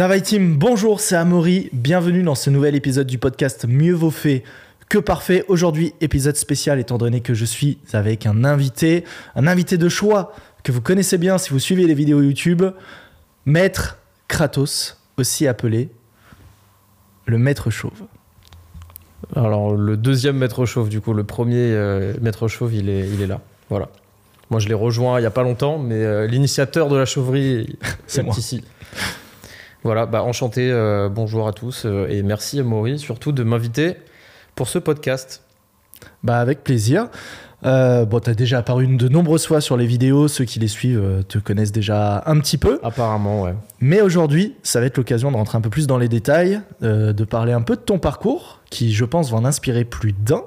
Team, bonjour, c'est Amaury. Bienvenue dans ce nouvel épisode du podcast Mieux vaut fait que parfait. Aujourd'hui, épisode spécial étant donné que je suis avec un invité, un invité de choix que vous connaissez bien si vous suivez les vidéos YouTube, Maître Kratos, aussi appelé le Maître Chauve. Alors, le deuxième maître chauve, du coup, le premier euh, maître chauve, il est, il est là. Voilà. Moi, je l'ai rejoint il n'y a pas longtemps, mais euh, l'initiateur de la chauverie, C'est moi. ici. Voilà, bah, enchanté, euh, bonjour à tous, euh, et merci à Maurice surtout de m'inviter pour ce podcast. Bah avec plaisir. Euh, bon, t'as déjà apparu de nombreuses fois sur les vidéos, ceux qui les suivent te connaissent déjà un petit peu. Apparemment, ouais. Mais aujourd'hui, ça va être l'occasion de rentrer un peu plus dans les détails, de parler un peu de ton parcours, qui je pense va en inspirer plus d'un.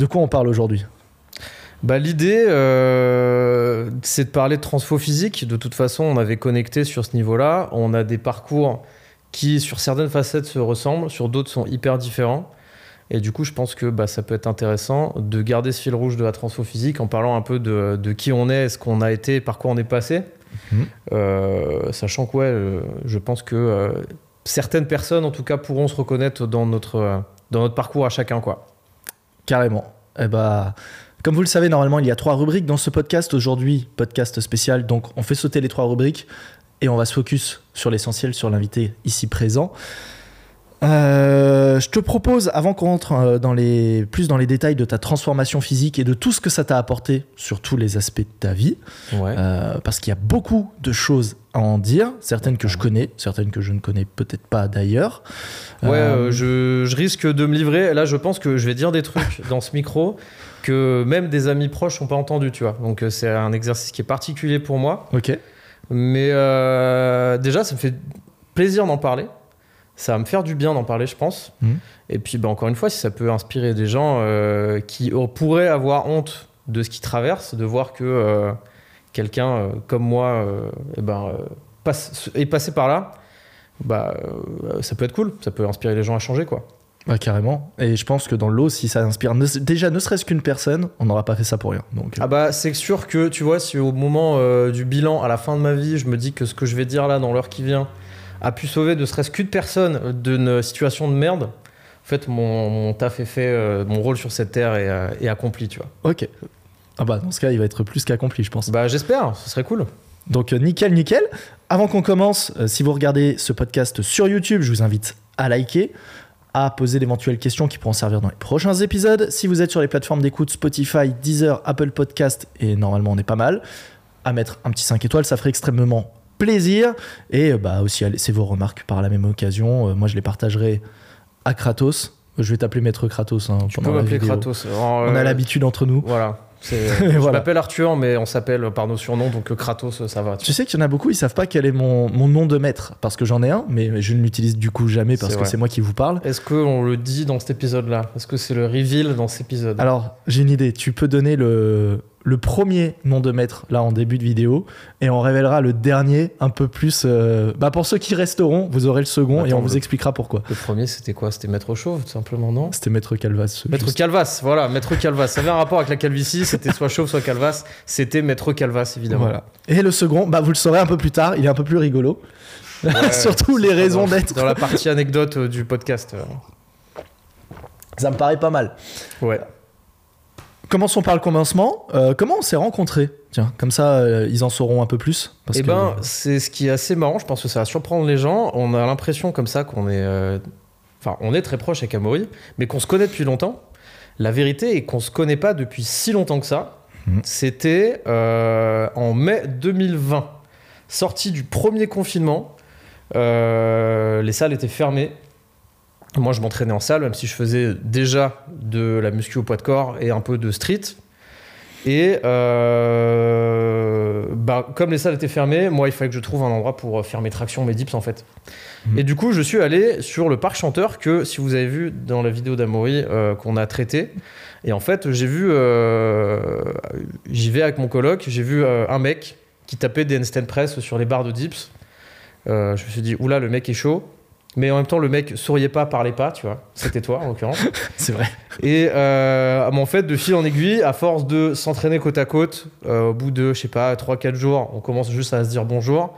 De quoi on parle aujourd'hui? Bah, L'idée, euh, c'est de parler de transfo physique. De toute façon, on avait connecté sur ce niveau-là. On a des parcours qui, sur certaines facettes, se ressemblent, sur d'autres, sont hyper différents. Et du coup, je pense que bah, ça peut être intéressant de garder ce fil rouge de la transfo physique en parlant un peu de, de qui on est, ce qu'on a été, par quoi on est passé. Mhm. Euh, sachant que, ouais, je pense que euh, certaines personnes, en tout cas, pourront se reconnaître dans notre, dans notre parcours à chacun, quoi. Carrément. Eh bah, comme vous le savez, normalement, il y a trois rubriques dans ce podcast. Aujourd'hui, podcast spécial. Donc, on fait sauter les trois rubriques et on va se focus sur l'essentiel, sur l'invité ici présent. Euh, je te propose, avant qu'on rentre euh, dans les, plus dans les détails de ta transformation physique et de tout ce que ça t'a apporté sur tous les aspects de ta vie, Ouais. euh, parce qu'il y a beaucoup de choses à en dire, certaines que je connais, certaines que je ne connais peut-être pas d'ailleurs. Ouais, euh, je, je risque de me livrer. Là, je pense que je vais dire des trucs dans ce micro que même des amis proches n'ont pas entendu, tu vois. Donc, euh, c'est un exercice qui est particulier pour moi. Ok. Mais euh, déjà, ça me fait plaisir d'en parler. Ça va me faire du bien d'en parler, je pense. Mhm. Et puis, bah, encore une fois, si ça peut inspirer des gens euh, qui pourraient avoir honte de ce qu'ils traversent, de voir que euh, quelqu'un comme moi eh ben, passe, est passé par là, bah, ça peut être cool. Ça peut inspirer les gens à changer, quoi. Bah, carrément. Et je pense que dans l'eau, si ça inspire ne- déjà ne serait-ce qu'une personne, on n'aura pas fait ça pour rien. Donc, euh, Ah bah c'est sûr que tu vois si au moment euh, du bilan à la fin de ma vie je me dis que ce que je vais dire là dans l'heure qui vient a pu sauver ne serait-ce qu'une personne d'une situation de merde, en fait mon, mon taf est fait, euh, mon rôle sur cette terre est, euh, est accompli tu vois. ok. Ah bah dans ce cas, il va être plus qu'accompli, je pense. Bah j'espère, ce serait cool. Donc euh, nickel, nickel. Avant qu'on commence, euh, si vous regardez ce podcast sur YouTube, je vous invite à liker, à poser d'éventuelles questions qui pourront servir dans les prochains épisodes. Si vous êtes sur les plateformes d'écoute Spotify, Deezer, Apple Podcast, et normalement on est pas mal, à mettre un petit 5 étoiles, ça ferait extrêmement plaisir. Et euh, bah aussi à laisser vos remarques par la même occasion. Euh, moi je les partagerai à Kratos. Je vais t'appeler Maître Kratos. hein, Tu peux m'appeler. Kratos. On a l'habitude entre nous. Voilà. je voilà. m'appelle Arthur mais on s'appelle par nos surnoms donc euh, Kratos ça va. tu Tu sais qu'il y en a beaucoup, ils savent pas quel est mon, mon nom de maître, parce que j'en ai un, mais je ne l'utilise du coup jamais parce que c'est moi qui vous parle. Est-ce qu'on le dit dans cet épisode là Est-ce que c'est le reveal dans cet épisode? Alors, j'ai une idée, tu peux donner le, le premier nom de maître là en début de vidéo, et on révélera le dernier un peu plus. euh, Bah pour ceux qui resteront, vous aurez le second et on vous expliquera pourquoi. Le premier c'était quoi? C'était Maître Chauve tout simplement non? C'était Maître Calvas. Maître juste. Calvas, voilà, Maître Calvas. Ça avait un rapport avec la calvitie, c'était soit chauve, soit Calvas. C'était Maître Calvas, évidemment. Voilà. Et le second, bah vous le saurez un peu plus tard, il est un peu plus rigolo. Ouais, Surtout les raisons d'être. Dans la partie anecdote euh, du podcast. euh. Ça me paraît pas mal. Ouais. Commençons par le commencement. Euh, comment on s'est rencontrés? Tiens, comme ça, euh, ils en sauront un peu plus. Parce Eh que- ben, c'est ce qui est assez marrant, je pense que ça va surprendre les gens. On a l'impression comme ça qu'on est. euh, Enfin, on est très proche avec Amaury, mais qu'on se connaît depuis longtemps. La vérité est qu'on se connaît pas depuis si longtemps que ça. Mhm. C'était en mai 2020, sortie du premier confinement. Les salles étaient fermées. Moi, je m'entraînais en salle, même si je faisais déjà de la muscu au poids de corps et un peu de street. Et euh, bah, comme les salles étaient fermées, moi, il fallait que je trouve un endroit pour faire mes tractions, mes dips, en fait. Mhm. Et du coup, je suis allé sur le parc chanteur que, si vous avez vu dans la vidéo d'Amaury euh, qu'on a traité, et en fait, j'ai vu, euh, j'y vais avec mon coloc, j'ai vu euh, un mec qui tapait des handstand press sur les barres de dips. Euh, je me suis dit, oula, le mec est chaud. Mais en même temps, le mec souriait pas, parlait pas, tu vois. C'était toi, en l'occurrence. C'est vrai. Et euh, en fait, de fil en aiguille, à force de s'entraîner côte à côte, euh, au bout de, je sais pas, 3-4 jours, on commence juste à se dire bonjour.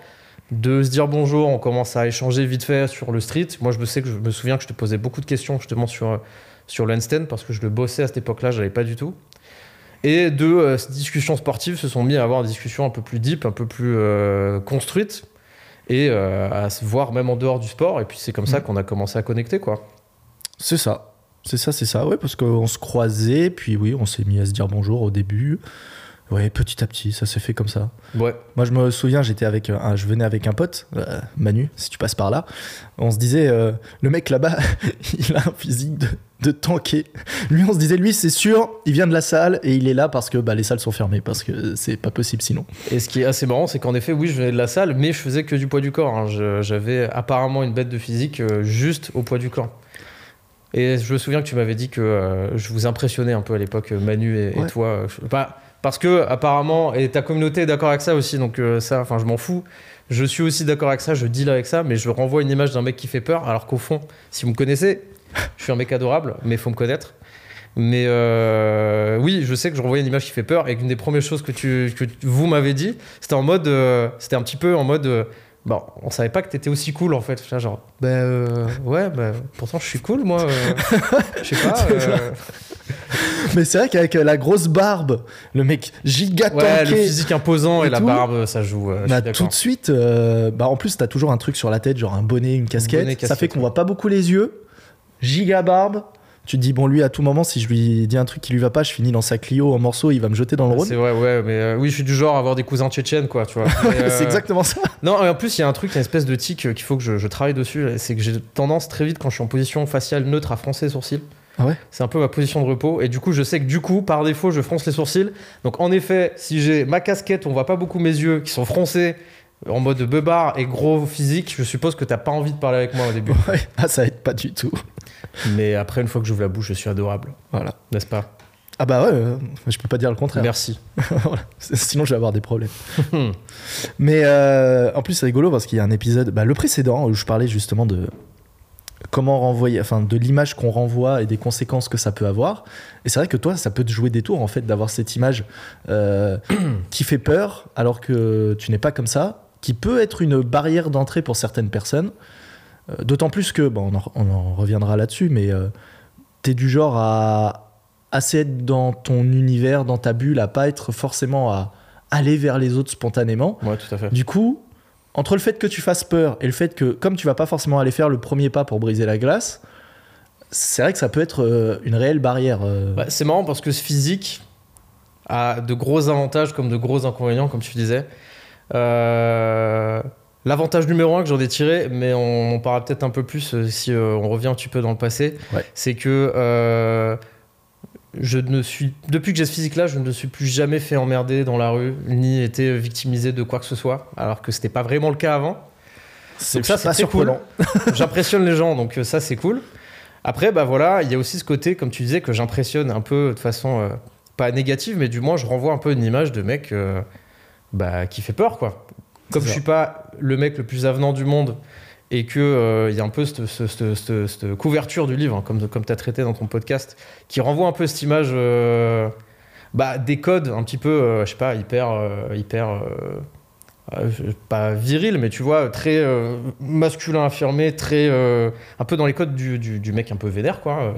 de se dire bonjour, on commence à échanger vite fait sur le street. Moi, je me sais que je me souviens que je te posais beaucoup de questions justement sur, sur le handstand parce que je le bossais à cette époque-là, je n'avais pas du tout. Et de euh, ces discussions sportives se sont mis à avoir des discussions un peu plus deep, un peu plus euh, construites et euh, à se voir même en dehors du sport. Et puis c'est comme ça Mm. qu'on a commencé à connecter, quoi. C'est ça. C'est ça, c'est ça. Ouais, parce qu'on se croisait, puis oui, on s'est mis à se dire bonjour au début. Ouais, petit à petit, ça s'est fait comme ça. Ouais. Moi, je me souviens, j'étais avec un, je venais avec un pote, euh, Manu, si tu passes par là. On se disait, euh, le mec là-bas, il a un physique de, de tanké. Lui, on se disait, lui, c'est sûr, il vient de la salle et il est là parce que bah, les salles sont fermées, parce que c'est pas possible sinon. Et ce qui est assez marrant, c'est qu'en effet, oui, je venais de la salle, mais je faisais que du poids du corps. hein. J'avais apparemment une bête de physique euh, juste au poids du corps. Et je me souviens que tu m'avais dit que euh, je vous impressionnais un peu à l'époque, euh, Manu et, toi. je- pas- parce que apparemment, et ta communauté est d'accord avec ça aussi, donc euh, ça, enfin, je m'en fous. Je suis aussi d'accord avec ça, je deal avec ça, mais je renvoie une image d'un mec qui fait peur, alors qu'au fond, si vous me connaissez, je suis un mec adorable, mais il faut me connaître. Mais euh, oui, je sais que je renvoyais une image qui fait peur et qu'une des premières choses que, tu, que vous m'avez dit, c'était en mode, euh, c'était un petit peu en mode, euh, bon, on savait pas que t'étais aussi cool en fait. Genre, ben euh, ouais, ben pourtant je suis cool moi. je sais pas. Mais c'est vrai qu'avec la grosse barbe, le mec giga ouais, le physique imposant et, et la tout. barbe, ça joue. euh, bah, tout de suite, euh, bah, en plus, t'as toujours un truc sur la tête, genre un bonnet, une casquette. bonnet, ça fait qu'on ouais. voit pas beaucoup les yeux. Giga barbe. Tu te dis, bon, lui, à tout moment, si je lui dis un truc qui lui va pas, je finis dans sa Clio en morceaux, il va me jeter dans le Rhône. C'est vrai, ouais, mais euh, oui, je suis du genre à avoir des cousins tchétchènes, quoi, tu vois. Euh, C'est exactement ça. Non, et en plus, il y a un truc, il y a une espèce de tic euh, qu'il faut que je, je travaille dessus. C'est que j'ai tendance très vite, quand je suis en position faciale neutre, à froncer les sourcils. Ah ouais? C'est un peu ma position de repos. Et du coup, je sais que du coup, par défaut, je fronce les sourcils. Donc, en effet, si j'ai ma casquette, on voit pas beaucoup mes yeux qui sont froncés en mode beubard et gros physique, je suppose que t'as pas envie de parler avec moi au début. Ouais, ah, ça aide pas du tout. Mais après, une fois que j'ouvre la bouche, je suis adorable. Voilà. N'est-ce pas? Ah bah ouais, euh, je peux pas dire le contraire. Merci. Voilà. Sinon, je vais avoir des problèmes. Mais euh, en plus, c'est rigolo parce qu'il y a un épisode, bah, le précédent, où je parlais justement de comment renvoyer, enfin, de l'image qu'on renvoie et des conséquences que ça peut avoir. Et c'est vrai que toi, ça peut te jouer des tours, en fait, d'avoir cette image euh, qui fait peur, alors que tu n'es pas comme ça, qui peut être une barrière d'entrée pour certaines personnes. Euh, D'autant plus que, bon, on en, on en reviendra là-dessus, mais euh, t'es du genre à assez être dans ton univers, dans ta bulle, à pas être forcément à aller vers les autres spontanément. Ouais, tout à fait. Du coup, entre le fait que tu fasses peur et le fait que, comme tu vas pas forcément aller faire le premier pas pour briser la glace, c'est vrai que ça peut être euh, une réelle barrière. euh. Bah, c'est marrant parce que ce physique a de gros avantages comme de gros inconvénients, comme tu disais. Euh, L'avantage numéro un que j'en ai tiré, mais on en parlera peut-être un peu plus euh, si euh, on revient un petit peu dans le passé, Ouais. c'est que je ne suis depuis que j'ai ce physique-là, je ne me suis plus jamais fait emmerder dans la rue, ni été victimisé de quoi que ce soit, alors que c'était pas vraiment le cas avant. Donc ça, c'est cool. J'impressionne les gens, donc ça, c'est cool. Après, bah voilà, il y a aussi ce côté, comme tu disais, que j'impressionne un peu de façon euh, pas négative, mais du moins, je renvoie un peu une image de mec euh, bah, qui fait peur, quoi. Comme je suis pas le mec le plus avenant du monde et que euh, y a un peu cette, couverture du livre, hein, comme, comme tu as traité dans ton podcast, qui renvoie un peu cette image euh, bah, des codes un petit peu, euh, je sais pas, hyper, euh, hyper pas viril, mais tu vois, très masculin affirmé, très un peu dans les codes du, du- du mec un peu vénère, quoi.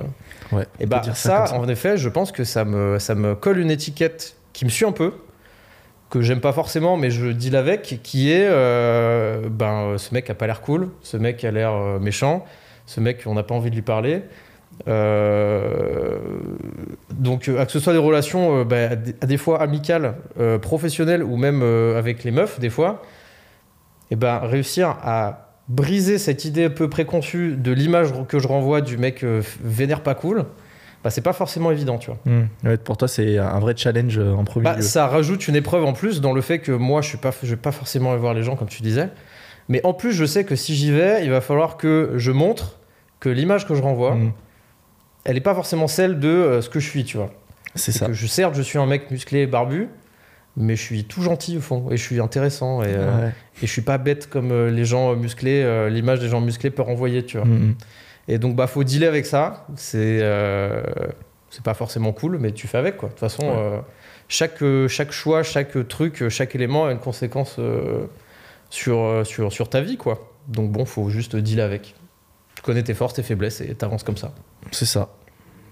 Ouais, Et bah ça ça. en effet, je pense que ça me, ça me colle une étiquette qui me suit un peu, que j'aime pas forcément, mais je deal avec, qui est, euh, ben, ce mec a pas l'air cool, ce mec a l'air euh, méchant, ce mec on n'a pas envie de lui parler. Euh, donc, euh, que ce soit des relations bah, à des- fois amicales, professionnelles ou même avec les meufs, des fois, et ben réussir à briser cette idée un peu préconçue de l'image que je renvoie du mec vénère pas cool, bah, c'est pas forcément évident, tu vois. Hmm. Ouais, pour toi, c'est un vrai challenge euh, en premier Bah, lieu. ça rajoute une épreuve en plus dans le fait que moi, je suis pas, je vais pas forcément aller voir les gens comme tu disais. Mais en plus, je sais que si j'y vais, il va falloir que je montre que l'image que je renvoie, Hmm. elle est pas forcément celle de euh, ce que je suis, tu vois. C'est ça. que je, certes, je suis un mec musclé et barbu, mais je suis tout gentil au fond et je suis intéressant et, euh, Ouais. et je suis pas bête comme euh, les gens musclés, l'image des gens musclés peut renvoyer, tu vois. Hmm. Et donc, bah, faut dealer avec ça. C'est euh, pas forcément cool, mais tu fais avec, quoi. De toute façon, Ouais. euh, chaque, euh, chaque choix, chaque truc, chaque élément a une conséquence euh, sur, sur, sur ta vie, quoi. Donc bon, faut juste dealer avec. Tu connais tes forces, tes faiblesses et t'avances comme ça. C'est ça.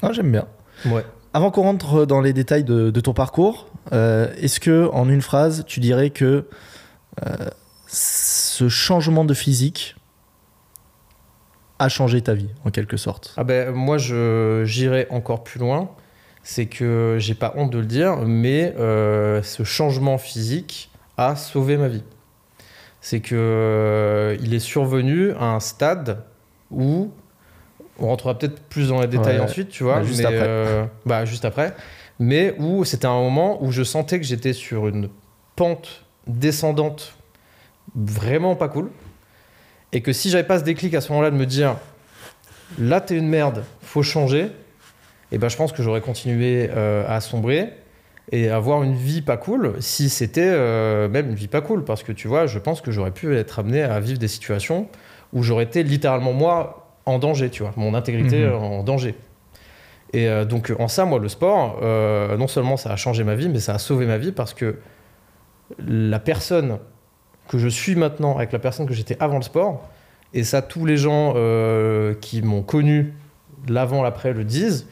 Ah, J'aime bien. Ouais. Avant qu'on rentre dans les détails de, de ton parcours, est-ce que en une phrase, tu dirais que ce changement de physique a changé ta vie, en quelque sorte Ah ben moi j'irai encore plus loin. C'est que j'ai pas honte de le dire, mais euh, ce changement physique a sauvé ma vie. C'est que euh, il est survenu à un stade où on rentrera peut-être plus dans les détails Ouais. ensuite, tu vois, Bah, juste mais, après. euh, bah, juste après. Mais où c'était un moment où je sentais que j'étais sur une pente descendante vraiment pas cool. Et que si j'avais pas ce déclic à ce moment-là de me dire là t'es une merde, faut changer, et ben je pense que j'aurais continué euh, à sombrer et avoir une vie pas cool si c'était euh, même une vie pas cool parce que tu vois, je pense que j'aurais pu être amené à vivre des situations où j'aurais été littéralement moi en danger, tu vois, mon intégrité Mhm. en danger. Et euh, donc en ça, moi, le sport, non seulement ça a changé ma vie, mais ça a sauvé ma vie parce que la personne que je suis maintenant avec la personne que j'étais avant le sport, et ça tous les gens euh, qui m'ont connu l'avant, l'après le disent,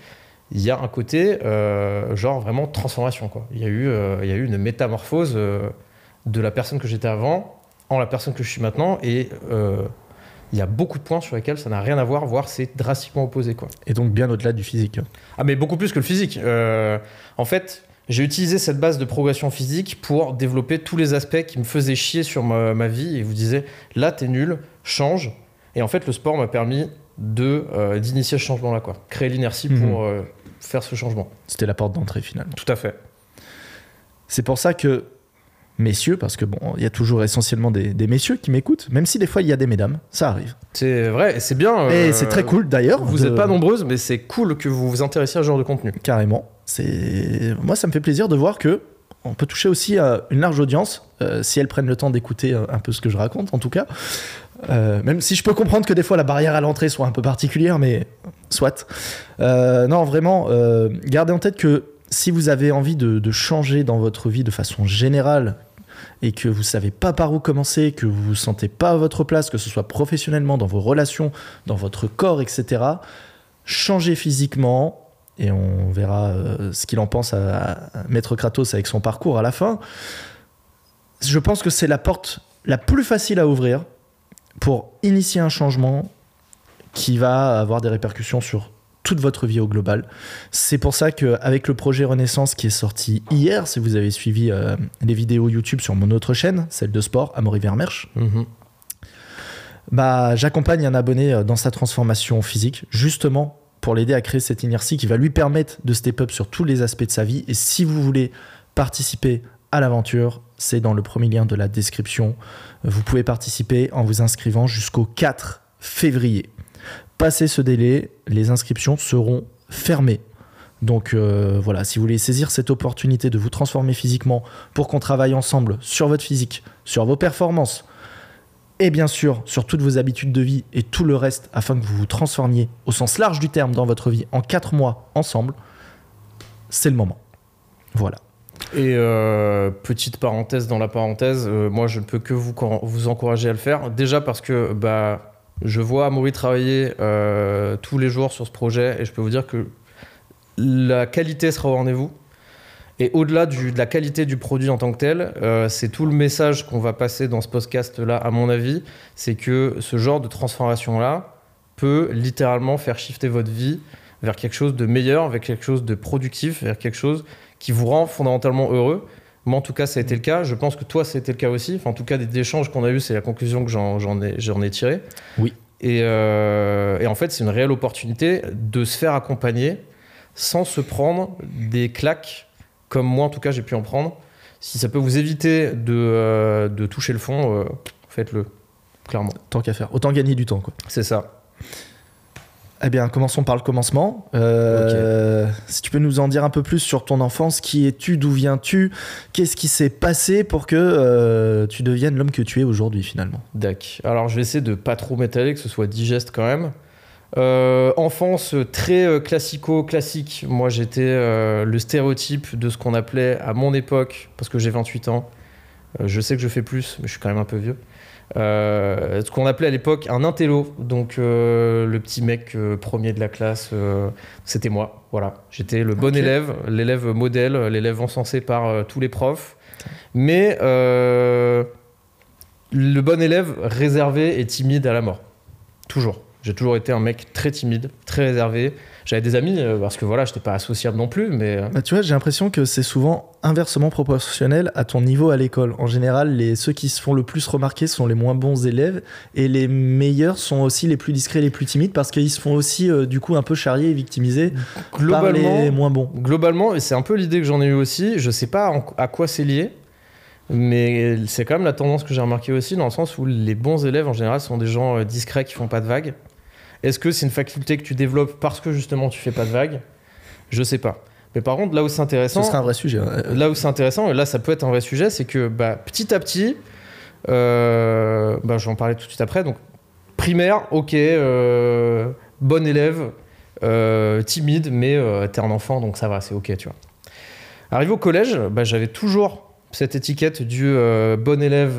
il y a un côté euh, genre vraiment transformation. Quoi. Il, y a eu, euh, il y a eu une métamorphose de la personne que j'étais avant en la personne que je suis maintenant, et il y a beaucoup de points sur lesquels ça n'a rien à voir, voire c'est drastiquement opposé. Quoi. Et donc bien au-delà du physique. Ah mais beaucoup plus que le physique. En fait, j'ai utilisé cette base de progression physique pour développer tous les aspects qui me faisaient chier sur ma, ma vie et vous disais là t'es nul, change. Et en fait le sport m'a permis de euh, d'initier ce changement là quoi, créer l'inertie Mhm. pour euh, faire ce changement. C'était la porte d'entrée finalement. Tout à fait. C'est pour ça que, messieurs, parce que bon, il y a toujours essentiellement des, des messieurs qui m'écoutent, même si des fois il y a des mesdames, ça arrive. C'est vrai et c'est bien. Et euh, c'est très cool d'ailleurs. Vous de- n'êtes pas nombreuses mais c'est cool que vous vous intéressiez à ce genre de contenu. Carrément. Moi, ça me fait plaisir de voir que on peut toucher aussi à une large audience euh, si elles prennent le temps d'écouter un peu ce que je raconte, en tout cas. Euh, même si je peux comprendre que des fois la barrière à l'entrée soit un peu particulière, mais soit. Euh, non, vraiment, gardez en tête que si vous avez envie de, de changer dans votre vie de façon générale et que vous savez pas par où commencer, que vous vous sentez pas à votre place, que ce soit professionnellement, dans vos relations, dans votre corps, etc., changez physiquement et on verra euh, ce qu'il en pense à, à Maître Kratos avec son parcours à la fin. Je pense que c'est la porte la plus facile à ouvrir pour initier un changement qui va avoir des répercussions sur toute votre vie au global. C'est pour ça qu'avec le projet Renaissance qui est sorti hier, si vous avez suivi euh, les vidéos YouTube sur mon autre chaîne, celle de sport, Amaury Vermersch, bah, j'accompagne un abonné euh, dans sa transformation physique, justement pour l'aider à créer cette inertie qui va lui permettre de step up sur tous les aspects de sa vie. Et si vous voulez participer à l'aventure, c'est dans le premier lien de la description. Vous pouvez participer en vous inscrivant jusqu'au 4 février. Passé ce délai, les inscriptions seront fermées. Donc euh, voilà, si vous voulez saisir cette opportunité de vous transformer physiquement pour qu'on travaille ensemble sur votre physique, sur vos performances, et bien sûr sur toutes vos habitudes de vie et tout le reste afin que vous vous transformiez au sens large du terme dans votre vie en 4 mois ensemble, c'est le moment. Voilà. Et euh, petite parenthèse dans la parenthèse, euh, moi je ne peux que vous, encourager à le faire. Déjà parce que bah, je vois Amaury travailler euh, tous les jours sur ce projet et je peux vous dire que la qualité sera au rendez-vous. Et au-delà de la qualité du produit en tant que tel, euh, c'est tout le message qu'on va passer dans ce podcast-là, à mon avis, c'est que ce genre de transformation-là peut littéralement faire shifter votre vie vers quelque chose de meilleur, vers quelque chose de productif, vers quelque chose qui vous rend fondamentalement heureux. Moi, en tout cas, ça a été le cas. Je pense que toi, ça a été le cas aussi. Enfin, en tout cas, des échanges qu'on a eus, c'est la conclusion que j'en ai, ai tirée. Oui. Et, euh, et en fait, c'est une réelle opportunité de se faire accompagner sans se prendre des claques comme moi, en tout cas, j'ai pu en prendre. Si ça peut vous éviter de, euh, de toucher le fond, euh, faites-le. Clairement. Tant qu'à faire. Autant gagner du temps, quoi. C'est ça. Eh bien, commençons par le commencement. Euh, Si tu peux nous en dire un peu plus sur ton enfance, qui es-tu, d'où viens-tu, qu'est-ce qui s'est passé pour que euh, tu deviennes l'homme que tu es aujourd'hui finalement? Dac. Alors, je vais essayer de pas trop m'étaler, que ce soit digeste quand même. Euh, enfance très euh, classico-classique. Moi, j'étais euh, le stéréotype de ce qu'on appelait à mon époque, parce que j'ai 28 ans. euh, je sais que je fais plus, mais je suis quand même un peu vieux. Ce qu'on appelait à l'époque un intello, donc le petit mec premier de la classe, c'était moi. Voilà, j'étais le bon élève, l'élève modèle, l'élève encensé par tous les profs, mais le bon élève réservé et timide à la mort. Toujours. J'ai toujours été un mec très timide, très réservé. J'avais des amis euh, parce que voilà, j'étais pas associable non plus, mais euh, Bah, tu vois, j'ai l'impression que c'est souvent inversement proportionnel à ton niveau à l'école. En général, les, ceux qui se font le plus remarquer sont les moins bons élèves et les meilleurs sont aussi les plus discrets, les plus timides parce qu'ils se font aussi euh, du coup un peu charrier et victimiser par les moins bons. Globalement, et c'est un peu l'idée que j'en ai eu aussi, je sais pas en- à quoi c'est lié, mais c'est quand même la tendance que j'ai remarqué aussi, dans le sens où les bons élèves en général sont des gens discrets qui font pas de vagues. Est-ce que c'est une faculté que tu développes parce que justement tu fais pas de vagues? Je sais pas. Mais par contre, là où c'est Ce intéressant, serait un vrai sujet. ouais. là où c'est intéressant, et là ça peut être un vrai sujet, c'est que bah, petit à petit, euh, bah, je vais en parler tout de suite après. Donc primaire, ok, euh, bon élève, euh, timide, mais euh, t'es un enfant, donc ça va, c'est ok, tu vois. Arrivé au collège, bah, j'avais toujours cette étiquette du bon élève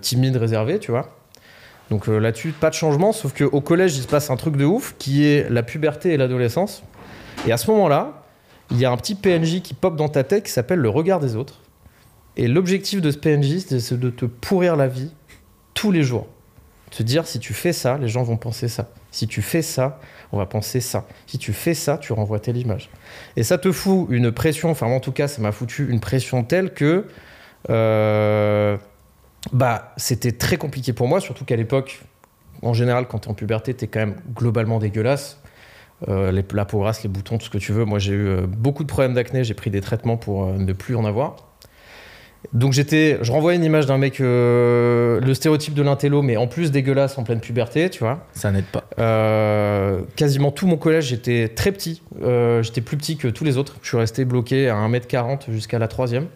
timide, réservé, tu vois. Donc euh, là-dessus, pas de changement, sauf qu'au collège, il se passe un truc de ouf qui est la puberté et l'adolescence. Et à ce moment-là, il y a un petit PNJ qui pop dans ta tête qui s'appelle le regard des autres. Et l'objectif de ce PNJ, c'est- de te pourrir la vie tous les jours. Te dire, si tu fais ça, les gens vont penser ça. Si tu fais ça, on va penser ça. Si tu fais ça, tu renvoies telle image. Et ça te fout une pression, enfin en tout cas, ça m'a foutu une pression telle que euh, bah, c'était très compliqué pour moi, surtout qu'à l'époque, en général, quand tu es en puberté, tu es quand même globalement dégueulasse. Euh, les, la peau grasse, les boutons, tout ce que tu veux. Moi, j'ai eu euh, beaucoup de problèmes d'acné, j'ai pris des traitements pour euh, ne plus en avoir. Donc j'étais, je renvoyais une image d'un mec, le stéréotype de l'intello, mais en plus dégueulasse en pleine puberté, tu vois. Ça n'aide pas. Quasiment tout mon collège, j'étais très petit. J'étais plus petit que tous les autres. Je suis resté bloqué à 1m40 jusqu'à la troisième.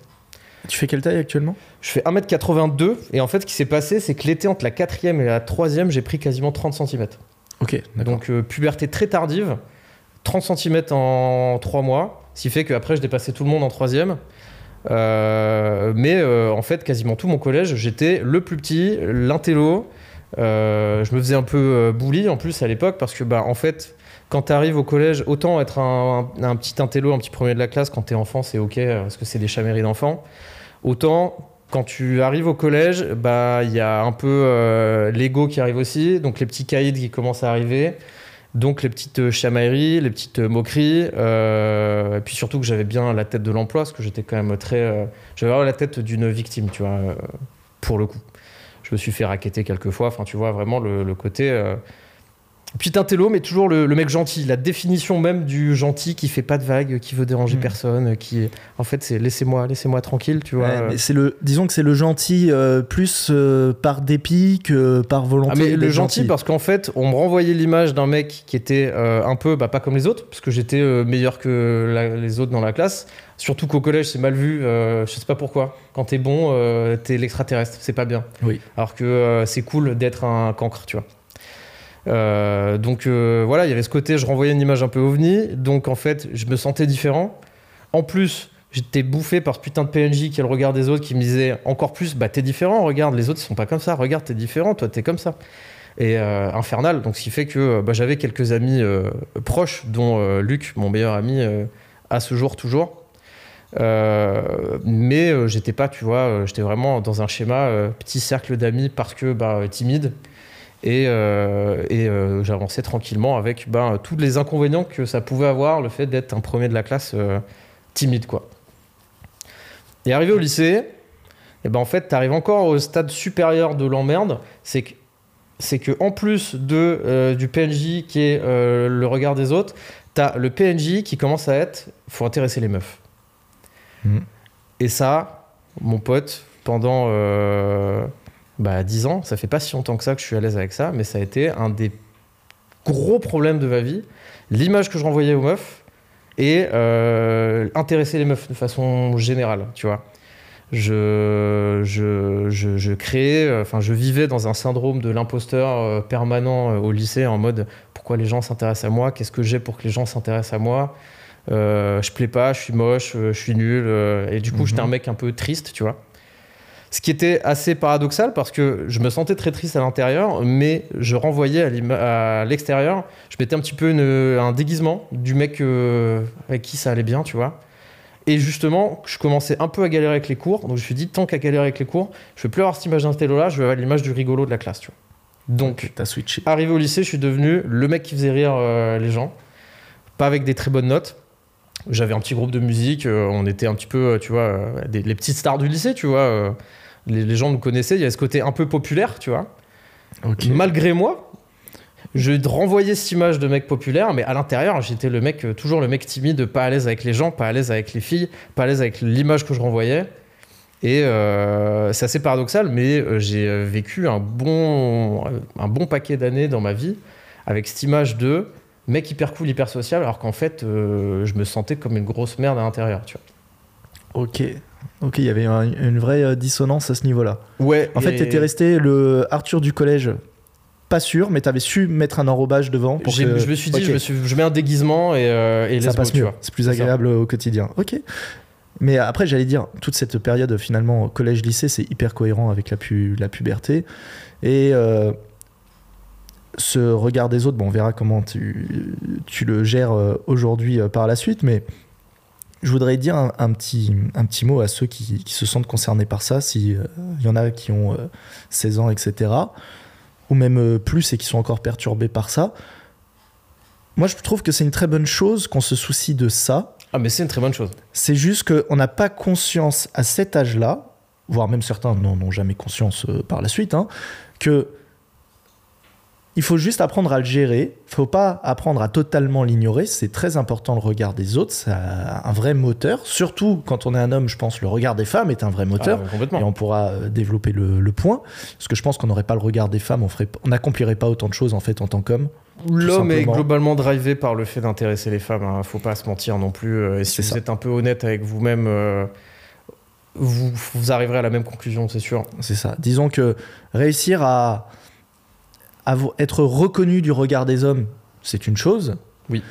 Tu fais quelle taille actuellement? Je fais 1m82 et en fait, ce qui s'est passé, c'est que l'été entre la quatrième et la troisième, j'ai pris quasiment 30 cm. Ok. Donc euh, puberté très tardive, 30 cm en 3 mois, ce qui fait qu'après je dépassais tout le monde en troisième. Euh, mais euh, en fait, quasiment tout mon collège, j'étais le plus petit, l'intello. Je me faisais un peu bully en plus à l'époque parce que bah en fait quand tu arrives au collège autant être un, petit intello un petit premier de la classe quand t'es enfant c'est ok euh, parce que c'est des chaméries d'enfants autant quand tu arrives au collège bah il y a un peu euh, l'ego qui arrive aussi donc les petits caïds qui commencent à arriver donc les petites euh, chamailleries, les petites moqueries, et puis surtout que j'avais bien la tête de l'emploi, parce que j'étais quand même très... euh, j'avais la tête d'une victime, tu vois, pour le coup. Je me suis fait raqueter quelques fois, enfin tu vois vraiment le côté... euh, Petit intello, mais toujours le, le mec gentil, la définition même du gentil qui fait pas de vagues, qui veut déranger Mm. personne, qui... En fait c'est laissez-moi, laissez-moi tranquille, tu vois. Ouais, c'est le, disons que c'est le gentil euh, plus euh, par dépit que par volonté. Ah mais le gentil, parce qu'en fait on me renvoyait l'image d'un mec qui était euh, un peu bah, pas comme les autres parce que j'étais meilleur que la- les autres dans la classe surtout qu'au collège c'est mal vu euh, je sais pas pourquoi quand t'es bon euh, t'es l'extraterrestre c'est pas bien Oui. alors que euh, c'est cool d'être un cancre tu vois Euh, donc euh, voilà il y avait ce côté je renvoyais une image un peu ovni. Donc en fait je me sentais différent. En plus J'étais bouffé par ce putain de PNJ qui est le regard des autres qui me disait encore plus bah t'es différent regarde les autres ils sont pas comme ça. Regarde t'es différent toi t'es comme ça. Et euh, infernal. Donc ce qui fait que bah, j'avais quelques amis proches dont Luc mon meilleur ami à ce jour toujours. Mais j'étais pas tu vois j'étais vraiment dans un schéma petit cercle d'amis parce que bah, timide et, euh, et euh, j'avançais tranquillement avec bah, tous les inconvénients que ça pouvait avoir le fait d'être un premier de la classe euh, timide quoi et arrivé au lycée, et ben en fait, tu arrives encore au stade supérieur de l'emmerde. C'est que, c'est que en plus de, du PNJ qui est le regard des autres, tu as le PNJ qui commence à être faut intéresser les meufs. Mhm. Et ça, mon pote, pendant euh, bah, 10 ans, ça fait pas si longtemps que ça que je suis à l'aise avec ça, mais ça a été un des gros problèmes de ma vie. L'image que je renvoyais aux meufs, et euh, intéresser les meufs de façon générale, tu vois. Je, je, je, je créais, euh, enfin, je vivais dans un syndrome de l'imposteur euh, permanent euh, au lycée en mode pourquoi les gens s'intéressent à moi, qu'est-ce que j'ai pour que les gens s'intéressent à moi, Euh, je plais pas, je suis moche, je suis nul, et du coup, Mhm. j'étais un mec un peu triste, tu vois. Ce qui était assez paradoxal parce que je me sentais très triste à l'intérieur, mais je renvoyais à l'extérieur, je mettais un petit peu une- un déguisement du mec euh, avec qui ça allait bien, tu vois. Et justement, je commençais un peu à galérer avec les cours, donc je me suis dit, tant qu'à galérer avec les cours, je veux plus avoir cette image d'un télo là, je veux avoir l'image du rigolo de la classe, tu vois. Donc, switché. arrivé au lycée, je suis devenu le mec qui faisait rire euh, les gens, pas avec des très bonnes notes. J'avais un petit groupe de musique, euh, on était un petit peu, tu vois, euh, des- les petites stars du lycée, tu vois. euh, les, les gens nous connaissaient, il y avait ce côté un peu populaire, tu vois. Malgré moi, je renvoyais cette image de mec populaire, mais à l'intérieur, j'étais le mec, euh, toujours le mec timide, pas à l'aise avec les gens, pas à l'aise avec les filles, pas à l'aise avec l'image que je renvoyais. Et euh, c'est assez paradoxal, mais euh, j'ai vécu un bon, un bon paquet d'années dans ma vie avec cette image de mec hyper cool, hyper social, alors qu'en fait, euh, je me sentais comme une grosse merde à l'intérieur, tu Ok. Ok, il y avait un- une vraie euh, dissonance à ce niveau-là. Ouais. En fait, t'étais resté le Arthur du collège, pas sûr, mais t'avais su mettre un enrobage devant pour que... Je me suis dit, je, me suis, je mets un déguisement et, euh, et ça passe mieux. C'est plus agréable au quotidien. Ok. Mais après, j'allais dire, toute cette période finalement collège-lycée, c'est hyper cohérent avec la, pu- la puberté. Et euh, ce regard des autres, bon, on verra comment tu, tu le gères euh, aujourd'hui par la suite, mais je voudrais dire un, un petit, un petit mot à ceux qui, qui se sentent concernés par ça, s'il y en a qui ont euh, 16 ans, etc., ou même euh, plus et qui sont encore perturbés par ça. Moi, je trouve que c'est une très bonne chose qu'on se soucie de ça, Ah, mais c'est une très bonne chose. c'est juste qu'on n'a pas conscience à cet âge-là, voire même certains n'en ont jamais conscience euh, par la suite, hein, que il faut juste apprendre à le gérer. Il faut pas apprendre à totalement l'ignorer. C'est très important le regard des autres. C'est un vrai moteur. Surtout quand on est un homme, je pense, le regard des femmes est un vrai moteur. Ah, complètement. Et on pourra euh, développer le, le point. Parce que je pense qu'on n'aurait pas le regard des femmes, on n'accomplirait pas autant de choses en fait en tant qu'homme. L'homme est globalement drivé par le fait d'intéresser les femmes. Hein. Faut pas se mentir non plus. Euh, Et si vous ça. êtes un peu honnête avec vous-même, euh, vous, vous arriverez à la même conclusion, c'est sûr. C'est ça. Disons que réussir à, être reconnu du regard des hommes, c'est une chose. Oui.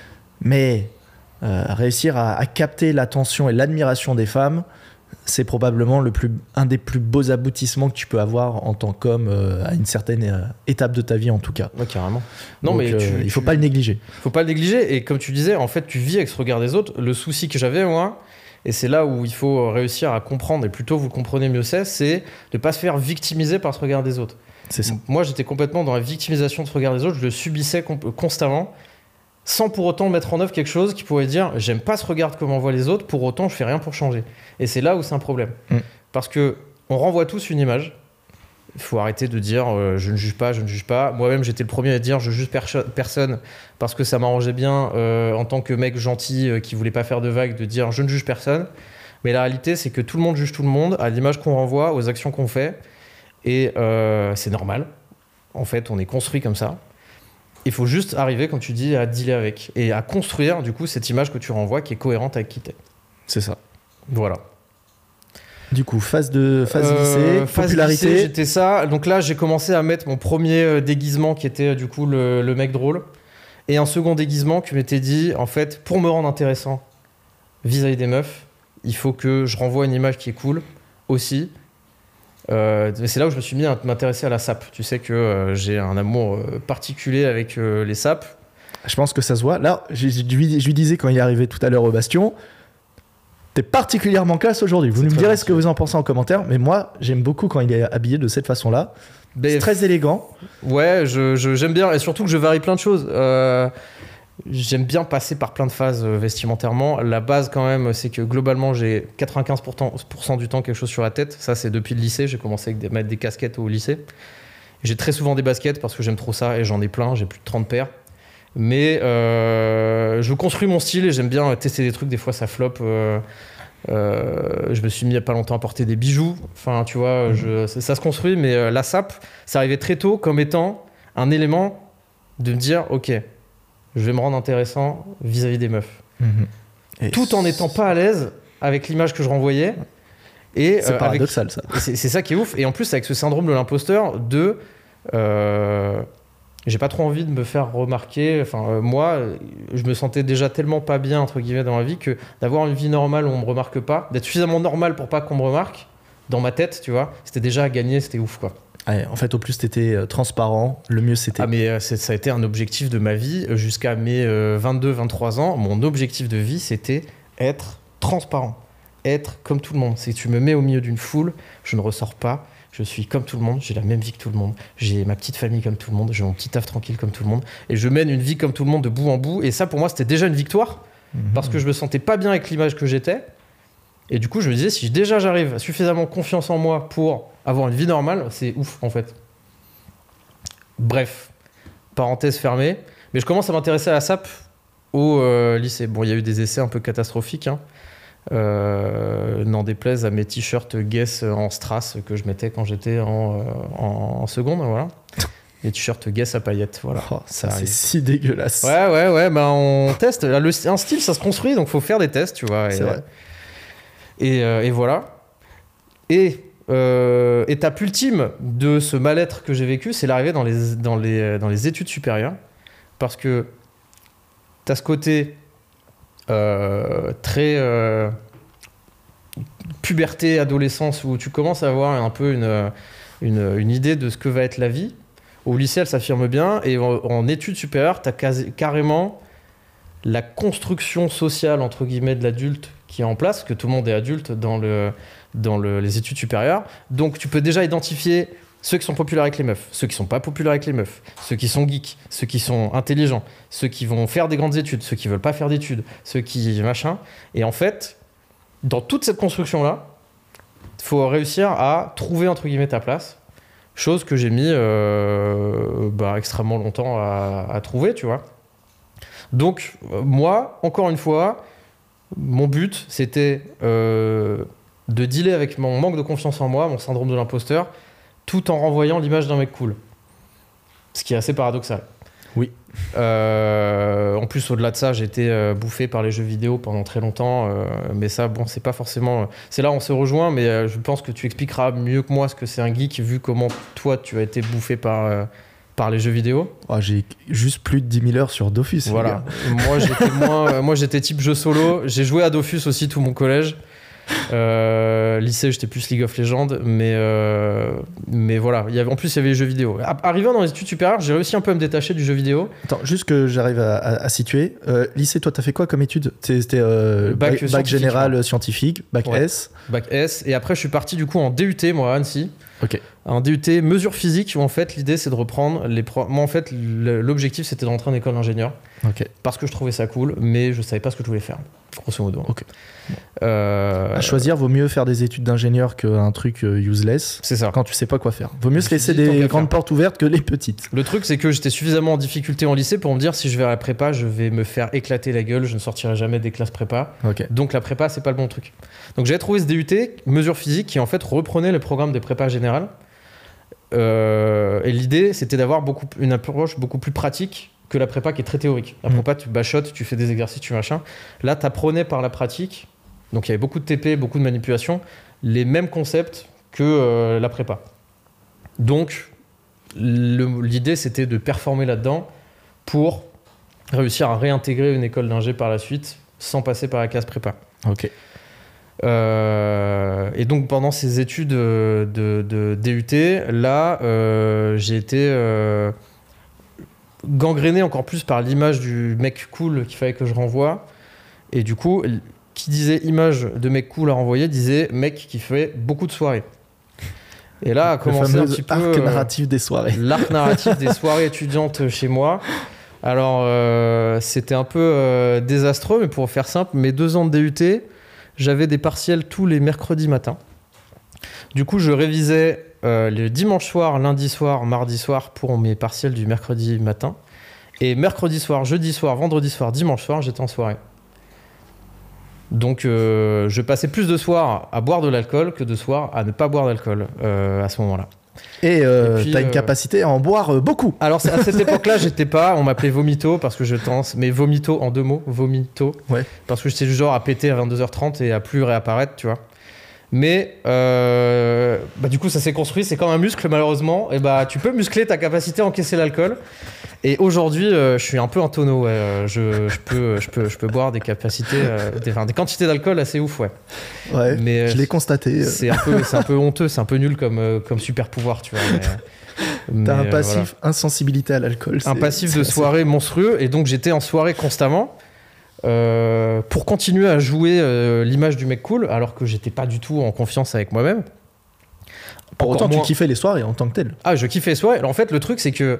Mais euh, réussir à, à capter l'attention et l'admiration des femmes, c'est probablement le plus, un des plus beaux aboutissements que tu peux avoir en tant qu'homme euh, à une certaine euh, étape de ta vie en tout cas. Ouais, carrément. Non, Donc, mais tu- il faut tu- pas le négliger. faut pas le négliger. Et comme tu disais, en fait, tu vis avec ce regard des autres. Le souci que j'avais, moi, et c'est là où il faut réussir à comprendre, et plutôt vous le comprenez mieux c'est, c'est de pas se faire victimiser par ce regard des autres. Ça. Moi, j'étais complètement dans la victimisation de ce regard des autres. Je le subissais constamment, sans pour autant mettre en œuvre quelque chose qui pourrait dire j'aime pas ce regard que m'envoient les autres. Pour autant, je fais rien pour changer. Et c'est là où c'est un problème, Mm. parce que on renvoie tous une image. Il faut arrêter de dire euh, je ne juge pas, je ne juge pas. Moi-même, j'étais le premier à dire je juge perso- personne parce que ça m'arrangeait bien euh, en tant que mec gentil euh, qui voulait pas faire de vagues de dire je ne juge personne. Mais la réalité, c'est que tout le monde juge tout le monde à l'image qu'on renvoie, aux actions qu'on fait. Et euh, c'est normal. En fait, on est construit comme ça. Il faut juste arriver, comme tu dis, à dealer avec et à construire du coup cette image que tu renvoies qui est cohérente avec qui t'es. C'est ça. Voilà. Du coup, phase de phase Euh, lycée, phase popularité. lycée, J'étais ça. Donc là, j'ai commencé à mettre mon premier euh, déguisement qui était euh, du coup le, le mec drôle. Et un second déguisement qui m'était dit, en fait, pour me rendre intéressant vis-à-vis des meufs, il faut que je renvoie une image qui est cool aussi. Euh, c'est là où je me suis mis à m'intéresser à la sape. Tu sais que euh, j'ai un amour euh, particulier avec euh, les sapes. Je pense que ça se voit. Là, je, je lui, je lui disais quand il est arrivé tout à l'heure au Bastion, t'es particulièrement classe aujourd'hui. Vous me direz ce que vous en pensez en commentaire, mais moi, j'aime beaucoup quand il est habillé de cette façon-là. Mais C'est très élégant. Ouais, je- j'aime bien et surtout que je varie plein de choses. Euh, j'aime bien passer par plein de phases euh, vestimentairement. La base, quand même, c'est que globalement, j'ai 95% du temps quelque chose sur la tête. Ça, c'est depuis le lycée. J'ai commencé à mettre des casquettes au lycée. J'ai très souvent des baskets parce que j'aime trop ça et j'en ai plein. J'ai plus de 30 paires. Mais euh, je construis mon style et j'aime bien tester des trucs. Des fois, ça floppe. Euh, euh, je me suis mis il y a pas longtemps à porter des bijoux. Enfin, tu vois, je, ça, se construit. Mais euh, la sape, ça arrivait très tôt comme étant un élément de me dire ok, je vais me rendre intéressant vis-à-vis des meufs, Et tout en n'étant pas à l'aise avec l'image que je renvoyais. Et C'est euh, avec- paradoxal, ça. c'est ça qui est ouf. Et en plus, avec ce syndrome de l'imposteur, de. euh, j'ai pas trop envie de me faire remarquer. Enfin, euh, moi, je me sentais déjà tellement pas bien, entre guillemets, dans la vie, que d'avoir une vie normale où on me remarque pas, d'être suffisamment normal pour pas qu'on me remarque, dans ma tête, tu vois, c'était déjà à gagner, c'était ouf, quoi. Ouais, en fait, au plus t'étais euh, transparent, le mieux c'était. Ah, mais euh, ça a été un objectif de ma vie euh, jusqu'à mes 22-23 ans. Mon objectif de vie, c'était être transparent, être comme tout le monde. Que tu me mets au milieu d'une foule, je ne ressors pas. Je suis comme tout le monde, j'ai la même vie que tout le monde, j'ai ma petite famille comme tout le monde, j'ai mon petit taf tranquille comme tout le monde, et je mène une vie comme tout le monde de bout en bout. Et ça, pour moi, c'était déjà une victoire, Mhm. parce que je me sentais pas bien avec l'image que j'étais. Et du coup, je me disais, si déjà j'arrive à suffisamment confiance en moi pour avoir une vie normale, c'est ouf en fait. Bref, parenthèse fermée. Mais je commence à m'intéresser à la SAP au euh, lycée. Bon, il y a eu des essais un peu catastrophiques. Hein. Euh, N'en déplaise à mes t-shirts Guess en strass que je mettais quand j'étais en, euh, en, en seconde. Voilà. Les t-shirts Guess à paillettes. Voilà. Oh, ça, c'est si dégueulasse. Ouais, ouais, ouais, bah on teste. Là, le- un style, ça se construit, donc faut faire des tests, tu vois. C'est vrai. Et, euh, et voilà. Et euh, étape ultime de ce mal-être que j'ai vécu, c'est l'arrivée dans les, les études supérieures. Parce que tu as ce côté euh, très euh, puberté, adolescence, où tu commences à avoir un peu une, idée de ce que va être la vie. Au lycée, elle s'affirme bien, et en, en études supérieures, tu as carrément la construction sociale, entre guillemets, de l'adulte qui est en place, que tout le monde est adulte dans, le, dans le- les études supérieures. Donc tu peux déjà identifier ceux qui sont populaires avec les meufs, ceux qui sont pas populaires avec les meufs, ceux qui sont geeks, ceux qui sont intelligents, ceux qui vont faire des grandes études, ceux qui veulent pas faire d'études, ceux qui machin. Et en fait, dans toute cette construction-là, il faut réussir à trouver, entre guillemets, ta place. Chose que j'ai mis euh, bah, extrêmement longtemps à, à trouver, tu vois. Donc, euh, moi, encore une fois, mon but, c'était euh, de dealer avec mon manque de confiance en moi, mon syndrome de l'imposteur, tout en renvoyant l'image d'un mec cool. Ce qui est assez paradoxal. Oui. Euh, en plus, au-delà de ça, j'ai été euh, bouffé par les jeux vidéo pendant très longtemps. euh, mais ça, bon, c'est pas forcément. C'est là où on se rejoint, mais je pense que tu expliqueras mieux que moi ce que c'est un geek, vu comment toi tu as été bouffé par, par les jeux vidéo. Oh, J'ai juste plus de 10 000 heures sur Dofus. Voilà. moi, j'étais moins, euh, moi, j'étais type jeu solo. J'ai joué à Dofus aussi tout mon collège. Euh, lycée, j'étais plus League of Legends, mais euh, mais voilà. Il y avait, en plus, il y avait les jeux vidéo. Arrivant dans les études supérieures, j'ai réussi un peu à me détacher du jeu vidéo. Attends, juste que j'arrive à, à- à situer. Euh, lycée, toi, t'as fait quoi comme étude? C'était Bac général scientifique, bac Ouais. S. Bac S. Et après, je suis parti du coup en DUT, moi, à Annecy. Ok. Un DUT mesure physique où en fait l'idée c'est de reprendre les pro- moi en fait l'objectif c'était de rentrer en école d'ingénieur parce que je trouvais ça cool mais je savais pas ce que je voulais faire grosso modo Ok. Euh, À choisir, vaut mieux faire des études d'ingénieur qu'un truc euh, useless c'est ça quand tu sais pas quoi faire. Vaut mieux se laisser des grandes portes ouvertes que les petites. Le truc, c'est que j'étais suffisamment en difficulté en lycée pour me dire si je vais à la prépa, je vais me faire éclater la gueule, je ne sortirai jamais des classes prépa. Ok. Donc la prépa, c'est pas le bon truc. Donc j'avais trouvé ce DUT, mesure physique, qui en fait reprenait le programme des prépas générales. Euh, et l'idée, c'était d'avoir beaucoup, une approche beaucoup plus pratique que la prépa qui est très théorique. La Mm. prépa, tu bachotes, tu fais des exercices, tu machin. Là, tu apprenais par la pratique, donc il y avait beaucoup de TP, beaucoup de manipulation, les mêmes concepts que euh, la prépa. Donc, l'idée, c'était de performer là-dedans pour réussir à réintégrer une école d'ingé par la suite sans passer par la case prépa. Ok. Euh, et donc pendant ces études euh, de, de DUT, là, euh, j'ai été euh, gangréné encore plus par l'image du mec cool qu'il fallait que je renvoie. Et du coup, qui disait image de mec cool à renvoyer disait mec qui fait beaucoup de soirées. Et là a commencé un petit peu arc euh, narratif des soirées. l'arc narratif des soirées étudiantes chez moi. Alors, c'était un peu désastreux, mais pour faire simple, mes deux ans de DUT, j'avais des partiels tous les mercredis matins. Du coup, je révisais euh, le dimanche soir, lundi soir, mardi soir pour mes partiels du mercredi matin. Et mercredi soir, jeudi soir, vendredi soir, dimanche soir, j'étais en soirée. Donc, euh, je passais plus de soirs à boire de l'alcool que de soirs à ne pas boire d'alcool euh, à ce moment-là. Et euh, t'as une euh, capacité à en boire euh, beaucoup. Alors à cette époque-là, j'étais pas, on m'appelait Vomito parce que je tense, mais Vomito en deux mots, Vomito. Ouais. Parce que j'étais du genre à péter à 22h30 et à plus réapparaître, tu vois. Mais euh, bah, du coup, ça s'est construit, c'est comme un muscle malheureusement. Et bah, tu peux muscler ta capacité à encaisser l'alcool. Et aujourd'hui, euh, je suis un peu un tonneau. ouais. Euh, Je, je peux, je, peux, je peux boire des capacités, euh, des, enfin, des quantités d'alcool assez ouf, ouais. Ouais, Mais, je l'ai constaté. C'est un, peu- c'est un peu honteux, c'est un peu nul comme, comme super pouvoir, tu vois. mais- T'as un passif insensibilité à l'alcool. un passif de soirée monstrueux et donc j'étais en soirée constamment euh, pour continuer à jouer euh, l'image du mec cool alors que j'étais pas du tout en confiance avec moi-même. Pour autant, moins- tu kiffais les soirées en tant que tel. Ah, je kiffais les soirées. Alors, en fait, le truc c'est que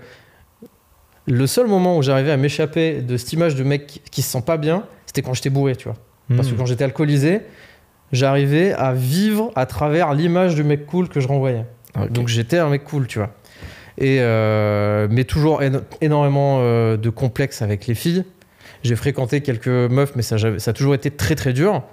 le seul moment où j'arrivais à m'échapper de cette image de mec qui se sent pas bien, c'était quand j'étais bourré, tu vois. Parce que Hmm. quand j'étais alcoolisé, j'arrivais à vivre à travers l'image du mec cool que je renvoyais. Ok. Donc j'étais un mec cool, tu vois. Et euh, mais toujours éno- énormément euh, de complexes avec les filles. J'ai fréquenté quelques meufs, mais ça, a toujours été très très dur.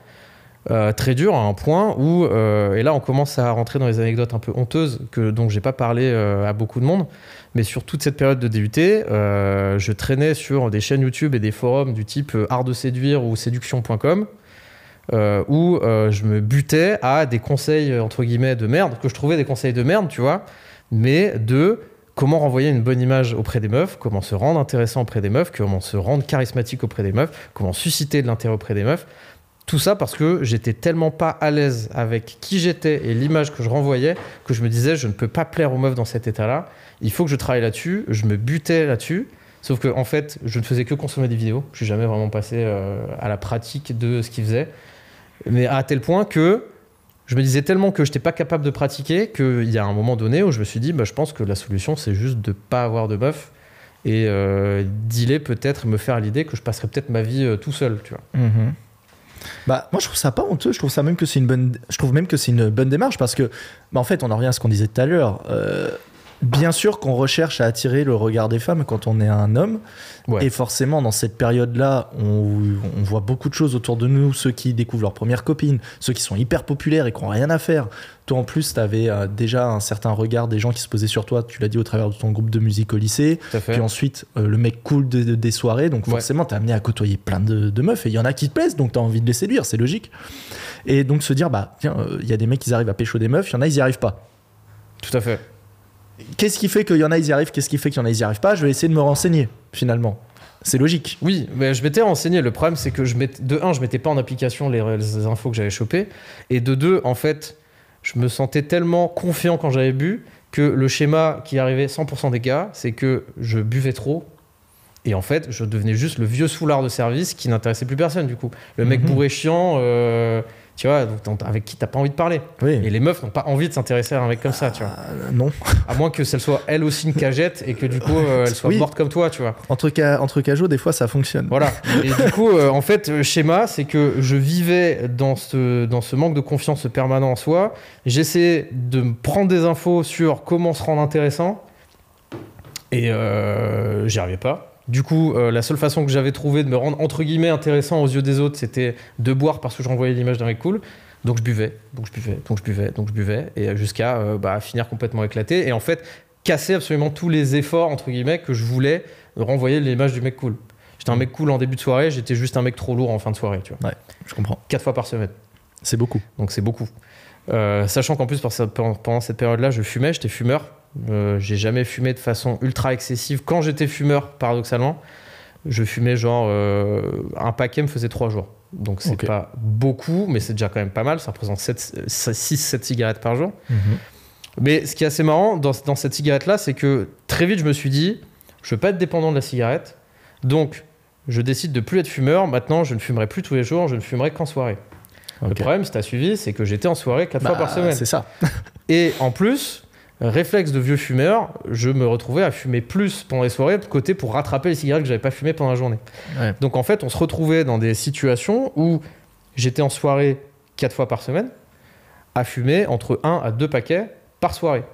Euh, très dur à un point où, euh, et là on commence à rentrer dans les anecdotes un peu honteuses que, dont j'ai pas parlé euh, à beaucoup de monde, mais sur toute cette période de DUT, je traînais sur des chaînes YouTube et des forums du type Art de séduire ou séduction.com où je me butais à des conseils entre guillemets de merde, que je trouvais des conseils de merde, tu vois, mais de comment renvoyer une bonne image auprès des meufs, comment se rendre intéressant auprès des meufs, comment se rendre charismatique auprès des meufs, comment susciter de l'intérêt auprès des meufs. Tout ça parce que j'étais tellement pas à l'aise avec qui j'étais et l'image que je renvoyais que je me disais je ne peux pas plaire aux meufs dans cet état-là. Il faut que je travaille là-dessus. Je me butais là-dessus. Sauf que en fait, je ne faisais que consommer des vidéos. Je suis jamais vraiment passé euh, à la pratique de ce qu'ils faisaient. Mais à tel point que je me disais tellement que je n'étais pas capable de pratiquer qu'il y a un moment donné où je me suis dit, bah, je pense que la solution, c'est juste de pas avoir de meuf et euh, peut-être, me faire l'idée que je passerai peut-être ma vie euh, tout seul, tu vois. Mhm. Bah, moi, je trouve ça pas honteux. Je trouve ça même que c'est une bonne. Je même que c'est une bonne démarche parce que, bah, en fait, on en revient à ce qu'on disait tout à l'heure. Euh, bien sûr qu'on recherche à attirer le regard des femmes quand on est un homme. Ouais. Et forcément, dans cette période-là, on, on voit beaucoup de choses autour de nous. Ceux qui découvrent leur première copine, ceux qui sont hyper populaires et qui n'ont rien à faire. Toi, en plus, tu avais déjà un certain regard des gens qui se posaient sur toi. Tu l'as dit au travers de ton groupe de musique au lycée. Puis ensuite, euh, le mec cool de- de- des soirées. Donc Ouais. forcément, t'es amené à côtoyer plein de, de meufs. Et il y en a qui te plaisent, donc t'as envie de les séduire, c'est logique. Et donc se dire, bah tiens, euh, il y a des mecs qui arrivent à pécho des meufs, il y en a, ils y arrivent pas. Tout à fait. Qu'est-ce qui fait qu'il y en a, ils y arrivent? Qu'est-ce qui fait qu'il y en a, ils y arrivent pas? Je vais essayer de me renseigner, finalement. C'est logique. Oui, mais je m'étais renseigné. Le problème, c'est que je de un, je mettais pas en application les, les infos que j'avais chopées, et de deux, en fait, je me sentais tellement confiant quand j'avais bu que le schéma qui arrivait 100% des cas, c'est que je buvais trop. Et en fait, je devenais juste le vieux soulard de service qui n'intéressait plus personne, du coup. Le mec Mhm. bourré chiant, euh, tu vois, donc avec qui t'as pas envie de parler. Oui. Et les meufs n'ont pas envie de s'intéresser à un mec comme ça, tu vois. Euh, non. À moins que celle soit elle aussi une cagette et que du coup, euh, elle soit Oui. morte comme toi, tu vois. Entre, ca- entre cajots, des fois, ça fonctionne. Voilà. Et du coup, euh, en fait, le schéma, c'est que je vivais dans ce, dans ce manque de confiance permanent en soi. J'essayais de me prendre des infos sur comment se rendre intéressant. Et euh, j'y arrivais pas. Du coup, euh, la seule façon que j'avais trouvé de me rendre entre guillemets intéressant aux yeux des autres, c'était de boire parce que je renvoyais l'image d'un mec cool. Donc je buvais, donc je buvais, donc je buvais, donc je buvais, et jusqu'à euh, bah, finir complètement éclaté. Et en fait, casser absolument tous les efforts, entre guillemets, que je voulais renvoyer l'image du mec cool. J'étais un mec cool en début de soirée, j'étais juste un mec trop lourd en fin de soirée, tu vois. Je comprends. Quatre fois par semaine. C'est beaucoup. Donc c'est beaucoup. Euh, sachant qu'en plus, pendant cette période-là, je fumais, j'étais fumeur. Euh, j'ai jamais fumé de façon ultra excessive. Quand j'étais fumeur, paradoxalement, je fumais genre euh, un paquet me faisait trois jours. Donc c'est Ok. pas beaucoup, mais c'est déjà quand même pas mal. Ça représente 6-7 cigarettes par jour. Mais ce qui est assez marrant dans, dans cette cigarette-là, c'est que très vite, je me suis dit, je veux pas être dépendant de la cigarette. Donc, je décide de plus être fumeur. Maintenant, je ne fumerai plus tous les jours, je ne fumerai qu'en soirée. Le problème, si tu as suivi, c'est que j'étais en soirée quatre Bah, fois par semaine. C'est ça. Et en plus, réflexe de vieux fumeur, je me retrouvais à fumer plus pendant les soirées de côté pour rattraper les cigarettes que j'avais pas fumées pendant la journée. Ouais. Donc en fait, on se retrouvait dans des situations où j'étais en soirée quatre fois par semaine à fumer entre un à deux paquets par soirée.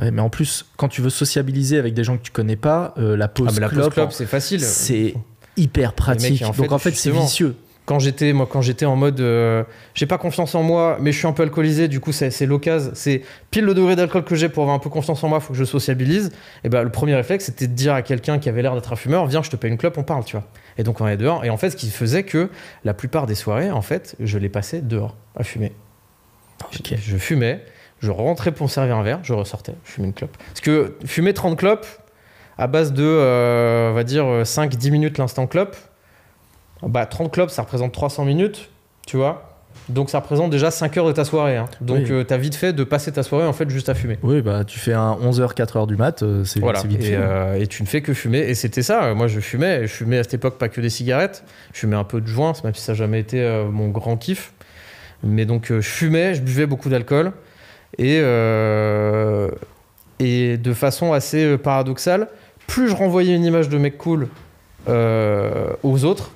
Ouais, mais en plus, quand tu veux sociabiliser avec des gens que tu connais pas, euh, la pause Ah, la pause clope, c'est facile. c'est hyper pratique. en Donc en fait, c'est vicieux. Quand j'étais moi quand j'étais en mode euh, j'ai pas confiance en moi mais je suis un peu alcoolisé du coup c'est l'occasion c'est pile le degré d'alcool que j'ai pour avoir un peu confiance en moi faut que je sociabilise. Et ben le premier réflexe c'était de dire à quelqu'un qui avait l'air d'être un fumeur viens je te paye une clope on parle tu vois. Et donc on est dehors et en fait ce qui faisait que la plupart des soirées en fait je les passais dehors à fumer. Je fumais je rentrais pour me servir un verre je ressortais je fumais une clope. Parce que fumer 30 clopes à base de, euh, on va dire, 5-10 minutes l'instant clope, bah 30 clopes, ça représente 300 minutes, tu vois. Donc ça représente déjà 5 heures de ta soirée. hein. Donc Oui. euh, t'as vite fait de passer ta soirée en fait juste à fumer. Oui, bah tu fais un 11h, 4h du mat, euh, c'est Voilà. vite Et, fait. euh, et tu ne fais que fumer. Et c'était ça. Moi, je fumais. Je fumais à cette époque pas que des cigarettes. Je fumais un peu de joints, même si ça n'a jamais été mon grand kiff. Mais donc, je fumais, je buvais beaucoup d'alcool. Et, et de façon assez paradoxale, plus je renvoyais une image de mec cool aux autres,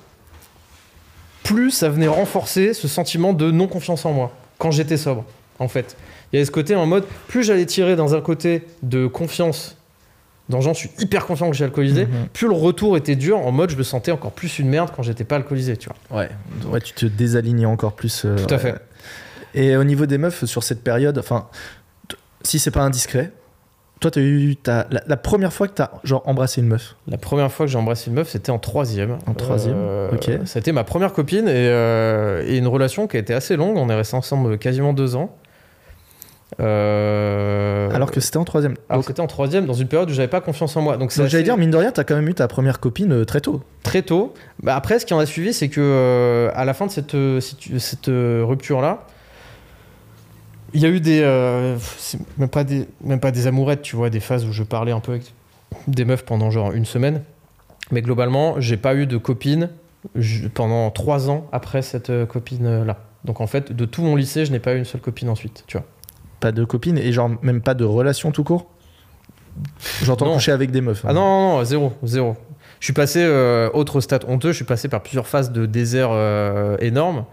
plus ça venait renforcer ce sentiment de non-confiance en moi quand j'étais sobre, en fait. Il y avait ce côté en mode, plus j'allais tirer dans un côté de confiance, dans genre je suis hyper confiant que j'ai alcoolisé, Mhm. plus le retour était dur, en mode je me sentais encore plus une merde quand j'étais pas alcoolisé, tu vois. Ouais, ouais, tu te désalignais encore plus. euh, Tout à ouais. fait. Et au niveau des meufs, sur cette période, enfin, si c'est pas indiscret, toi, t'as eu ta, la, la première fois que t'as genre embrassé une meuf. La première fois que j'ai embrassé une meuf, c'était en troisième. En troisième, ok. C'était ma première copine et, euh, et une relation qui a été assez longue. On est restés ensemble quasiment deux ans. Euh, Alors que c'était en troisième. alors c'était en troisième, dans une période où j'avais pas confiance en moi. Donc, j'allais dire, mine de rien, t'as quand même eu ta première copine euh, très tôt. très tôt. Bah, après, ce qui en a suivi, c'est que euh, à la fin de cette, euh, cette euh, rupture-là, il y a eu des, euh, même pas des, même pas des amourettes, tu vois, des phases où je parlais un peu avec des meufs pendant genre une semaine. Mais globalement, j'ai pas eu de copine pendant trois ans après cette euh, copine-là. Donc en fait, de tout mon lycée, je n'ai pas eu une seule copine ensuite, tu vois. Pas de copine et genre même pas de relation tout court? J'entends coucher avec des meufs. hein. Ah non, non, non, zéro, zéro. Je suis passé, euh, autre stade honteux, je suis passé par plusieurs phases de désert euh, énormes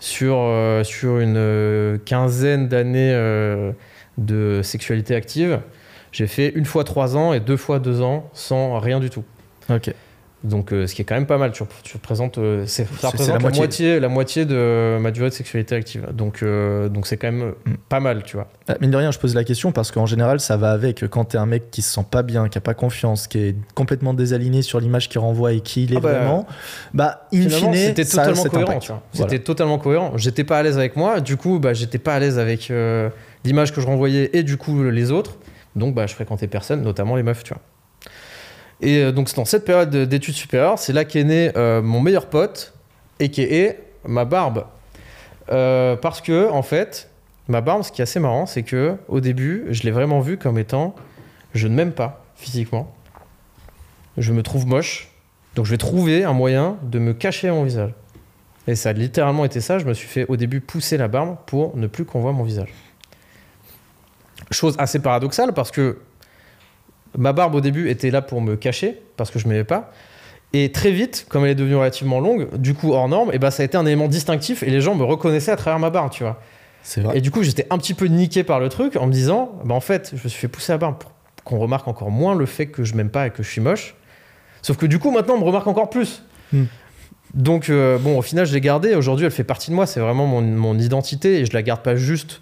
sur, euh, sur une euh, quinzaine d'années euh, de sexualité active. J'ai fait une fois trois ans et deux fois deux ans sans rien du tout. Donc, euh, ce qui est quand même pas mal. Tu, tu représentes, euh, ça représente la la, moitié. la moitié de ma durée de sexualité active. Donc, euh, donc c'est quand même Mm. pas mal, tu vois. Ah, Mine de rien, je pose la question parce qu'en général, ça va avec quand t'es un mec qui se sent pas bien, qui a pas confiance, qui est complètement désaligné sur l'image qu'il renvoie et qui il est Ah bah, vraiment. Bah, in fine, c'était totalement cohérent. Voilà. C'était totalement cohérent. J'étais pas à l'aise avec moi. Du coup, bah, j'étais pas à l'aise avec l'image que je renvoyais et du coup les autres. Donc, bah, je fréquentais personne, notamment les meufs, tu vois. Et euh, donc, c'est dans cette période d'études supérieures, c'est là qu'est né euh, mon meilleur pote et qui est ma barbe. Euh, parce que, en fait, ma barbe, ce qui est assez marrant, c'est que au début, je l'ai vraiment vu comme étant je ne m'aime pas physiquement. Je me trouve moche. Donc je vais trouver un moyen de me cacher mon visage. Et ça a littéralement été ça. Je me suis fait au début pousser la barbe pour ne plus qu'on voit mon visage. Chose assez paradoxale parce que ma barbe au début était là pour me cacher parce que je m'aimais pas. Et très vite, comme elle est devenue relativement longue, du coup hors norme, et ben ça a été un élément distinctif et les gens me reconnaissaient à travers ma barbe, tu vois. C'est vrai. Et du coup, j'étais un petit peu niqué par le truc en me disant, bah en fait, je me suis fait pousser la barbe pour qu'on remarque encore moins le fait que je m'aime pas et que je suis moche. Sauf que du coup, maintenant, on me remarque encore plus. Hmm. Donc, euh, bon, au final, je l'ai gardée. Aujourd'hui, elle fait partie de moi. C'est vraiment mon, mon identité et je la garde pas juste.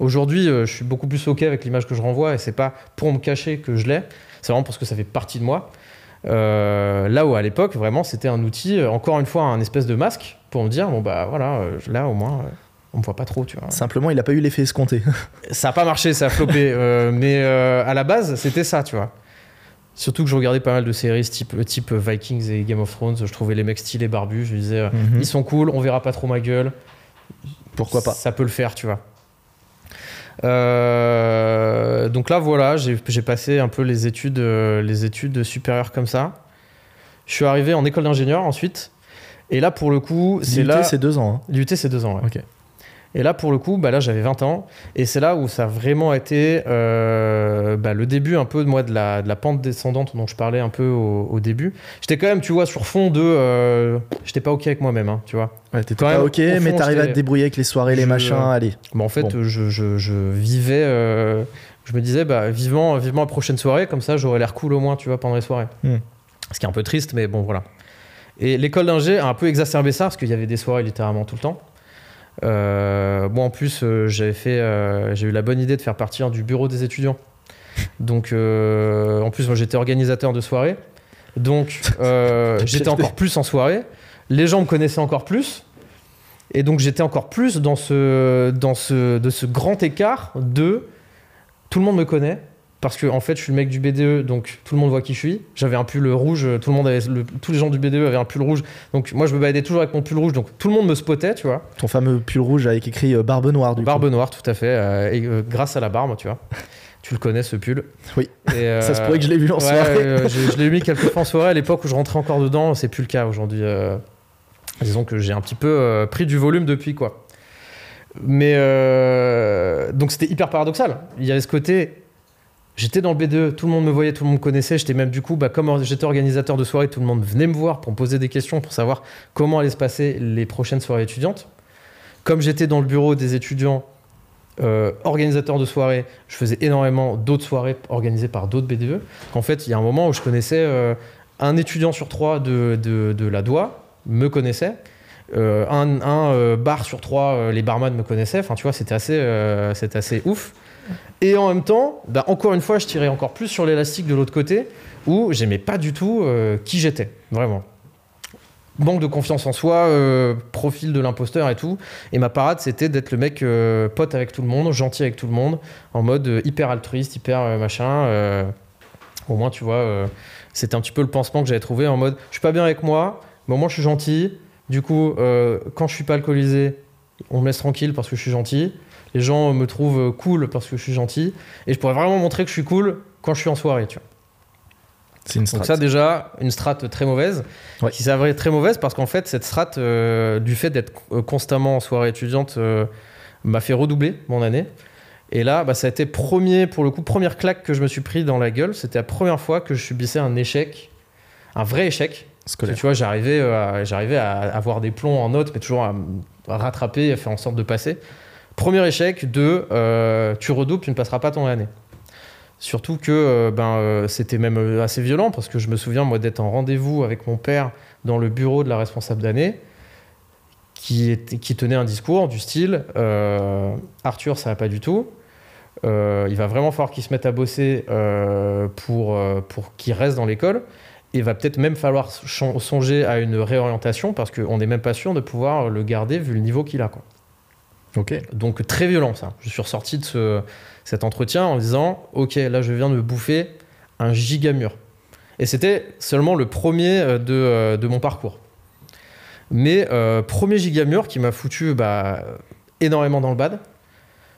Aujourd'hui, euh, je suis beaucoup plus OK avec l'image que je renvoie et c'est pas pour me cacher que je l'ai. C'est vraiment parce que ça fait partie de moi. Euh, là où à l'époque, vraiment, c'était un outil, euh, encore une fois, un espèce de masque pour me dire, bon, bah voilà, là au moins, on me voit pas trop, tu vois. Simplement, il a pas eu l'effet escompté. Ça a pas marché, ça a flopé. euh, mais euh, à la base, c'était ça, tu vois. Surtout que je regardais pas mal de séries type, type Vikings et Game of Thrones. Je trouvais les mecs stylés barbus. Je me disais, Mhm. ils sont cool, on verra pas trop ma gueule. Pourquoi pas Ça peut le faire, tu vois. Euh, donc là, voilà, j'ai passé un peu les études, euh, les études supérieures comme ça. Je suis arrivé en école d'ingénieur ensuite. Et là, pour le coup, c'est là. c'est deux ans. hein. L'UT, c'est deux ans, ouais. Ok. Et là, pour le coup, bah là, j'avais 20 ans. Et c'est là où ça a vraiment été euh, bah, le début un peu de moi de la, de la pente descendante dont je parlais un peu au, au début. J'étais quand même, tu vois, sur fond de. euh, j'étais pas OK avec moi-même, hein, tu vois. Ouais, t'étais pas même, ok, au mais fond, t'arrives à te débrouiller avec les soirées, les machins, allez. Mais en fait, Bon. je, je- je vivais. euh, je me disais, bah, vivement, vivement la prochaine soirée, comme ça, j'aurais l'air cool au moins, tu vois, pendant les soirées. Hmm. Ce qui est un peu triste, mais bon, voilà. Et l'école d'ingé a un peu exacerbé ça, parce qu'il y avait des soirées littéralement tout le temps. Euh, moi, en plus, euh, j'avais fait, euh, j'ai eu la bonne idée de faire partir du bureau des étudiants. Donc, en plus, moi, j'étais organisateur de soirées. Donc, j'étais encore plus en soirée. Les gens me connaissaient encore plus. Et donc, j'étais encore plus dans ce, dans ce, de ce grand écart de tout le monde me connaît, parce que en fait je suis le mec du BDE donc tout le monde voit qui je suis. J'avais un pull rouge tout le monde avait le- tous les gens du BDE avaient un pull rouge. Donc moi je me baladais toujours avec mon pull rouge donc tout le monde me spottait tu vois. Ton fameux pull rouge avec écrit euh, barbe noire du barbe coup. noire tout à fait euh, et euh, grâce à la barbe tu vois. Tu le connais ce pull. Oui. Et, euh, Ça se pourrait que je l'ai vu en ouais, soirée. euh, je, je l'ai mis quelques fois en soirée. À l'époque où je rentrais encore dedans c'est plus le cas aujourd'hui euh, disons que j'ai un petit peu euh, pris du volume depuis quoi. Mais euh, donc c'était hyper paradoxal. Il y avait ce côté J'étais dans le B2, tout le monde me voyait, tout le monde me connaissait. J'étais même du coup, bah, comme j'étais organisateur de soirée, tout le monde venait me voir pour me poser des questions, pour savoir comment allaient se passer les prochaines soirées étudiantes. Comme j'étais dans le bureau des étudiants, euh, organisateur de soirée, je faisais énormément d'autres soirées organisées par d'autres BDE. En fait, il y a un moment où je connaissais euh, un étudiant sur trois de, de, la DOA, me connaissait. Euh, un euh, bar sur trois, les barman me connaissaient. Enfin, tu vois, c'était assez, assez ouf. Et en même temps, bah, encore une fois, je tirais encore plus sur l'élastique de l'autre côté, où j'aimais pas du tout euh, qui j'étais, vraiment. Manque de confiance en soi, euh, profil de l'imposteur et tout. Et ma parade, c'était d'être le mec euh, pote avec tout le monde, gentil avec tout le monde, en mode hyper altruiste, hyper machin. au moins, tu vois, c'était un petit peu le pansement que j'avais trouvé en mode je suis pas bien avec moi, mais au moins je suis gentil. Du coup, quand je suis pas alcoolisé, on me laisse tranquille parce que je suis gentil. Les gens me trouvent cool parce que je suis gentil. Et je pourrais vraiment montrer que je suis cool quand je suis en soirée, tu vois. C'est une Donc strat. ça déjà, une strat très mauvaise, Ouais. qui s'avérait très mauvaise parce qu'en fait, cette strat, euh, du fait d'être euh, constamment en soirée étudiante, euh, m'a fait redoubler mon année. Et là, bah, ça a été premier, pour le coup, première claque que je me suis pris dans la gueule. C'était la première fois que je subissais un échec, un vrai échec. Scolaire. tu vois, j'arrivais à, j'arrivais à avoir des plombs en notes, mais toujours à, à rattraper à faire en sorte de passer. Premier échec de euh, tu redoubles, tu ne passeras pas ton année. Surtout que euh, ben, euh, c'était même assez violent parce que je me souviens moi d'être en rendez-vous avec mon père dans le bureau de la responsable d'année qui, qui tenait un discours du style Arthur ça va pas du tout il va vraiment falloir qu'il se mette à bosser pour, pour qu'il reste dans l'école et il va peut-être même falloir songer à une réorientation parce qu'on n'est même pas sûr de pouvoir le garder vu le niveau qu'il a quoi. Donc très violent ça. Je suis ressorti de ce- cet entretien en disant ok là je viens de me bouffer un giga mur. Et c'était seulement le premier euh, de, euh, de mon parcours. Mais euh, premier giga mur qui m'a foutu bah, énormément dans le bad.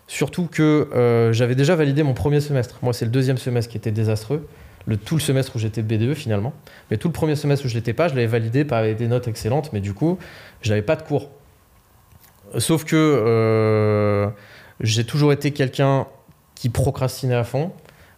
Surtout que j'avais déjà validé mon premier semestre. Moi c'est le deuxième semestre qui était désastreux. Le, tout le semestre où j'étais BDE finalement. Mais tout le premier semestre où je l'étais pas, je l'avais validé par des notes excellentes. Mais du coup, je n'avais pas de cours. Sauf que euh, j'ai toujours été quelqu'un qui procrastinait à fond,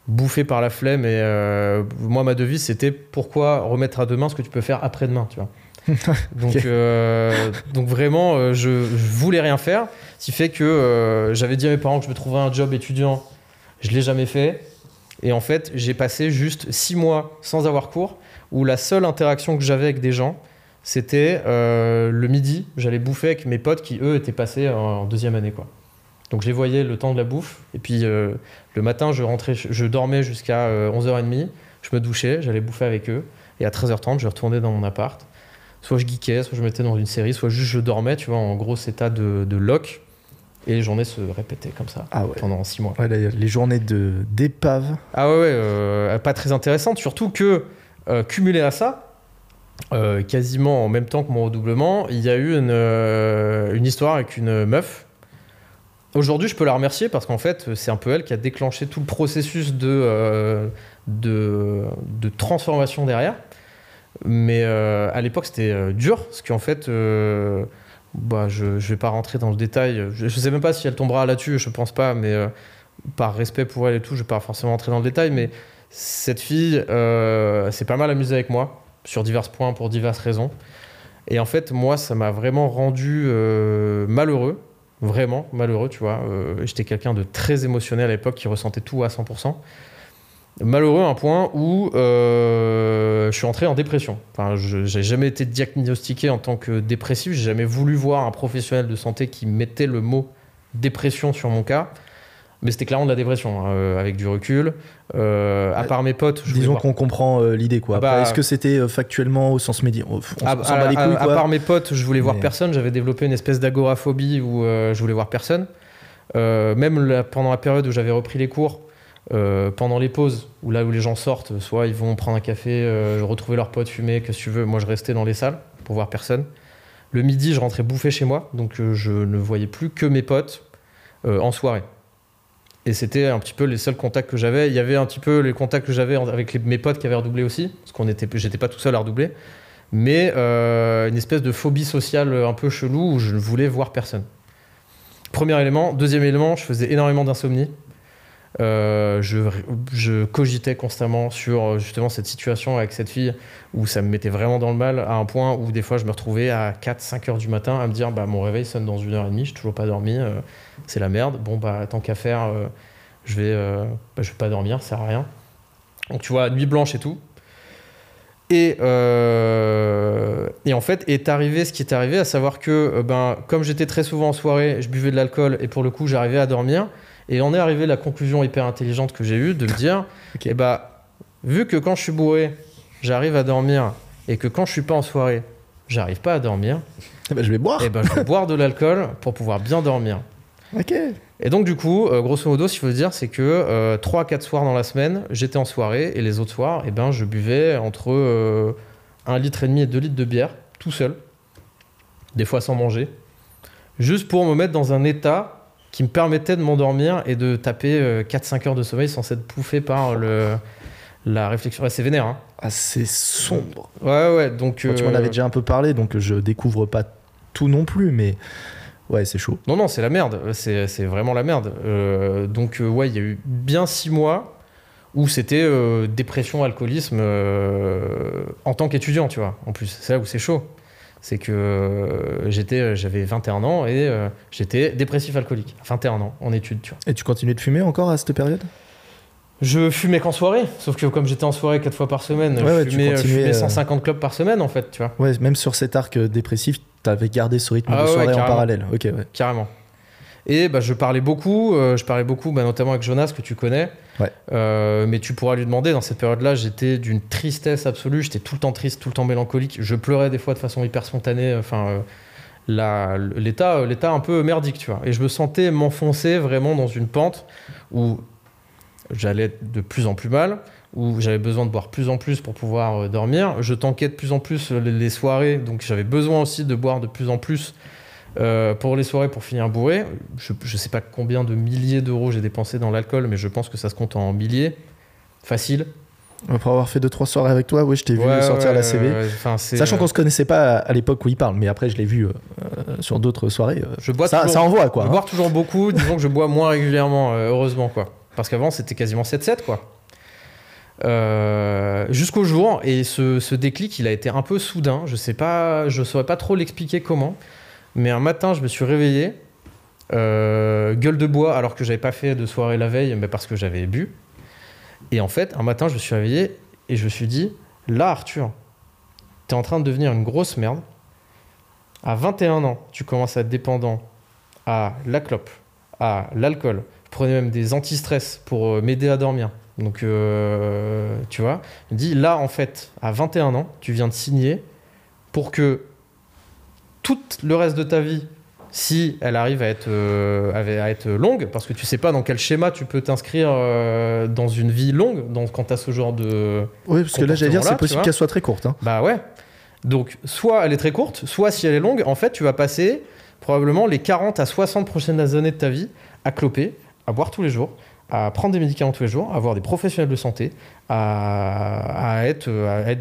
bouffé par la flemme. Et euh, moi, ma devise, c'était pourquoi remettre à demain ce que tu peux faire après-demain, tu vois. donc, euh, donc vraiment, je, je voulais rien faire. Ce qui fait que j'avais dit à mes parents que je me trouverais un job étudiant. Je l'ai jamais fait. Et en fait, j'ai passé juste six mois sans avoir cours, où la seule interaction que j'avais avec des gens, c'était euh, le midi, j'allais bouffer avec mes potes qui, eux, étaient passés en, deuxième année. Quoi. Donc je les voyais le temps de la bouffe. Et puis euh, le matin, je, rentrais, je dormais jusqu'à euh, 11h30, je me douchais, j'allais bouffer avec eux. Et à 13h30, je retournais dans mon appart. Soit je geekais, soit je me mettais dans une série, soit juste je dormais, tu vois, en gros état de, de lock. Et les journées se répétaient comme ça Ah ouais. pendant six mois. Ouais, les, journées de d'épave. Ah ouais, ouais euh, pas très intéressante, surtout que euh, cumulé à ça, euh, quasiment en même temps que mon redoublement, il y a eu une, euh, une histoire avec une meuf. Aujourd'hui, je peux la remercier parce qu'en fait, c'est un peu elle qui a déclenché tout le processus de, euh, de, transformation derrière. Mais à l'époque, c'était dur parce qu'en fait, bah, je ne vais pas rentrer dans le détail. Je ne sais même pas si elle tombera là-dessus, je pense pas, mais par respect pour elle et tout, je vais pas forcément rentrer dans le détail. Mais cette fille s'est pas mal amusée avec moi sur divers points pour diverses raisons. Et en fait, moi, ça m'a vraiment rendu euh, malheureux, vraiment malheureux, tu vois. Euh, J'étais quelqu'un de très émotionnel à l'époque qui ressentait tout à 100%. Malheureux à un point où euh, je suis entré en dépression. Enfin, je n'ai jamais été diagnostiqué en tant que dépressif. J'ai jamais voulu voir un professionnel de santé qui mettait le mot dépression sur mon cas. Mais c'était clairement de la dépression, hein, euh, avec du recul. Euh, à part mes potes, je Disons qu'on comprend euh, l'idée quoi. Ah bah- Est-ce que c'était euh, factuellement au sens médical On, on Ah, à, bat les à- couilles à quoi. part mes potes, je voulais voir Mais- personne. J'avais développé une espèce d'agoraphobie où euh, je voulais voir personne. Euh, même la- pendant la période où j'avais repris les cours, euh, pendant les pauses, où là où les gens sortent, soit ils vont prendre un café, euh, retrouver leurs potes, fumer, que tu veux. Moi, je restais dans les salles pour voir personne. Le midi, je rentrais bouffer chez moi, donc euh, je ne voyais plus que mes potes euh, en soirée. Et c'était un petit peu les seuls contacts que j'avais. Il y avait un petit peu les contacts que j'avais avec les- mes potes qui avaient redoublé aussi, parce qu'on était, j'étais pas tout seul à redoubler, mais euh, une espèce de phobie sociale un peu chelou où je ne voulais voir personne. Premier élément. Deuxième élément, je faisais énormément d'insomnie. Euh, je, cogitais constamment sur euh, justement cette situation avec cette fille où ça me mettait vraiment dans le mal à un point où des fois je me retrouvais à 4-5 heures du matin à me dire bah mon réveil sonne dans une heure et demie, j'ai toujours pas dormi, euh, c'est la merde. Bon bah tant qu'à faire, je vais bah, je vais pas dormir, ça sert à rien. Donc tu vois nuit blanche et tout. Et, et en fait est arrivé ce qui est arrivé, à savoir que ben comme j'étais très souvent en soirée, je buvais de l'alcool et pour le coup j'arrivais à dormir. Et on est arrivé à la conclusion hyper intelligente que j'ai eue de me dire, Ok. eh bah, vu que quand je suis bourré, j'arrive à dormir, et que quand je suis pas en soirée, j'arrive pas à dormir, Eh ben, je vais boire. et ben je vais boire de l'alcool pour pouvoir bien dormir. Ok. Et donc du coup, euh, grosso modo, ce qu'il faut se dire, c'est que 3-4 soirs dans la semaine, j'étais en soirée, et les autres soirs, eh ben, je buvais entre 1 litre et demi et 2 litres de bière, tout seul, des fois sans manger, juste pour me mettre dans un état qui me permettait de m'endormir et de taper euh, 4-5 heures de sommeil sans être bouffé par le, la réflexion. Ouais, c'est vénère, hein. Ah, c'est sombre. Ouais, ouais, donc... Tu m'en euh, avais déjà un peu parlé, donc je découvre pas tout non plus, mais ouais, c'est chaud. Non, non, c'est la merde. C'est vraiment la merde. Euh, donc, euh, ouais, il y a eu bien six mois où c'était euh, dépression, alcoolisme euh, en tant qu'étudiant, tu vois. En plus, c'est là où c'est chaud. C'est que euh, j'étais, j'avais 21 ans et euh, j'étais dépressif alcoolique. À 21 ans, en études, tu vois. Et tu continues de fumer encore à cette période? Je fumais qu'en soirée, sauf que comme j'étais en soirée quatre fois par semaine, Ouais, je, fumais, je continuais, fumais euh, 150 clubs par semaine, en fait, tu vois. Ouais, même sur cet arc euh, dépressif, t'avais gardé ce rythme Ah de ouais, soirée en parallèle. Ok, ouais. Carrément. Et bah, je parlais beaucoup, euh, je parlais beaucoup bah, notamment avec Jonas que tu connais. Ouais. Euh, mais tu pourras lui demander, dans cette période-là, j'étais d'une tristesse absolue, j'étais tout le temps triste, tout le temps mélancolique. Je pleurais des fois de façon hyper spontanée. Enfin, euh, la- l'état, l'état un peu merdique, tu vois. Et je me sentais m'enfoncer vraiment dans une pente où j'allais de plus en plus mal, où j'avais besoin de boire plus en plus pour pouvoir dormir. Je tanquais de plus en plus les, les soirées, donc j'avais besoin aussi de boire de plus en plus euh, pour les soirées pour finir bourré. Je, je sais pas combien de milliers d'euros j'ai dépensé dans l'alcool, mais je pense que ça se compte en milliers. Facile. Après avoir fait 2-3 soirées avec toi, oui, je t'ai vu sortir ouais, la CV. ouais, Sachant qu'on se connaissait pas à, l'époque où il parle, mais après je l'ai vu euh, euh, sur d'autres soirées. euh, Je bois ça, toujours- ça envoie quoi. Je hein. bois toujours beaucoup, disons que je bois moins régulièrement, euh, heureusement quoi. Parce qu'avant c'était quasiment 7-7 quoi. Euh, Jusqu'au jour, et ce, ce déclic il a été un peu soudain, je sais pas, je saurais pas trop l'expliquer comment, mais un matin je me suis réveillé, euh, gueule de bois alors que j'avais pas fait de soirée la veille, mais parce que j'avais bu. Et en fait, un matin je me suis réveillé et je me suis dit, là Arthur, t'es en train de devenir une grosse merde. À 21 ans, tu commences à être dépendant à la clope, à l'alcool. Je prenais même des anti-stress pour euh, m'aider à dormir. Donc, euh, tu vois, je me dis, là, en fait, à 21 ans, tu viens de signer pour que tout le reste de ta vie, si elle arrive à être, euh, à être longue, parce que tu sais pas dans quel schéma tu peux t'inscrire euh, dans une vie longue donc, quand tu as ce genre de, Oui, parce que là j'allais dire, c'est possible qu'elle soit très courte. hein. bah ouais. Donc, soit elle est très courte, soit si elle est longue, en fait, tu vas passer probablement les 40 à 60 prochaines années de ta vie à cloper, à boire tous les jours, à prendre des médicaments tous les jours, à avoir des professionnels de santé, à, être,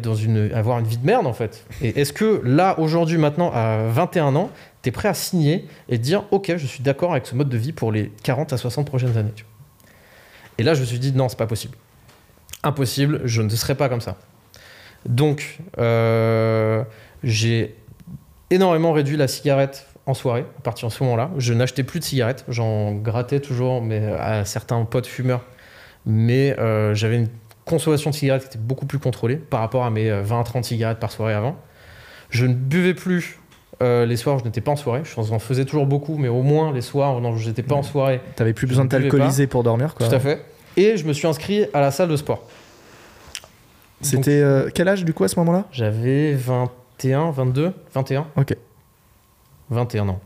dans une, avoir une vie de merde, en fait. Et est-ce que là, aujourd'hui, maintenant, à 21 ans, tu es prêt à signer et dire, OK, je suis d'accord avec ce mode de vie pour les 40 à 60 prochaines années. Et là, je me suis dit, non, c'est pas possible. Impossible, je ne serai pas comme ça. Donc, euh, j'ai énormément réduit la cigarette en soirée, à partir de ce moment-là. Je n'achetais plus de cigarettes, j'en grattais toujours mais à certains potes fumeurs. Mais euh, j'avais une consommation de cigarettes qui était beaucoup plus contrôlée par rapport à mes euh, 20 à 30 cigarettes par soirée avant. Je ne buvais plus euh, les soirs où je n'étais pas en soirée. Je en faisais toujours beaucoup, mais au moins les soirs où je n'étais pas en soirée, T'avais plus besoin de t'alcooliser pour dormir quoi. tout à fait. Et je me suis inscrit à la salle de sport. C'était euh, quel âge du coup à ce moment-là? J'avais 21, 22, 21. Ok. 21 ans.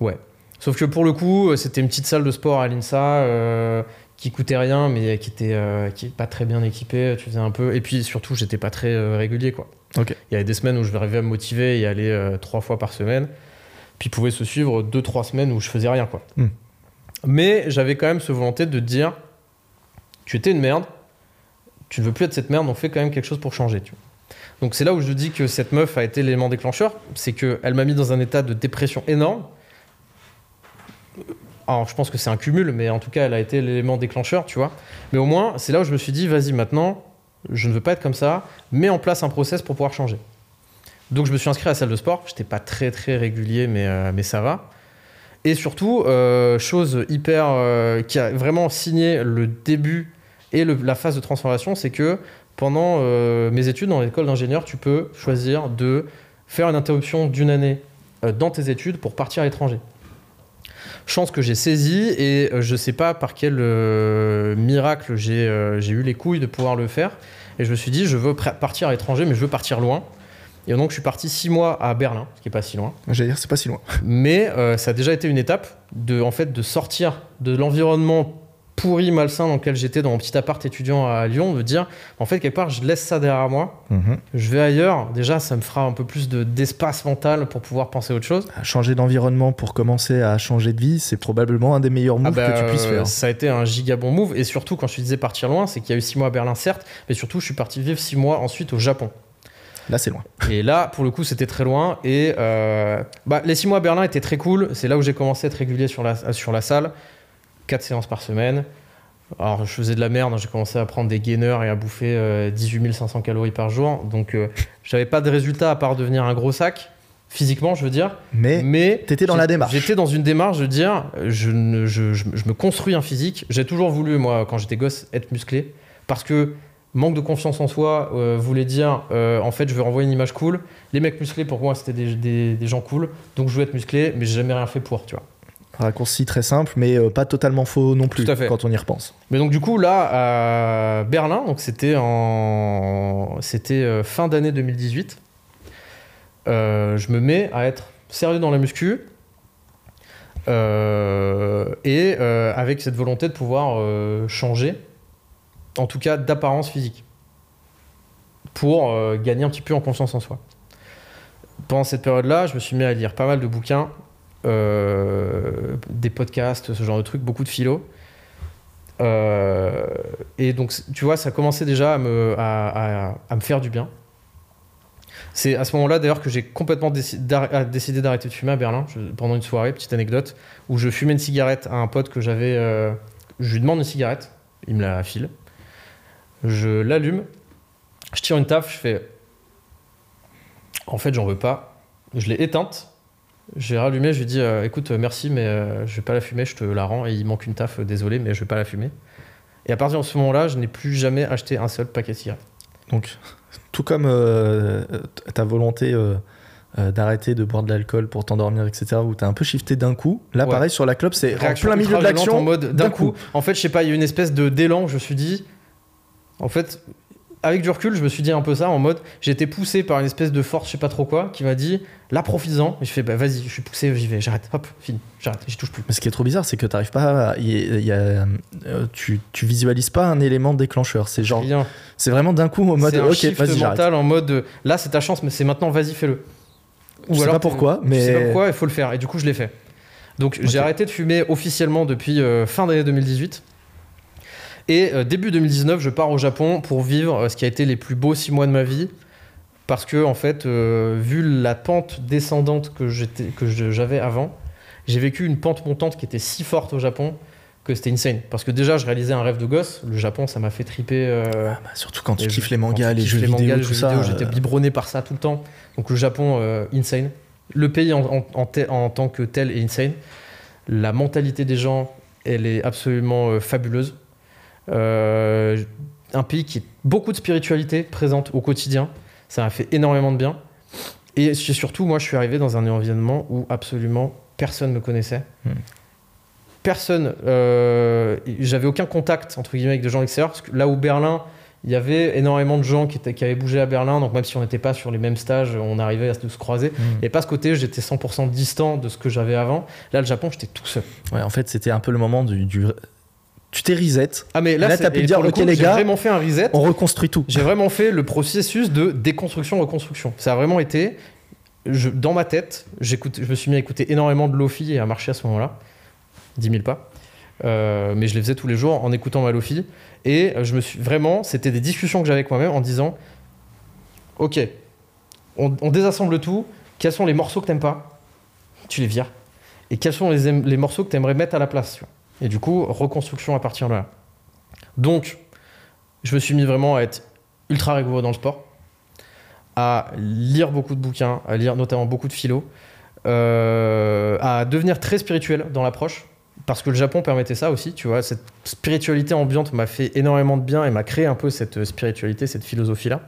Ouais. Sauf que pour le coup, euh, c'était une petite salle de sport à l'INSA euh, qui coûtait rien, mais qui était euh, qui est pas très bien équipé. Tu faisais un peu. Et puis surtout, j'étais pas très euh, régulier, quoi. Il y avait des semaines où je arrivais à me motiver et aller euh, trois fois par semaine. Puis pouvait se suivre deux, trois semaines où je faisais rien, quoi. Hmm. Mais j'avais quand même ce volonté de dire tu étais une merde, tu ne veux plus être cette merde, on fait quand même quelque chose pour changer. Tu vois. Donc c'est là où je dis que cette meuf a été l'élément déclencheur, c'est qu'elle m'a mis dans un état de dépression énorme. Alors je pense que c'est un cumul, mais en tout cas elle a été l'élément déclencheur, tu vois. Mais au moins c'est là où je me suis dit vas-y maintenant, je ne veux pas être comme ça, mets en place un process pour pouvoir changer. Donc je me suis inscrit à la salle de sport, j'étais pas très très régulier, mais, euh, mais ça va. Et surtout, euh, chose hyper. euh, qui a vraiment signé le début et la phase de transformation, c'est que pendant euh, mes études dans l'école d'ingénieur, tu peux choisir de faire une interruption d'une année euh, dans tes études pour partir à l'étranger. Chance que j'ai saisi et euh, je sais pas par quel miracle j'ai eu les couilles de pouvoir le faire. Et je me suis dit, je veux partir à l'étranger, mais je veux partir loin. Et donc, je suis parti six mois à Berlin, ce qui est pas si loin. J'allais dire, c'est pas si loin. Mais euh, ça a déjà été une étape de, en fait, de sortir de l'environnement pourri, malsain dans lequel j'étais dans mon petit appart étudiant à Lyon, de dire, en fait, quelque part, je laisse ça derrière moi, Mhm. je vais ailleurs. Déjà, ça me fera un peu plus de- d'espace mental pour pouvoir penser à autre chose. Changer d'environnement pour commencer à changer de vie, c'est probablement un des meilleurs moves Ah bah, que tu puisses faire. Ça a été un giga bon move. Et surtout, quand je te disais partir loin, c'est qu'il y a eu six mois à Berlin, certes, mais surtout, je suis parti vivre six mois ensuite au Japon. Là, c'est loin. Et là, pour le coup, c'était très loin. Et euh, bah, les six mois à Berlin étaient très cool. C'est là où j'ai commencé à être régulier sur la, sur la salle. Quatre séances par semaine. Alors, je faisais de la merde. hein. J'ai commencé à prendre des gainers et à bouffer euh, 18 500 calories par jour. Donc, euh, j'avais pas de résultat à part devenir un gros sac, physiquement, je veux dire. Mais, Mais t'étais dans la démarche. J'étais dans une démarche de dire, je, ne- je, je- je me construis un physique. J'ai toujours voulu, moi, quand j'étais gosse, être musclé. Parce que manque de confiance en soi euh, voulait dire, euh, en fait, je veux renvoyer une image cool. Les mecs musclés, pour moi, c'était des, des- des gens cool. Donc, je voulais être musclé, mais j'ai jamais rien fait pour, tu vois. Raccourci très simple, mais euh, pas totalement faux non plus Tout à fait. quand on y repense. Mais donc, du coup, là, à Berlin, donc c'était en... C'était euh, fin d'année 2018. euh, je me mets à être sérieux dans la muscu. euh, et euh, avec cette volonté de pouvoir changer, en tout cas d'apparence physique, pour gagner un petit peu en confiance en soi. Pendant cette période-là, je me suis mis à lire pas mal de bouquins, des podcasts, ce genre de trucs, beaucoup de philo. Euh, et donc, tu vois, ça commençait déjà à me, faire du bien. C'est à ce moment-là, d'ailleurs, que j'ai complètement décidé d'arrêter de fumer à Berlin pendant une soirée, petite anecdote, où je fumais une cigarette à un pote que j'avais. euh, je lui demande une cigarette, il me la file. Je l'allume, je tire une taf, je fais. En fait, j'en veux pas. Je l'ai éteinte. J'ai rallumé, je lui dis euh, écoute, euh, merci, mais euh, je vais pas la fumer, je te la rends. Et il manque une taf, euh, désolé, mais je vais pas la fumer. Et à partir de ce moment-là, je n'ai plus jamais acheté un seul paquet de cigarettes. Donc, tout comme euh, ta volonté d'arrêter de boire de l'alcool pour t'endormir, etc., où t'as un peu shifté d'un coup, là, Ouais. pareil, sur la clope, c'est en plein milieu de l'action. en mode d'un coup. En fait, je sais pas, il y a eu une espèce de d'élan. où Je me suis dit, en fait, avec du recul, je me suis dit un peu ça en mode, j'ai été poussé par une espèce de force, je sais pas trop quoi, qui m'a dit, là, profites-en. Et je fais, bah vas-y, je suis poussé, j'y vais, j'arrête, hop, fini, j'arrête, j'y touche plus. Mais ce qui est trop bizarre, c'est que t'arrives pas. à- y a- il y a, euh, tu, tu visualises pas un élément déclencheur. C'est genre, c'est vraiment d'un coup au mode, un ok, vas-y, j'arrête. mental en mode, là, c'est ta chance, mais c'est maintenant, vas-y, fais-le. Je sais pas pourquoi, Je sais pas mais pourquoi, il faut le faire. Et du coup, je l'ai fait. Donc, j'ai arrêté de fumer officiellement depuis euh, fin d'année 2018. Et euh, début 2019, je pars au Japon pour vivre euh, ce qui a été les plus beaux six mois de ma vie. Parce que, en fait, euh, vu la pente descendante que j'avais avant, j'ai vécu une pente montante qui était si forte au Japon que c'était insane. Parce que déjà, je réalisais un rêve de gosse. Le Japon, ça m'a fait triper. euh, Ah bah, surtout quand tu kiffes les mangas, les jeux vidéo, mangas, les tout jeux ça. euh, J'étais biberonné par ça tout le temps. Donc le Japon, euh, insane. Le pays en, en- en te- en tant que tel est insane. La mentalité des gens, elle est absolument fabuleuse. Euh, un pays qui est beaucoup de spiritualité présente au quotidien. Ça m'a fait énormément de bien. Et surtout, moi, je suis arrivé dans un environnement où absolument personne ne me connaissait. Hmm. Personne. euh, J'avais aucun contact, entre guillemets, avec des gens extérieurs. Parce que là où Berlin, il y avait énormément de gens qui, étaient, qui avaient bougé à Berlin. Donc même si on n'était pas sur les mêmes stages, on arrivait à se se croiser. hmm. Et pas ce côté, j'étais 100% distant de ce que j'avais avant. Là, le Japon, j'étais tout seul. Ouais, en fait, c'était un peu le moment du, du- tu t'es reset. Ah mais là, Là, t'as pu dire, le ok, coup, les j'ai gars, vraiment fait un reset. On reconstruit tout. J'ai vraiment fait le processus de déconstruction-reconstruction. Ça a vraiment été, je, dans ma tête, j'écoute, je me suis mis à écouter énormément de Lofi et à marcher à ce moment-là, 10 000 pas. Euh, mais je les faisais tous les jours en écoutant ma Lofi. Et euh, je me suis vraiment, c'était des discussions que j'avais avec moi-même en disant, ok, on, on désassemble tout. Quels sont les morceaux que t'aimes pas? Tu les vires. Et quels sont les, les morceaux que t'aimerais mettre à la place tu vois? Et du coup, reconstruction à partir de là. Donc, je me suis mis vraiment à être ultra rigoureux dans le sport, à lire beaucoup de bouquins, à lire notamment beaucoup de philo, euh, à devenir très spirituel dans l'approche, parce que le Japon permettait ça aussi, tu vois, cette spiritualité ambiante m'a fait énormément de bien et m'a créé un peu cette spiritualité, cette philosophie-là.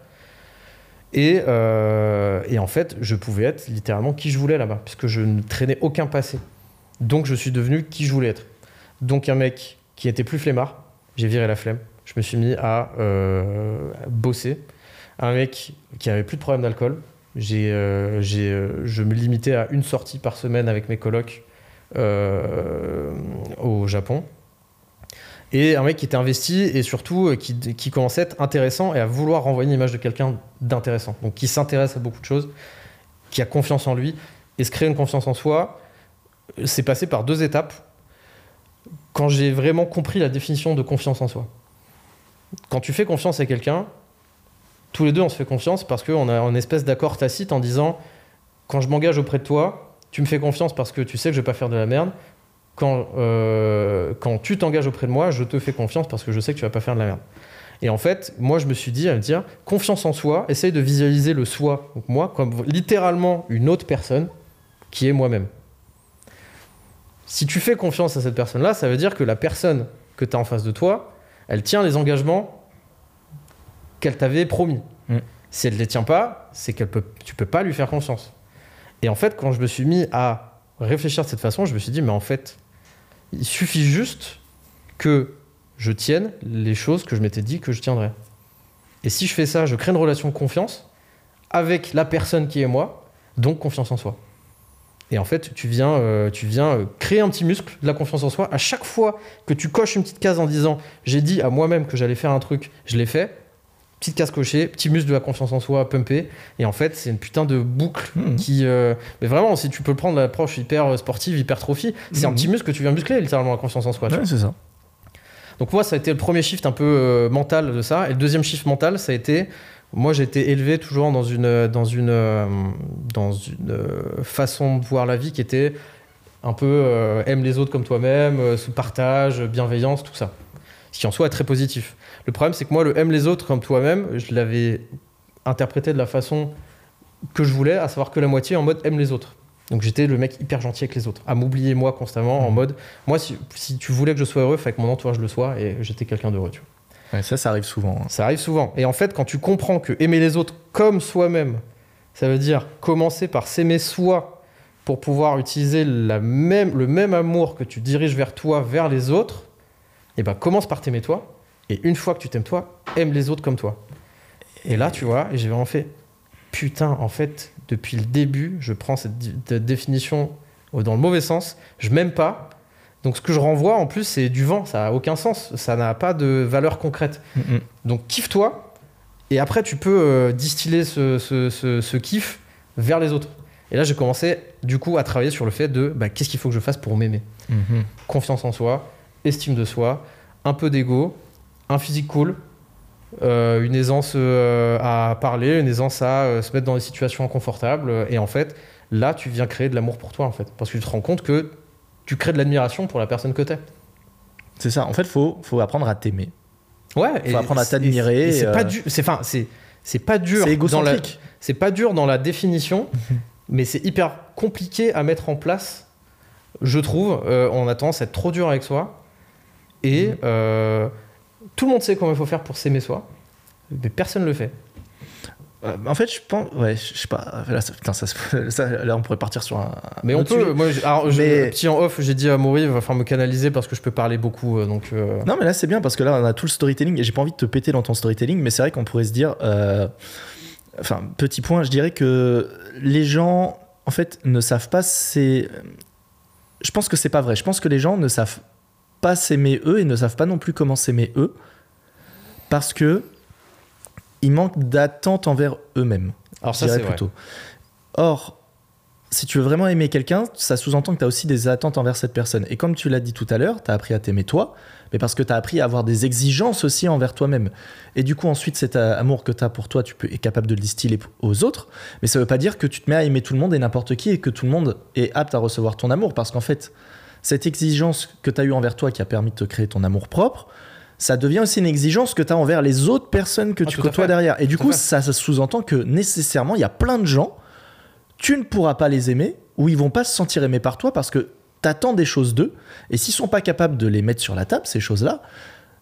Et, euh, et en fait, je pouvais être littéralement qui je voulais là-bas, puisque je ne traînais aucun passé. Donc je suis devenu qui je voulais être. Donc un mec qui était plus flemmard, j'ai viré la flemme. Je me suis mis à euh, bosser. Un mec qui avait plus de problème d'alcool. Euh, euh, je me limitais à une sortie par semaine avec mes colocs au Japon. Et un mec qui était investi et surtout qui, qui commençait à être intéressant et à vouloir renvoyer une image de quelqu'un d'intéressant. Donc qui s'intéresse à beaucoup de choses, qui a confiance en lui. Et se créer une confiance en soi, c'est passé par deux étapes quand j'ai vraiment compris la définition de confiance en soi. Quand tu fais confiance à quelqu'un, tous les deux on se fait confiance parce qu'on a une espèce d'accord tacite en disant quand je m'engage auprès de toi, tu me fais confiance parce que tu sais que je vais pas faire de la merde. Quand, euh, quand tu t'engages auprès de moi, je te fais confiance parce que je sais que tu vas pas faire de la merde. Et en fait, moi je me suis dit à me dire confiance en soi, essaye de visualiser le soi, moi, comme littéralement une autre personne qui est moi-même. Si tu fais confiance à cette personne-là, ça veut dire que la personne que tu as en face de toi, elle tient les engagements qu'elle t'avait promis. Mm. Si elle ne les tient pas, c'est qu'elle peut, tu peux pas lui faire confiance. Et en fait, quand je me suis mis à réfléchir de cette façon, je me suis dit, mais en fait, il suffit juste que je tienne les choses que je m'étais dit que je tiendrais. Et si je fais ça, je crée une relation de confiance avec la personne qui est moi, donc confiance en soi. Et en fait, tu viens, euh, tu viens euh, créer un petit muscle de la confiance en soi. À chaque fois que tu coches une petite case en disant j'ai dit à moi-même que j'allais faire un truc, je l'ai fait, petite case cochée, petit muscle de la confiance en soi pumpé. Et en fait, c'est une putain de boucle Mhm. qui. euh, Mais vraiment, si tu peux prendre l'approche hyper sportive, hypertrophie, c'est un Mhm. petit muscle que tu viens muscler littéralement la confiance en soi. Ouais, c'est ça. donc moi, ça a été le premier shift un peu mental de ça. Et le deuxième shift mental, ça a été, moi j'ai été élevé toujours dans une, dans une, euh, dans une euh, façon de voir la vie qui était un peu euh, aime les autres comme toi-même, euh, sous partage, bienveillance, tout ça. Ce qui en soi est très positif. Le problème, c'est que moi, le aime les autres comme toi-même, je l'avais interprété de la façon que je voulais, à savoir que la moitié en mode aime les autres. Donc j'étais le mec hyper gentil avec les autres, à m'oublier moi constamment en Mhm. mode moi si, si tu voulais que je sois heureux, fait que mon entourage le soit et j'étais quelqu'un d'heureux. Tu vois. Ça, ça arrive souvent. hein. Ça arrive souvent. Et en fait, quand tu comprends que aimer les autres comme soi-même, ça veut dire commencer par s'aimer soi pour pouvoir utiliser le même amour que tu diriges vers toi, vers les autres, et ben commence par t'aimer toi. Et une fois que tu t'aimes toi, aime les autres comme toi. Et là, tu vois, j'ai vraiment fait putain, en fait, depuis le début, je prends cette définition dans le mauvais sens. Je m'aime pas. Donc ce que je renvoie en plus, c'est du vent. Ça a aucun sens. Ça n'a pas de valeur concrète. Mhm. Donc kiffe-toi, et après tu peux euh, distiller ce, ce- ce- ce kiff vers les autres. Et là j'ai commencé du coup à travailler sur le fait de bah, qu'est-ce qu'il faut que je fasse pour m'aimer? Mhm. Confiance en soi, estime de soi, un peu d'ego, un physique cool, euh, une aisance euh, à parler, une aisance à euh, se mettre dans des situations inconfortables. Et en fait, là tu viens créer de l'amour pour toi en fait. Parce que tu te rends compte que tu crées de l'admiration pour la personne que t'es. C'est ça. En fait, faut, faut apprendre à t'aimer. Ouais, Faut apprendre à t'admirer, et C'est euh, pas dur. C'est enfin, c'est c'est pas dur. C'est dans la- égocentrique. C'est pas dur dans la définition, mais c'est hyper compliqué à mettre en place. Je trouve. Euh, on a tendance à être trop dur avec soi, et Mhm. euh, tout le monde sait comment il faut faire pour s'aimer soi, mais personne le fait. Euh, en fait, je pense. Ouais, je sais pas. Là, ça, putain, ça, se- ça- là, on pourrait partir sur un. Mais on peut. Moi, je- petit en off, j'ai dit à Maury, il va falloir me canaliser parce que je peux parler beaucoup. euh, donc. euh, Non, mais là, c'est bien parce que là, on a tout le storytelling et j'ai pas envie de te péter dans ton storytelling, mais c'est vrai qu'on pourrait se dire. euh, Enfin, petit point, je dirais que les gens, en fait, ne savent pas. C'est. Je pense que c'est pas vrai. Je pense que les gens ne savent pas s'aimer eux et ne savent pas non plus comment s'aimer eux parce que ils manquent d'attente envers eux-mêmes. Alors ça, vrai. plutôt. Or, si tu veux vraiment aimer quelqu'un, ça sous-entend que tu as aussi des attentes envers cette personne. Et comme tu l'as dit tout à l'heure, tu as appris à t'aimer toi, mais parce que tu as appris à avoir des exigences aussi envers toi-même. Et du coup, ensuite, cet amour que tu as pour toi, tu peux, es capable de le distiller aux autres. Mais ça veut pas dire que tu te mets à aimer tout le monde et n'importe qui et que tout le monde est apte à recevoir ton amour. Parce qu'en fait, cette exigence que tu as eue envers toi qui a permis de te créer ton amour propre, ça devient aussi une exigence que tu as envers les autres personnes que Ah, tu côtoies derrière. Et du Tout coup, ça, ça sous-entend que nécessairement, il y a plein de gens, tu ne pourras pas les aimer ou ils vont pas se sentir aimés par toi parce que tu attends des choses d'eux. Et s'ils sont pas capables de les mettre sur la table, ces choses-là,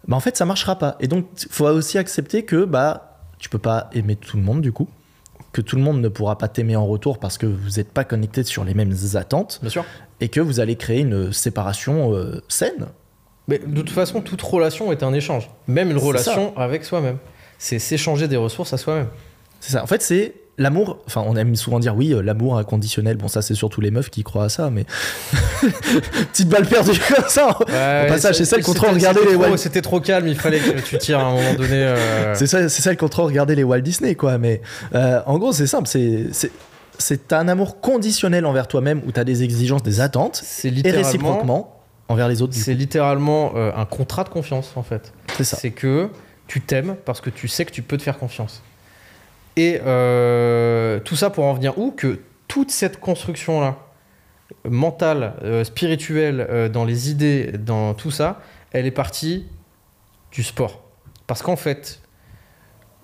bah en fait, ça marchera pas. Et donc, il faut aussi accepter que bah, tu peux pas aimer tout le monde du coup. Que tout le monde ne pourra pas t'aimer en retour parce que vous n'êtes pas connectés sur les mêmes attentes Bien sûr. et que vous allez créer une séparation euh, saine. Mais de toute façon, toute relation est un échange. Même une relation avec soi-même. C'est s'échanger des ressources à soi-même. C'est ça. En fait, c'est l'amour. Enfin, on aime souvent dire oui, euh, l'amour inconditionnel. Bon, ça, c'est surtout les meufs qui croient à ça, mais. Petite balle perdue comme ça. Ouais, Au passage, c'est ça le c'était- contrôle. Regardez c'était les trop- Walt- C'était trop calme, il fallait que tu tires à un moment donné. euh, C'est ça, c'est ça le contrôle. Regardez les Walt Disney, quoi. Mais euh, en gros, c'est simple. C'est, c'est, un amour conditionnel envers toi-même où t'as des exigences, des attentes, C'est et littéralement, réciproquement envers les autres. c'est littéralement euh, un contrat de confiance en fait. C'est ça. C'est que tu t'aimes parce que tu sais que tu peux te faire confiance. Et euh, tout ça pour en venir où? Que toute cette construction-là, mentale, euh, spirituelle, dans les idées, dans tout ça, elle est partie du sport. Parce qu'en fait,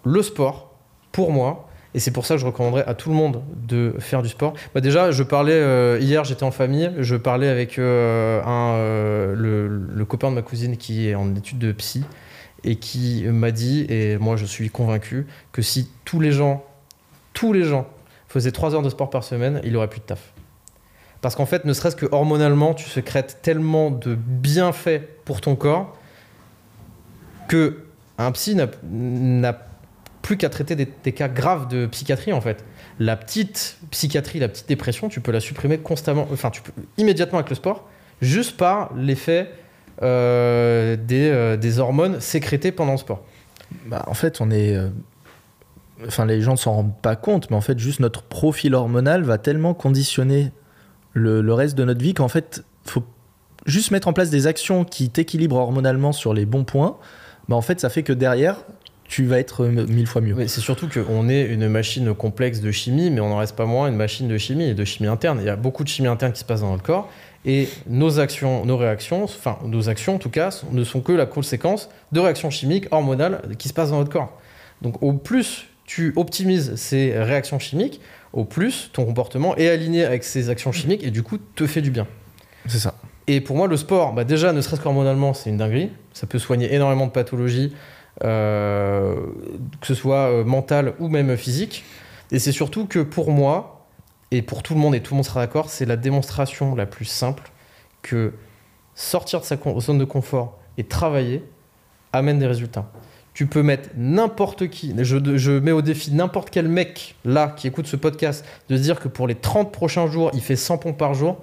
le sport, pour moi, et c'est pour ça que je recommanderais à tout le monde de faire du sport. Bah déjà, je parlais euh, hier, j'étais en famille, je parlais avec euh, euh, le, copain de ma cousine qui est en études de psy et qui m'a dit, et moi je suis convaincu, que si tous les gens, tous les gens faisaient 3 heures de sport par semaine, il aurait plus de taf. Parce qu'en fait, ne serait-ce que hormonalement, tu sécrètes tellement de bienfaits pour ton corps que un psy n'a- n'a plus qu'à traiter des, cas graves de psychiatrie en fait. La petite psychiatrie, la petite dépression, tu peux la supprimer constamment, enfin tu peux immédiatement avec le sport, juste par l'effet euh, des, euh, des hormones sécrétées pendant le sport. Bah, en fait, on est. euh, Enfin, les gens ne s'en rendent pas compte, mais en fait, juste notre profil hormonal va tellement conditionner le, le reste de notre vie qu'en fait, faut juste mettre en place des actions qui t'équilibrent hormonalement sur les bons points. Bah, en fait, ça fait que derrière, tu vas être euh, mille fois mieux. Mais c'est surtout qu'on est une machine complexe de chimie, mais on n'en reste pas moins une machine de chimie et de chimie interne. Il y a beaucoup de chimie interne qui se passe dans notre corps. Et nos actions, nos réactions, enfin nos actions en tout cas, ne sont que la conséquence de réactions chimiques, hormonales qui se passent dans notre corps. Donc au plus tu optimises ces réactions chimiques, au plus ton comportement est aligné avec ces actions chimiques et du coup te fait du bien. C'est ça. Et pour moi, le sport, bah déjà, ne serait-ce qu'hormonalement, c'est une dinguerie. Ça peut soigner énormément de pathologies, euh, que ce soit euh, mentales ou même physiques. Et c'est surtout que pour moi, et pour tout le monde, et tout le monde sera d'accord, c'est la démonstration la plus simple que sortir de sa zone de confort et travailler amène des résultats. Tu peux mettre n'importe qui, je, je mets au défi n'importe quel mec là qui écoute ce podcast de dire que pour les 30 prochains jours, il fait 100 pompes par jour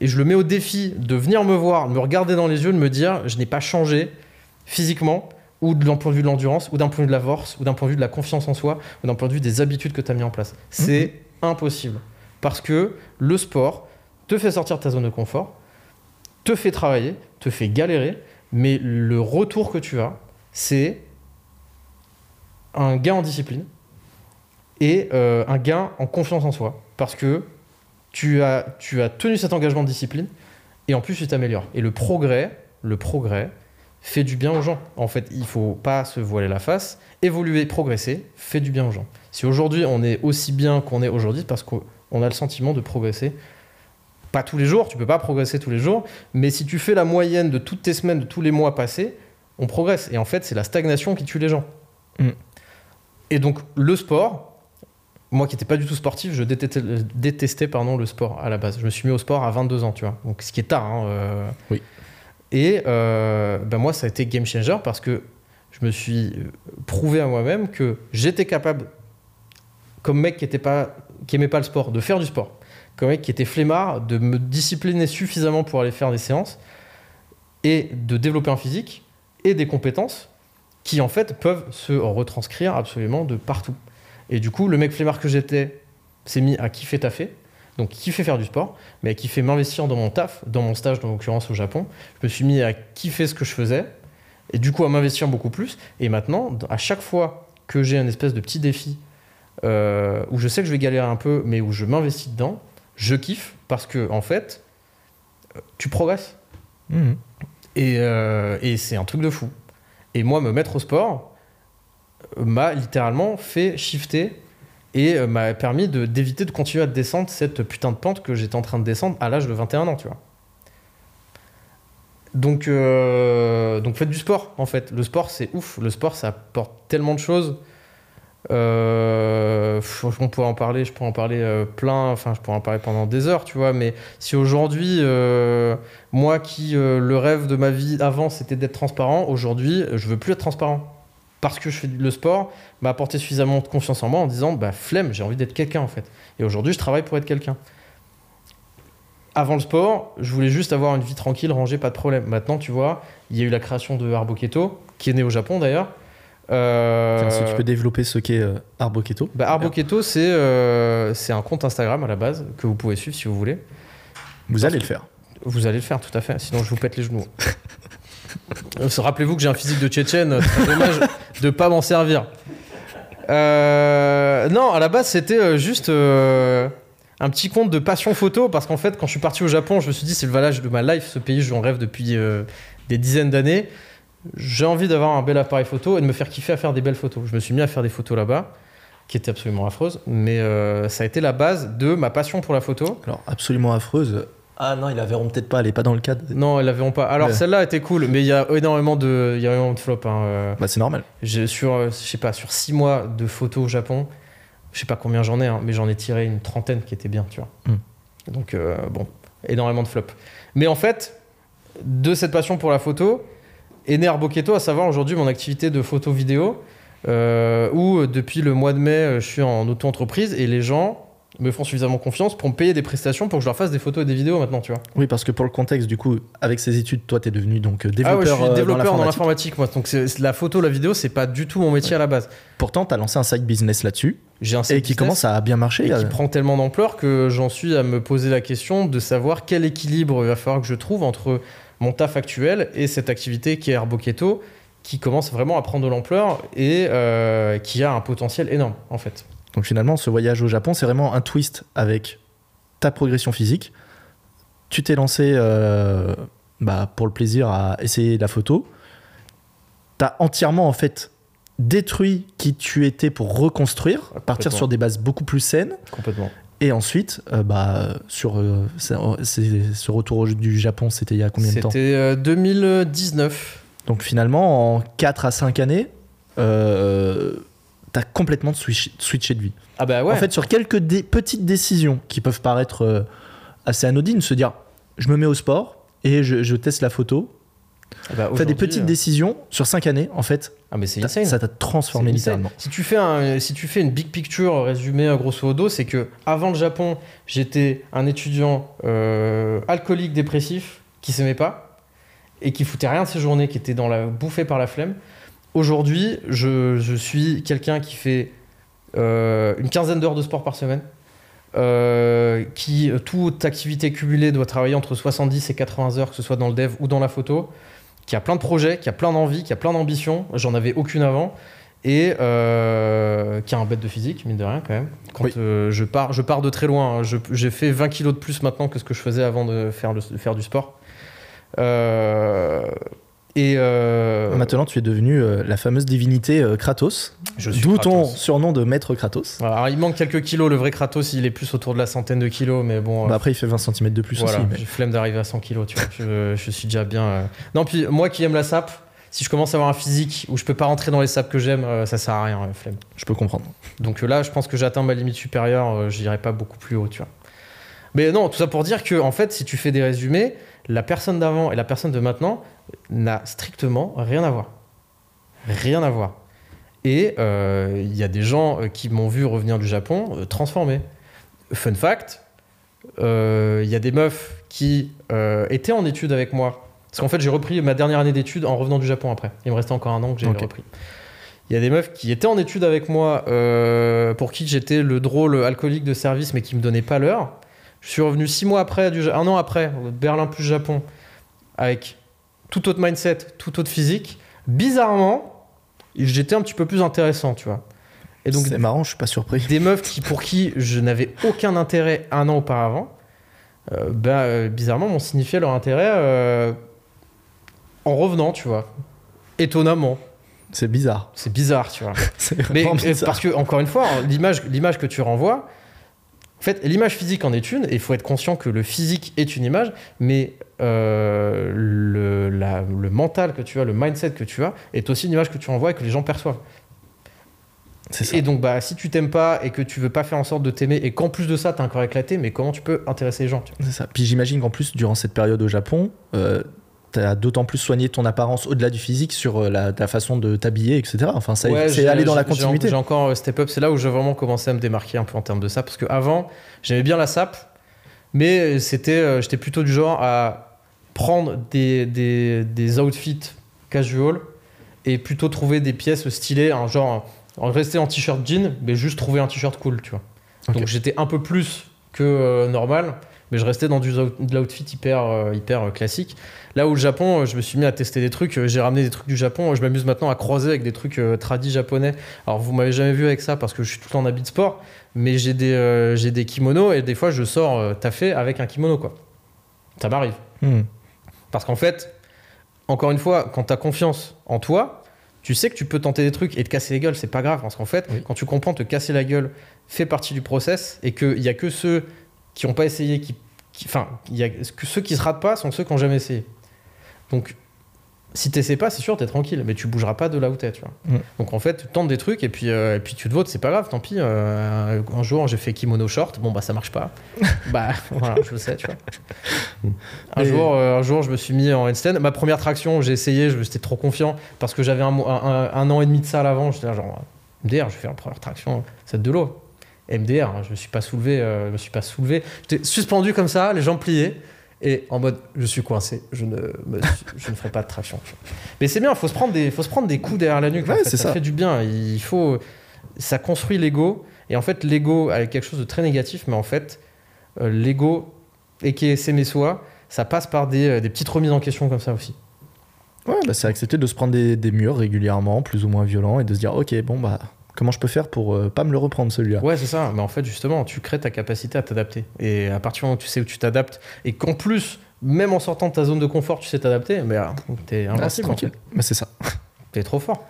et je le mets au défi de venir me voir, me regarder dans les yeux, de me dire je n'ai pas changé physiquement, ou d'un point de vue de l'endurance, ou d'un point de vue de la force, ou d'un point de vue de la confiance en soi, ou d'un point de vue des habitudes que tu as mis en place. C'est impossible. Parce que le sport te fait sortir de ta zone de confort, te fait travailler, te fait galérer, mais le retour que tu as, c'est un gain en discipline et euh, un gain en confiance en soi. Parce que tu as, tu as tenu cet engagement de discipline et en plus tu t'améliores. Et le progrès, le progrès fait du bien aux gens. En fait, il faut pas se voiler la face. Évoluer, progresser, fait du bien aux gens. Si aujourd'hui on est aussi bien qu'on est aujourd'hui, c'est parce qu'on a le sentiment de progresser. Pas tous les jours, tu peux pas progresser tous les jours, mais si tu fais la moyenne de toutes tes semaines, de tous les mois passés, on progresse. Et en fait, c'est la stagnation qui tue les gens. Mm. Et donc, le sport, moi qui n'étais pas du tout sportif, je détestais, détestais pardon, le sport à la base. Je me suis mis au sport à 22 ans, tu vois. Donc, ce qui est tard. hein, euh. Oui. Et euh, ben moi, ça a été game changer parce que je me suis prouvé à moi-même que j'étais capable, comme mec qui était pas, pas le sport, de faire du sport. Comme mec qui était flemmard, de me discipliner suffisamment pour aller faire des séances. et de développer un physique et des compétences qui en fait peuvent se retranscrire absolument de partout. Et du coup, le mec flemmard que j'étais s'est mis à kiffer taffer, donc kiffer faire du sport, mais à kiffer m'investir dans mon taf, dans mon stage, dans l'occurrence au Japon. Je me suis mis à kiffer ce que je faisais, et du coup à m'investir beaucoup plus. Et maintenant, à chaque fois que j'ai un espèce de petit défi euh, où je sais que je vais galérer un peu, mais où je m'investis dedans, je kiffe parce que en fait, tu progresses. Mhm. Et, euh, et c'est un truc de fou. Et moi, me mettre au sport euh, m'a littéralement fait shifter et euh, m'a permis d'éviter de, continuer à descendre cette putain de pente que j'étais en train de descendre à l'âge de 21 ans, tu vois. Donc, euh, donc faites du sport, en fait. Le sport, c'est ouf. Le sport, ça apporte tellement de choses. Euh, on pourrait en parler, je pourrais en parler plein, enfin je pourrais en parler pendant des heures, tu vois, mais si aujourd'hui, moi qui le rêve de ma vie avant c'était d'être transparent, aujourd'hui je veux plus être transparent. Parce que je fais le sport m'a apporté suffisamment de confiance en moi en disant bah flemme, j'ai envie d'être quelqu'un en fait. Et aujourd'hui je travaille pour être quelqu'un. Avant le sport, je voulais juste avoir une vie tranquille, rangée, pas de problème. Maintenant, tu vois, il y a eu la création de Arboketo, qui est né au Japon d'ailleurs. Euh, si tu peux développer ce qu'est euh, Arboketo. bah, Arboketo, c'est euh, c'est un compte Instagram à la base que vous pouvez suivre si vous voulez. Vous allez le faire. Vous allez le faire, tout à fait. Sinon, je vous pète les genoux. Euh, Rappelez-vous que j'ai un physique de Tchétchène. C'est dommage de pas m'en servir. Euh, non, à la base, c'était euh, juste euh, un petit compte de passion photo parce qu'en fait, quand je suis parti au Japon, je me suis dit c'est le village de ma life, ce pays, j'en rêve depuis des dizaines d'années. J'ai envie d'avoir un bel appareil photo et de me faire kiffer à faire des belles photos. Je me suis mis à faire des photos là-bas, qui étaient absolument affreuses, mais ça a été la base de ma passion pour la photo. Alors, absolument affreuse. Ah non, ils la verront peut-être pas, elle est pas dans le cadre. Non, elles la verront pas. Alors Ouais. celle-là était cool, mais il y a énormément de, il y a énormément de flops. hein, euh. Bah, c'est normal. J'ai sur, euh, je sais pas, sur six mois de photos au Japon, je sais pas combien j'en ai, hein, mais j'en ai tiré une trentaine qui étaient bien, tu vois. Hmm. Donc euh, bon, énormément de flops. Mais en fait, de cette passion pour la photo est né Arboketo, à savoir aujourd'hui mon activité de photo vidéo, euh, où depuis le mois de mai, je suis en auto-entreprise et les gens me font suffisamment confiance pour me payer des prestations pour que je leur fasse des photos et des vidéos maintenant, tu vois. Oui, parce que pour le contexte, du coup, avec ces études, toi, t'es devenu donc euh, Ah ouais, développeur, je suis euh, développeur dans dans l'informatique. moi. Donc c'est- la photo, la vidéo, c'est pas du tout mon métier à la base. Pourtant, t'as lancé un side business là-dessus J'ai un et side qui business commence à bien marcher. et euh, qui prend tellement d'ampleur que j'en suis à me poser la question de savoir quel équilibre il va falloir que je trouve entre mon taf actuel et cette activité qui est Herboketo, qui commence vraiment à prendre de l'ampleur et euh, qui a un potentiel énorme en fait. Donc finalement, ce voyage au Japon, c'est vraiment un twist avec ta progression physique. Tu t'es lancé euh, bah, pour le plaisir à essayer la photo. T'as entièrement en fait détruit qui tu étais pour reconstruire, partir sur des bases beaucoup plus saines. Complètement. Et ensuite, euh, bah, sur euh, ce retour du Japon, c'était il y a combien de temps? C'était euh, 2019. Donc finalement, en 4 à 5 années, euh, t'as complètement switch- switché de vie. Ah bah ouais. En fait, sur quelques dé- petites décisions qui peuvent paraître euh, assez anodines, se dire je me mets au sport et je, je teste la photo. Ah bah, Fais des petites euh, décisions sur 5 années, en fait, Ah mais c'est t'as- ça t'a transformé littéralement. Si tu fais un, si tu fais une big picture résumée grosso modo, c'est que avant le Japon, j'étais un étudiant euh, alcoolique dépressif qui s'aimait pas et qui foutait rien de ses journées, qui était dans la bouffé par la flemme. Aujourd'hui, je, je suis quelqu'un qui fait euh, une quinzaine d'heures de sport par semaine. euh, qui toute activité cumulée doit travailler entre 70 et 80 heures, que ce soit dans le dev ou dans la photo, qui a plein de projets, qui a plein d'envies, qui a plein d'ambitions. J'en avais aucune avant et euh, qui a un bête de physique, mine de rien quand même. Quand Oui. euh, je, pars, je pars de très loin, hein. J'ai fait 20 kilos de plus maintenant que ce que je faisais avant de faire, le- de faire du sport. Euh, et euh, Maintenant, tu es devenu euh, la fameuse divinité euh, Kratos, je d'où ton surnom de maître Kratos. Voilà, alors, il manque quelques kilos, le vrai Kratos il est plus autour de la centaine de kilos, mais bon. Bah après, il fait 20 cm de plus voilà, aussi. mais- j'ai flemme d'arriver à 100 kilos, tu vois. je, je suis déjà bien. Non, puis moi qui aime la sape, si je commence à avoir un physique où je peux pas rentrer dans les sapes que j'aime, ça sert à rien, flemme. Je peux comprendre. Donc là, je pense que j'ai atteint ma limite supérieure, euh, j'irai pas beaucoup plus haut, tu vois. Mais non, tout ça pour dire que, en fait, si tu fais des résumés, la personne d'avant et la personne de maintenant n'a strictement rien à voir. Rien à voir. Et euh, il y a des gens euh, qui m'ont vu revenir du Japon euh, transformés. Fun fact, euh, il y a des meufs qui étaient en études avec moi Parce qu'en fait, j'ai repris ma dernière année d'études en revenant du Japon après. Il me restait encore un an que j'ai repris. Il y a des meufs qui étaient en études avec moi, pour qui j'étais le drôle alcoolique de service, mais qui me donnaient pas l'heure. Je suis revenu six mois après, du, un an après, Berlin plus Japon, avec tout autre mindset, tout autre physique. Bizarrement, j'étais un petit peu plus intéressant, tu vois. Et donc, c'est marrant, je suis pas surpris. des meufs qui, pour qui je n'avais aucun intérêt un an auparavant, euh, bah, euh, bizarrement, m'ont signifié leur intérêt euh, en revenant, tu vois. Étonnamment. C'est bizarre. C'est bizarre, tu vois. C'est Mais bizarre. parce que, encore une fois, hein, l'image, l'image que tu renvoies, en fait, l'image physique en est une, et il faut être conscient que le physique est une image, mais euh, le, la- le mental que tu as, le mindset que tu as, est aussi une image que tu renvoies et que les gens perçoivent. C'est ça. Et donc, bah, si tu t'aimes pas et que tu veux pas faire en sorte de t'aimer et qu'en plus de ça, t'as un corps éclaté, mais comment tu peux intéresser les gens C'est ça. Puis j'imagine qu'en plus, durant cette période au Japon, euh, t'as d'autant plus soigné ton apparence au-delà du physique sur euh, la, ta façon de t'habiller, etc. Enfin, ça, Ouais, c'est aller dans la continuité. J'ai encore euh, step up, c'est là où j'ai vraiment commencé à me démarquer un peu en termes de ça, parce que avant, j'aimais bien la sape, mais c'était, j'étais plutôt du genre à prendre des, des, des outfits casual et plutôt trouver des pièces stylées, un genre en rester en t-shirt jean, mais juste trouver un t-shirt cool, tu vois. Donc j'étais un peu plus que euh, normal, mais je restais dans du, de l'outfit hyper, euh, hyper euh, classique. Là où le Japon, euh, je me suis mis à tester des trucs, euh, j'ai ramené des trucs du Japon, je m'amuse maintenant à croiser avec des trucs euh, tradis japonais. Alors vous m'avez jamais vu avec ça parce que je suis tout le temps en habit de sport, mais j'ai des, euh, j'ai des kimonos et des fois je sors euh, taffé avec un kimono quoi. Ça m'arrive. Hmm. Parce qu'en fait, encore une fois, quand tu as confiance en toi, tu sais que tu peux tenter des trucs et te casser les gueules, c'est pas grave. Parce qu'en fait, Oui. quand tu comprends te casser la gueule fait partie du process et qu'il y a que ceux qui n'ont pas essayé, qui, qui- enfin, il y a que ceux qui se ratent pas sont ceux qui n'ont jamais essayé. Donc, si t'essaies pas, c'est sûr, t'es tranquille, mais tu bougeras pas de là où t'es, tu vois. Mm. Donc en fait, tu tentes des trucs et puis, euh, et puis tu te votes, c'est pas grave, tant pis. euh, un jour, j'ai fait kimono short, bon bah ça marche pas. bah voilà, je le sais, tu vois. Un, Mais- jour, euh, un jour, je me suis mis en handstand. Ma première traction, j'ai essayé, j'étais trop confiant parce que j'avais un, un- un- un an et demi de ça avant. J'étais là, genre, MDR, je fais la première traction, c'est de l'eau. MDR, hein, je me suis pas soulevé, je me suis pas soulevé. J'étais suspendu comme ça, les jambes pliées. Et en mode, je suis coincé, je ne, me je ne ferai pas de traction. Mais c'est bien, il faut se prendre des, faut se prendre des coups derrière la nuque. en Ouais, fait, c'est ça, ça. fait du bien. Il faut, ça construit l'ego. Et en fait, l'ego a quelque chose de très négatif, mais en fait, euh, l'ego et qui est s'aimer soi, ça passe par des, euh, des petites remises en question comme ça aussi. Ouais, bah, c'est accepter de se prendre des, des murs régulièrement, plus ou moins violents, et de se dire, ok, bon, bah, comment je peux faire pour euh, pas me le reprendre celui-là Ouais, c'est ça. Mais en fait, justement, tu crées ta capacité à t'adapter. Et à partir du moment où tu sais où tu t'adaptes, et qu'en plus, même en sortant de ta zone de confort, tu sais t'adapter, mais ah, t'es Ah, c'est invincible. tranquille. Bah, c'est ça. T'es trop fort.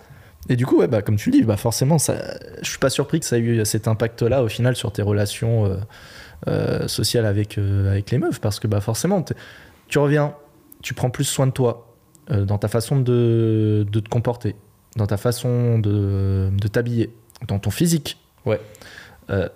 Et du coup, ouais, bah, comme tu le dis, bah, forcément, ça, je suis pas surpris que ça ait eu cet impact-là au final sur tes relations euh, euh, sociales avec, euh, avec les meufs, parce que bah, forcément, tu reviens, tu prends plus soin de toi dans ta façon de, de te comporter, dans ta façon de, de t'habiller, dans ton physique. Ouais. Euh,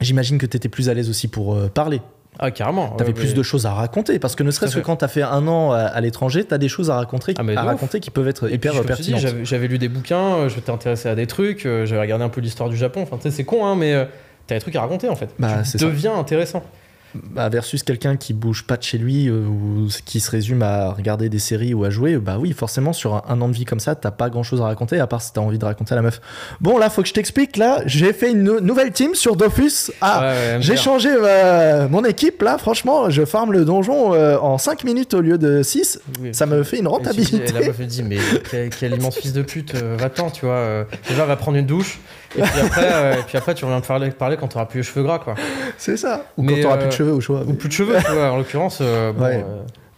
J'imagine que tu étais plus à l'aise aussi pour euh, parler. Ah, carrément. T'avais Ouais, plus mais- de choses à raconter parce que ne serait-ce que quand t'as fait un an à, à l'étranger, t'as des choses à raconter, Ah, à raconter qui peuvent être Et hyper pertinentes. j'avais- lu des bouquins, euh, je m'étais intéressé à des trucs, j'avais regardé un peu l'histoire du Japon. Enfin, tu sais, c'est con, hein, mais t'as des trucs à raconter en fait. Bah, tu ça. deviens intéressant. Bah, versus quelqu'un qui bouge pas de chez lui euh, ou qui se résume à regarder des séries ou à jouer, bah oui, forcément, sur un, un an de vie comme ça, t'as pas grand chose à raconter à part si t'as envie de raconter à la meuf. Bon, là, faut que je t'explique. Là, j'ai fait une nou- nouvelle team sur Dofus. Ah, Ouais, ouais, j'ai changé euh, mon équipe. Là, franchement, je farme le donjon euh, en 5 minutes au lieu de 6. Oui, Ça me fait une rentabilité. Et la meuf elle dit mais quel, quel immense fils de pute, va-t'en, tu vois. déjà va prendre une douche et puis après, euh, et puis après tu reviens me parler, parler quand t'auras plus les cheveux gras quoi. C'est ça. Ou Mais, quand t'auras euh, plus de cheveux au choix. Ou plus de cheveux, tu. En l'occurrence, euh, bon, Ouais.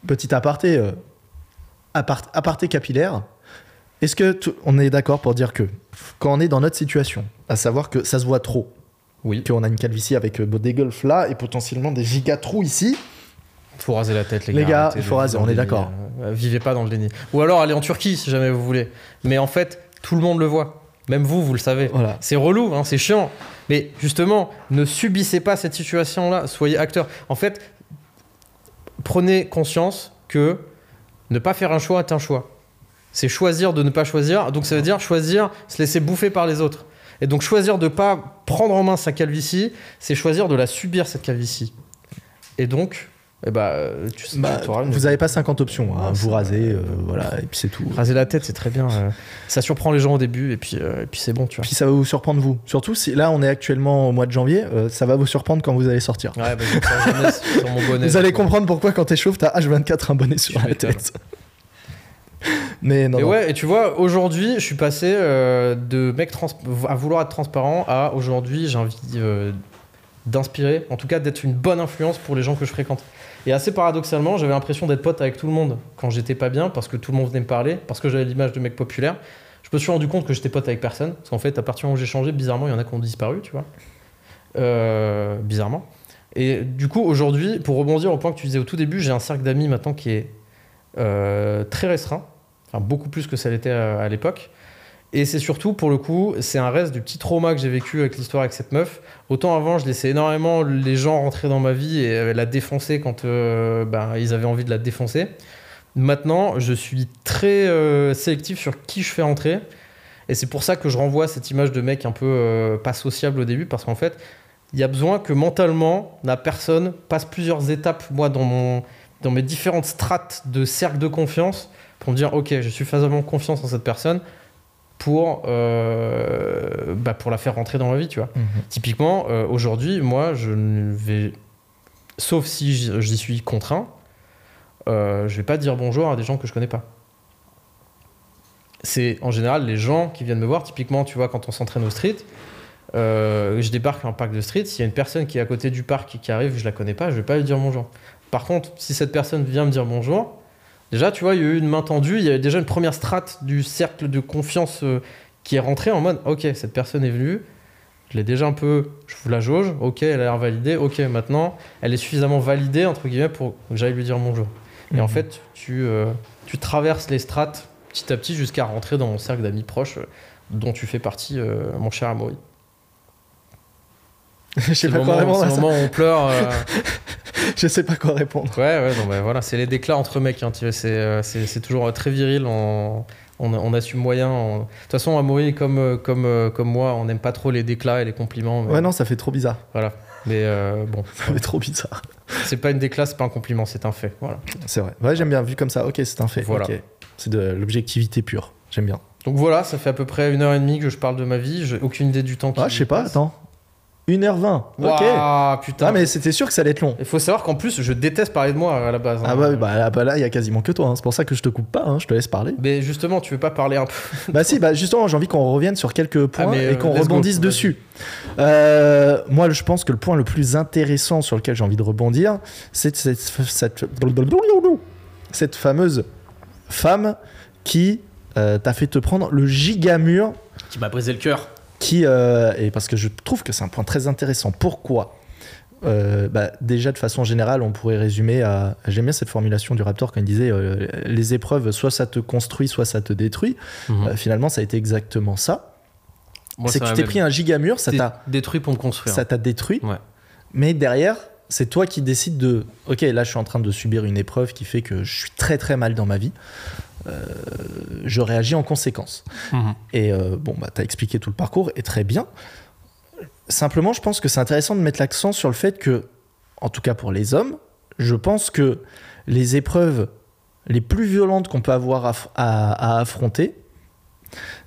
Petit aparté, apart- aparté capillaire. Est-ce que tout- on est d'accord pour dire que quand on est dans notre situation, à savoir que ça se voit trop, oui, qu'on a une calvitie avec euh, des golfs là et potentiellement des giga trous ici, faut raser la tête les, Les gars, il faut raser, on est d'accord. euh, vivez pas dans le déni. Ou alors allez en Turquie si jamais vous voulez. Mais en fait, tout le monde le voit. Même vous, vous le savez. voilà. C'est relou, hein, c'est chiant. Mais justement, ne subissez pas cette situation-là, soyez acteur. En fait, prenez conscience que ne pas faire un choix est un choix. C'est choisir de ne pas choisir. Donc ça veut dire choisir, se laisser bouffer par les autres. Et donc choisir de ne pas prendre en main sa calvitie, c'est choisir de la subir, cette calvitie. Et donc, et bah, euh, tu sais, Bah, tu auras une- vous avez pas 50 options. hein. Vous rasez, euh, voilà, et puis c'est tout. Raser la tête, c'est très bien. euh, ça surprend les gens au début, et puis, et puis c'est bon, tu vois. Puis ça va vous surprendre vous. Surtout si là on est actuellement au mois de janvier, ça va vous surprendre quand vous allez sortir. Ouais, bah, jamais sur mon bonnet. Vous allez quoi. comprendre pourquoi quand t'es chauve, t'as H24 un bonnet sur la tête. Mais non, Et non. ouais, et tu vois, aujourd'hui, je suis passé euh, de mec à vouloir être transparent à aujourd'hui, j'ai envie euh, d'inspirer, en tout cas d'être une bonne influence pour les gens que je fréquente. Et assez paradoxalement, j'avais l'impression d'être pote avec tout le monde quand j'étais pas bien, parce que tout le monde venait me parler, parce que j'avais l'image de mec populaire. Je me suis rendu compte que j'étais pote avec personne, parce qu'en fait, à partir du moment où j'ai changé, bizarrement, il y en a qui ont disparu, tu vois. Euh, bizarrement. Et du coup, aujourd'hui, pour rebondir au point que tu disais au tout début, j'ai un cercle d'amis maintenant qui est euh, très restreint, enfin beaucoup plus que ça l'était à, à l'époque. Et c'est surtout, pour le coup, c'est un reste du petit trauma que j'ai vécu avec l'histoire avec cette meuf. Autant avant, je laissais énormément les gens rentrer dans ma vie et euh, la défoncer quand euh, ben, ils avaient envie de la défoncer. Maintenant, je suis très euh, sélectif sur qui je fais entrer. Et c'est pour ça que je renvoie cette image de mec un peu euh, pas sociable au début, parce qu'en fait, il y a besoin que mentalement, la personne passe plusieurs étapes, moi, dans, dans mes différentes strates de cercle de confiance, pour me dire, ok, je suis suffisamment confiance en cette personne pour, euh, bah, pour la faire rentrer dans ma vie, tu vois. Mhm. Typiquement, euh, aujourd'hui, moi, je ne vais, sauf si j'y suis contraint, euh, je vais pas dire bonjour à des gens que je connais pas. C'est en général les gens qui viennent me voir. Typiquement, tu vois, quand on s'entraîne au street, euh, je débarque à un parc de street. S'il y a une personne qui est à côté du parc et qui arrive, je la connais pas, je vais pas lui dire bonjour. Par contre, si cette personne vient me dire bonjour, déjà, tu vois, il y a eu une main tendue, il y a déjà une première strate du cercle de confiance euh, qui est rentrée en mode, ok, cette personne est venue, je l'ai déjà un peu, je vous la jauge, ok, elle a l'air validée, ok, maintenant, elle est suffisamment validée, entre guillemets, pour que j'aille lui dire bonjour. Et en Mhm. fait, tu, euh, tu traverses les strates petit à petit jusqu'à rentrer dans mon cercle d'amis proches, euh, dont tu fais partie, mon cher Amaury. je sais pas moment, moment où on pleure. Je sais pas quoi répondre. Ouais, ouais, non, bah, voilà, c'est les déclats entre mecs. hein, c'est, euh, c'est, toujours euh, très viril. On, on, on assume moyen. on- De toute façon, Amaury, comme, euh, comme, comme moi, on n'aime pas trop les déclats et les compliments. mais- Ouais, non, ça fait trop bizarre. Voilà. Mais euh, bon, Ça fait trop bizarre. c'est pas une déclat, c'est pas un compliment, c'est un fait. Voilà. C'est vrai. Ouais, j'aime bien. Vu comme ça, ok, c'est un fait. Voilà. C'est de l'objectivité pure. J'aime bien. Donc voilà, ça fait à peu près une heure et demie que je parle de ma vie. J'ai aucune idée du temps qui Ah, je sais pas, attends. 1h20. Ok. Waouh, putain. Ah, mais c'était sûr que ça allait être long. Il faut savoir qu'en plus, je déteste parler de moi à la base. hein. Ah, bah, bah, là, bah, là, il y a quasiment que toi. hein. C'est pour ça que je te coupe pas. hein. Je te laisse parler. Mais justement, tu veux pas parler un peu bah, si, bah, justement, j'ai envie qu'on revienne sur quelques points mais, euh, et qu'on go. rebondisse dessus. Euh, moi, je pense que le point le plus intéressant sur lequel j'ai envie de rebondir, c'est cette, cette, cette fameuse femme qui euh, t'a fait te prendre le gigamur Qui m'a brisé le cœur. Qui euh, et parce que je trouve que c'est un point très intéressant. Pourquoi Euh, bah, Déjà de façon générale, on pourrait résumer à. J'aime bien cette formulation du Raptor quand il disait euh, les épreuves, soit ça te construit, soit ça te détruit. Mhm. Finalement, ça a été exactement ça. C'est que tu t'es pris un gigamur, ça t'a détruit pour me construire. ça t'a détruit. Ouais. Mais derrière, c'est toi qui décides de. Ok, là, je suis en train de subir une épreuve qui fait que je suis très très mal dans ma vie. Euh, je réagis en conséquence. Mhm. Et euh, bon, bah, tu as expliqué tout le parcours, et très bien. Simplement, je pense que c'est intéressant de mettre l'accent sur le fait que, en tout cas pour les hommes, je pense que les épreuves les plus violentes qu'on peut avoir à, f- à- à affronter,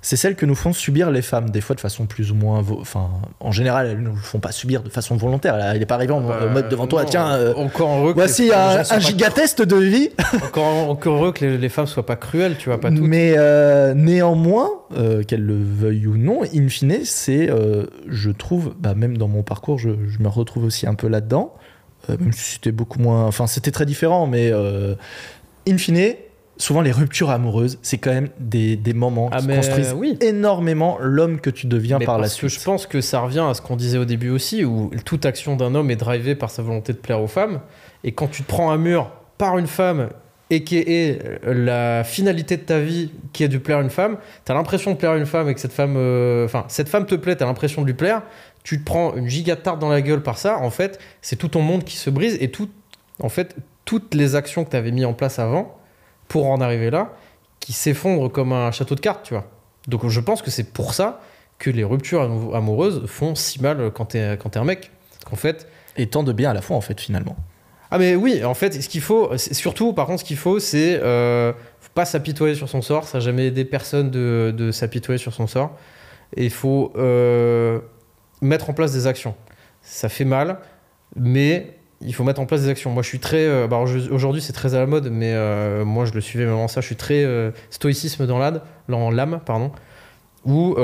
c'est celles que nous font subir les femmes, des fois de façon plus ou moins. Enfin, en général, elles ne nous font pas subir de façon volontaire. Là, il n'est pas arrivé en Bah, mode devant toi, tiens, euh, encore heureux que voici un, un gigatest de vie. Encore, encore heureux que les, les femmes soient pas cruelles, tu vois, pas toutes. Mais euh, néanmoins, euh, qu'elle le veuille ou non, in fine, c'est, euh, je trouve, bah, même dans mon parcours, je, je me retrouve aussi un peu là-dedans, euh, même si c'était beaucoup moins, enfin c'était très différent, mais euh, in fine, souvent les ruptures amoureuses, c'est quand même des, des moments Ah, qui mais, construisent oui. énormément l'homme que tu deviens Mais par la parce que suite. je pense que ça revient à ce qu'on disait au début aussi, où toute action d'un homme est drivée par sa volonté de plaire aux femmes. Et quand tu te prends un mur par une femme et qui est la finalité de ta vie, qui est de plaire à une femme, t'as l'impression de plaire à une femme et que cette femme, euh, enfin, cette femme te plaît, t'as l'impression de lui plaire. Tu te prends une giga tarte dans la gueule par ça. En fait, c'est tout ton monde qui se brise et tout, en fait, toutes les actions que t'avais mis en place avant pour en arriver là, qui s'effondrent comme un château de cartes, tu vois. Donc je pense que c'est pour ça que les ruptures amou- amoureuses font si mal quand t'es quand t'es un mec. Qu'en fait, Et tant de bien à la fois, en fait, finalement. Ah mais oui, en fait, ce qu'il faut, surtout par contre, ce qu'il faut, c'est euh, faut pas s'apitoyer sur son sort. Ça n'a jamais aidé personne de, de s'apitoyer sur son sort. Et il faut euh, mettre en place des actions. Ça fait mal, mais il faut mettre en place des actions. Moi, je suis très. euh, bah, Aujourd'hui, c'est très à la mode, mais euh, moi, je le suivais même ça. Je suis très euh, stoïcisme dans l'âme, dans l'âme, pardon, où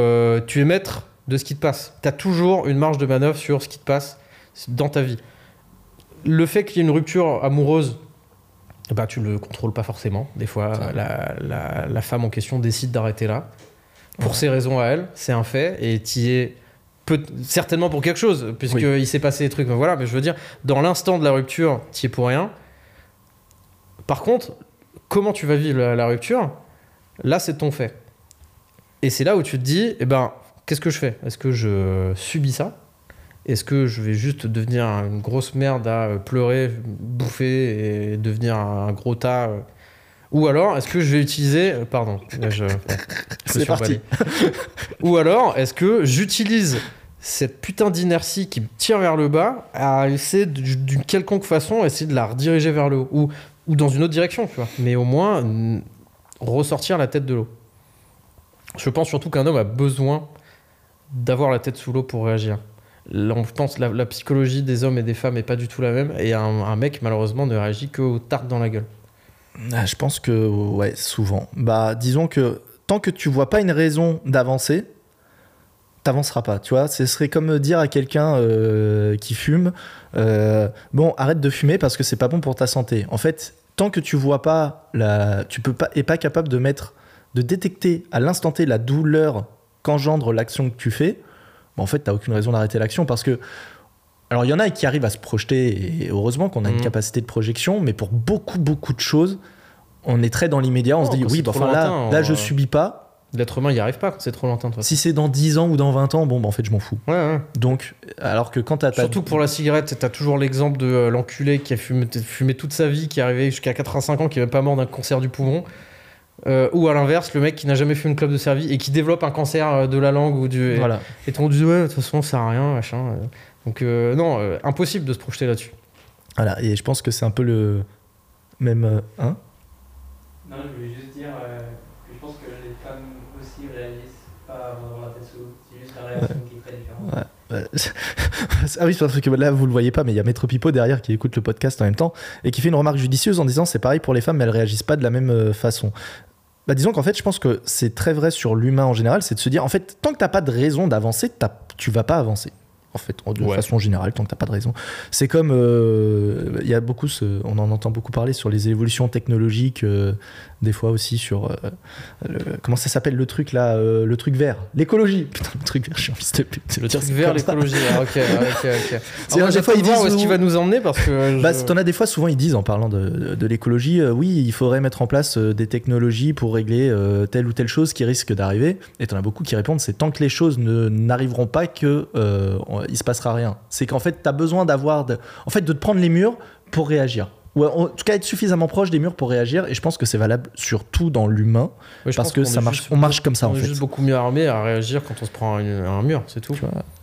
tu es maître de ce qui te passe. Tu as toujours une marge de manœuvre sur ce qui te passe dans ta vie le fait qu'il y ait une rupture amoureuse, bah, tu le contrôles pas forcément. Des fois, la, la- la femme en question décide d'arrêter là. Pour Ouais. ses raisons à elle, c'est un fait. Et tu es peut certainement pour quelque chose, puisqu'il s'est passé des trucs. Mais voilà, mais je veux dire, dans l'instant de la rupture, tu es pour rien. Par contre, comment tu vas vivre la, la rupture, là, c'est ton fait. Et c'est là où tu te dis, eh ben, qu'est-ce que je fais? Est-ce que je subis ça? Est-ce que je vais juste devenir une grosse merde à pleurer, bouffer et devenir un gros tas euh, Ou alors, est-ce que je vais utiliser... euh, Pardon, je, C'est parti. Ou alors, est-ce que j'utilise cette putain d'inertie qui me tire vers le bas à essayer d'une quelconque façon, essayer de la rediriger vers le haut ou, ou dans une autre direction, tu vois. Mais au moins, mm, ressortir la tête de l'eau. Je pense surtout qu'un homme a besoin d'avoir la tête sous l'eau pour réagir. Là, on pense la, la psychologie des hommes et des femmes est pas du tout la même et un, un mec malheureusement ne réagit qu'aux tartes dans la gueule. Ah, je pense que, ouais, souvent. Bah, disons que tant que tu vois pas une raison d'avancer, t'avanceras pas. Tu ce serait comme dire à quelqu'un euh, qui fume euh, Bon, arrête de fumer parce que c'est pas bon pour ta santé. En fait, tant que tu vois pas, la, tu peux pas, et pas capable de mettre, de détecter à l'instant T la douleur qu'engendre l'action que tu fais, bah, en fait, t'as aucune raison d'arrêter l'action parce que. Alors, il y en a qui arrivent à se projeter, et heureusement qu'on a une Mhm. capacité de projection, mais pour beaucoup, beaucoup de choses, on est très dans l'immédiat. On Non, se dit, quand oui, bah, enfin, là, lointain, là, on- je subis pas. L'être humain n'y arrive pas quand c'est trop toute façon. Si c'est dans 10 ans ou dans 20 ans, bon, bah, en fait, je m'en fous. Ouais, ouais. Donc, alors que quand t'as. Surtout pour la cigarette, t'as toujours l'exemple de euh, l'enculé qui a fumé, fumé toute sa vie, qui est arrivé jusqu'à 85 ans, qui est même pas mort d'un cancer du poumon. Euh, ou à l'inverse, le mec qui n'a jamais fait une club de service et qui développe un cancer euh, de la langue ou du. Voilà. Et le monde dit ouais, de toute façon, ça sert à rien, machin. Donc, euh, non, euh, impossible de se projeter là-dessus. Voilà. Et je pense que c'est un peu le même. euh, hein? Non, je voulais juste dire euh, que je pense que les femmes aussi réagissent pas avant d'avoir la tête sous l'eau. C'est juste la réaction qui est très différente. Ouais. ah oui, parce que là, vous le voyez pas, mais il y a Maître Pipo derrière qui écoute le podcast en même temps et qui fait une remarque judicieuse en disant c'est pareil pour les femmes, mais elles réagissent pas de la même façon. Bah, disons qu'en fait, je pense que c'est très vrai sur l'humain en général, c'est de se dire en fait, tant que t'as pas de raison d'avancer, t'as- tu vas pas avancer. En fait, de Ouais. façon générale, tant que t'as pas de raison. C'est comme euh, il y a beaucoup, ce- on en entend beaucoup parler sur les évolutions technologiques, euh, des fois aussi sur euh, le- comment ça s'appelle le truc là, euh, le truc vert, l'écologie. Putain, le truc vert, je suis en de pute. Le truc ça. l'écologie. Ah, ok, ok, ok. C'est des fois, ils disent où est-ce qu'il va nous emmener parce que. Bah, t'en as des fois, souvent ils disent en parlant de, de- de l'écologie, euh, oui, il faudrait mettre en place des technologies pour régler telle ou telle chose qui risque d'arriver. Et t'en as beaucoup qui répondent, c'est tant que les choses ne n'arriveront pas que il se passera rien. C'est qu'en fait, t'as besoin d'avoir, de, en fait, de te prendre les murs pour réagir. Ou en tout cas être suffisamment proche des murs pour réagir. Et je pense que c'est valable surtout dans l'humain, Ouais, parce que ça est marche, on marche comme ça on en est fait. juste beaucoup mieux armé à réagir quand on se prend un, un mur, c'est tout.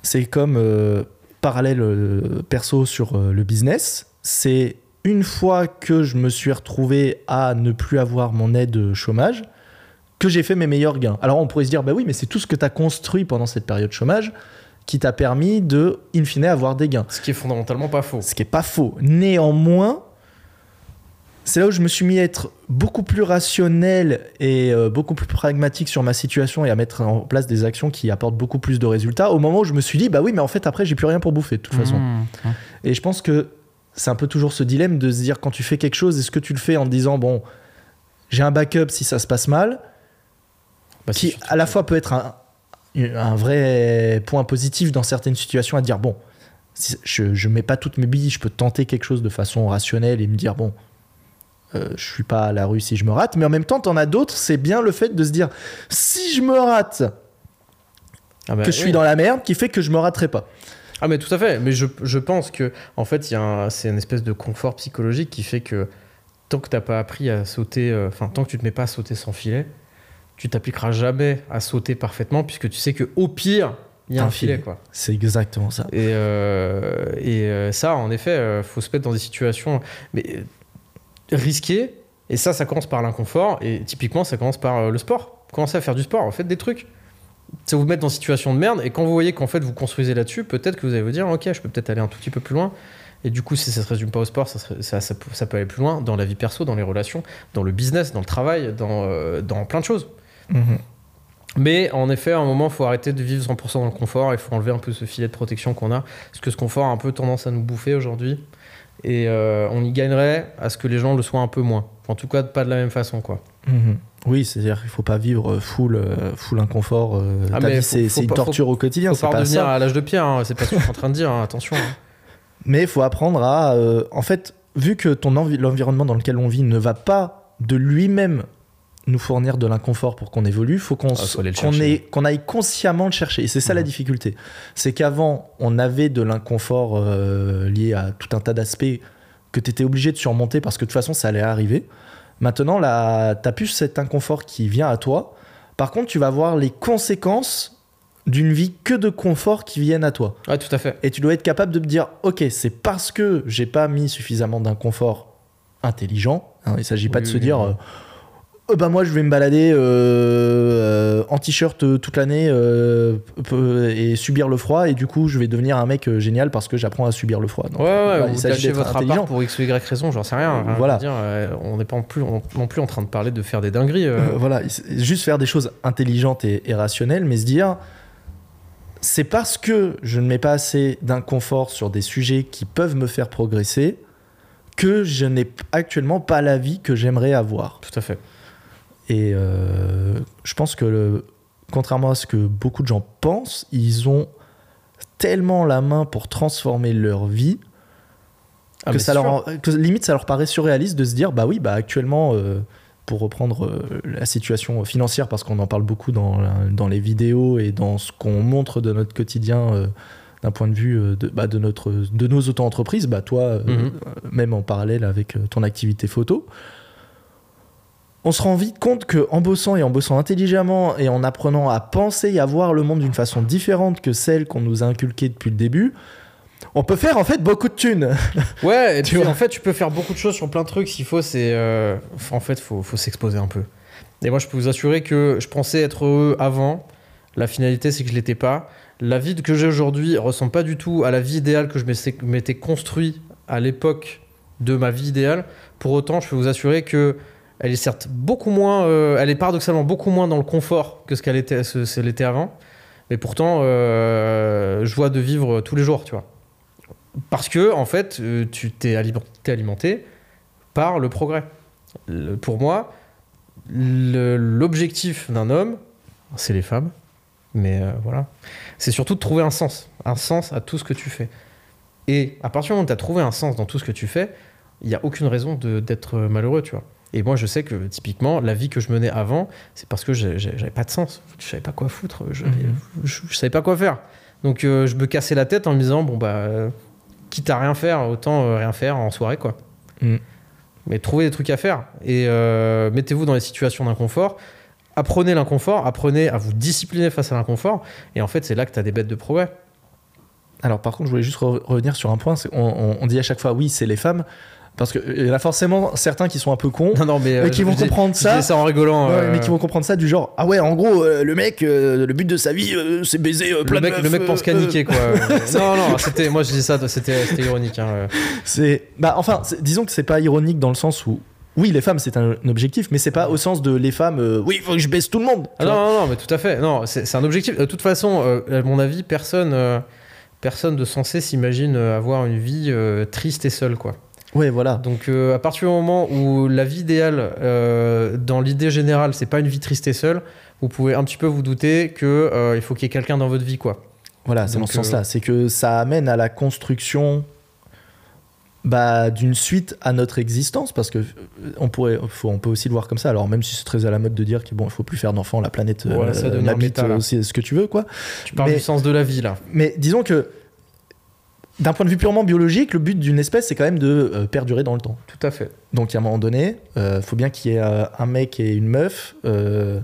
C'est comme euh, parallèle euh, perso sur euh, le business. C'est une fois que je me suis retrouvé à ne plus avoir mon aide chômage que j'ai fait mes meilleurs gains. Alors on pourrait se dire, bah oui, mais c'est tout ce que tu as construit pendant cette période chômage qui t'a permis de, in fine, avoir des gains. Ce qui est fondamentalement pas faux. Ce qui est pas faux. Néanmoins, c'est là où je me suis mis à être beaucoup plus rationnel et euh, beaucoup plus pragmatique sur ma situation et à mettre en place des actions qui apportent beaucoup plus de résultats. Au moment où je me suis dit, bah oui, mais en fait, après, j'ai plus rien pour bouffer de toute façon. Mmh. Et je pense que c'est un peu toujours ce dilemme de se dire, quand tu fais quelque chose, est-ce que tu le fais en te disant, bon, j'ai un backup si ça se passe mal, Bah, qui à la fois peut être un, un vrai point positif dans certaines situations, à dire bon, je, je mets pas toutes mes billes, je peux tenter quelque chose de façon rationnelle et me dire bon, euh, je suis pas à la rue si je me rate, mais en même temps, t'en as d'autres, c'est bien le fait de se dire si je me rate, Ah bah, que je suis oui. dans la merde, qui fait que je me raterai pas. Ah mais tout à fait, mais je, je pense que en fait il un- c'est une espèce de confort psychologique qui fait que tant que t'as pas appris à sauter, euh, enfin tant que tu te mets pas à sauter sans filet, tu t'appliqueras jamais à sauter parfaitement puisque tu sais que au pire il y a Un un filet, filet. quoi. C'est exactement ça. Et, euh, et euh, ça, en effet, euh, faut se mettre dans des situations mais, risquées. Et ça, ça commence par l'inconfort. Et typiquement, ça commence par euh, le sport. Commencez à faire du sport, faites des trucs. Ça vous met dans une situation de merde. Et quand vous voyez qu'en fait, vous construisez là-dessus, peut-être que vous allez vous dire, ok, je peux peut-être aller un tout petit peu plus loin. Et du coup, si ça se résume pas au sport, ça, ça, ça peut- ça peut aller plus loin dans la vie perso, dans les relations, dans le business, dans le travail, dans, euh, dans plein de choses. Mhm. Mais en effet, à un moment, il faut arrêter de vivre 100% dans le confort. Il faut enlever un peu ce filet de protection qu'on a. Parce que ce confort a un peu tendance à nous bouffer aujourd'hui. Et euh, on y gagnerait à ce que les gens le soient un peu moins. En tout cas, pas de la même façon, quoi. Mhm. Oui, c'est-à-dire qu'il faut pas vivre full, euh, full inconfort. euh, Ah, c'est une pas- torture au quotidien. Faut C'est pas pas redevenir ça. à l'âge de pierre. hein. C'est pas ce que je suis en train de dire. hein. Attention. hein. Mais il faut apprendre à. euh, en fait, vu que ton envi- l'environnement dans lequel on vit ne va pas de lui-même nous fournir de l'inconfort pour qu'on évolue, faut qu'on Ah, qu'on aille consciemment le chercher. Et c'est ça la Mhm. difficulté. C'est qu'avant, on avait de l'inconfort euh, lié à tout un tas d'aspects que tu étais obligé de surmonter parce que de toute façon, ça allait arriver. Maintenant, là, tu plus cet inconfort qui vient à toi. Par contre, tu vas voir les conséquences d'une vie que de confort qui viennent à toi. Ouais, tout à fait. Et tu dois être capable de me dire, ok, c'est parce que j'ai pas mis suffisamment d'inconfort intelligent. hein, il s'agit pas Oui, de se oui, dire, oui. Euh, bah moi je vais me balader euh, euh, en t-shirt euh, toute l'année euh, et subir le froid et du coup je vais devenir un mec génial parce que j'apprends à subir le froid. Donc, ouais, ouais, vous lâchez votre intelligent. appart pour X ou Y raison, j'en sais rien. hein. Voilà. Dire, on n'est pas non plus, on- non plus en train de parler de faire des dingueries. voilà, juste faire des choses intelligentes et, et rationnelles, mais se dire, c'est parce que je ne mets pas assez d'inconfort sur des sujets qui peuvent me faire progresser que je n'ai actuellement pas la vie que j'aimerais avoir. Tout à fait. Et euh, je pense que, le- contrairement à ce que beaucoup de gens pensent, ils ont tellement la main pour transformer leur vie Ah, que, ça leur, que limite ça leur paraît surréaliste de se dire bah oui bah actuellement euh, pour reprendre euh, la situation financière parce qu'on en parle beaucoup dans, dans les vidéos et dans ce qu'on montre de notre quotidien d'un point de vue de, bah, de, notre, de nos auto-entreprises bah toi Mhm. même en parallèle avec ton activité photo on se rend vite compte que en bossant et en bossant intelligemment et en apprenant à penser et à voir le monde d'une façon différente que celle qu'on nous a inculquée depuis le début, on peut faire en fait beaucoup de thunes. Ouais, et Tu puis vois. en fait, tu peux faire beaucoup de choses sur plein de trucs. Qu'il faut, c'est. euh, En fait, faut, faut s'exposer un peu. Et moi, je peux vous assurer que je pensais être heureux avant. La finalité, c'est que je l'étais pas. La vie que j'ai aujourd'hui ressemble pas du tout à la vie idéale que je m'étais- m'étais construit à l'époque de ma vie idéale. Pour autant, je peux vous assurer que elle est certes beaucoup moins, euh, elle est paradoxalement beaucoup moins dans le confort que ce qu'elle était, ce, ce avant. Mais pourtant, euh, joie de vivre tous les jours, tu vois. Parce que, en fait, euh, tu t'es alimenté, alimenté par le progrès. Pour moi, l'objectif d'un homme, c'est les femmes, mais euh, voilà, c'est surtout de trouver un sens, un sens à tout ce que tu fais. Et à partir du moment où tu as trouvé un sens dans tout ce que tu fais, il n'y a aucune raison d'être malheureux, tu vois. Et moi, je sais que typiquement, la vie que je menais avant, c'est parce que j'avais pas de sens. Je savais pas quoi foutre. Je, Mhm. je, je savais pas quoi faire. Donc, euh, je me cassais la tête en me disant, bon, bah, euh, quitte à rien faire, autant euh, rien faire en soirée, quoi. Mhm. Mais trouvez des trucs à faire. Et euh, mettez-vous dans les situations d'inconfort. Apprenez l'inconfort, apprenez à vous discipliner face à l'inconfort. Et en fait, c'est là que tu as des bêtes de progrès. Alors par contre, je voulais juste re- revenir sur un point. c'est- On, on- on dit à chaque fois oui, c'est les femmes. Parce qu'il y en a forcément certains qui sont un peu cons, Non, non, mais. euh, qui vont comprendre ça. ça en rigolant. Ouais, euh, mais qui vont comprendre ça du genre ah ouais en gros euh, le mec le but de sa vie c'est baiser plein le mec, de le meufs, mec pense qu'à niquer, quoi. non, non, c'était, moi je dis ça, c'était, ironique. hein, c'est bah enfin disons que c'est pas ironique dans le sens où oui les femmes c'est un, objectif mais c'est pas au sens de les femmes euh, oui il faut que je baisse tout le monde Ah non, non, non, mais tout à fait. Non, c'est, un objectif. De toute façon, euh, à mon avis, personne, euh, personne de sensé s'imagine avoir une vie triste et seule, quoi. Ouais voilà Donc euh, à partir du moment où la vie idéale, euh, dans l'idée générale, c'est pas une vie triste et seule, vous pouvez un petit peu vous douter que euh, il faut qu'il y ait quelqu'un dans votre vie, quoi. Voilà, c'est dans ce sens-là. C'est que ça amène à la construction bah, d'une suite à notre existence, parce que on, pourrait, faut, on peut aussi le voir comme ça. Alors, même si c'est très à la mode de dire qu'il bon, faut plus faire d'enfants, la planète ça méta, là. euh, c'est ce que tu veux, quoi. Tu parles Mais- du sens de la vie, là. Mais disons que d'un point de vue purement biologique, le but d'une espèce, c'est quand même de euh, perdurer dans le temps. Tout à fait. Donc, il y a un moment donné, il faut bien qu'il y ait euh, un mec et une meuf. euh,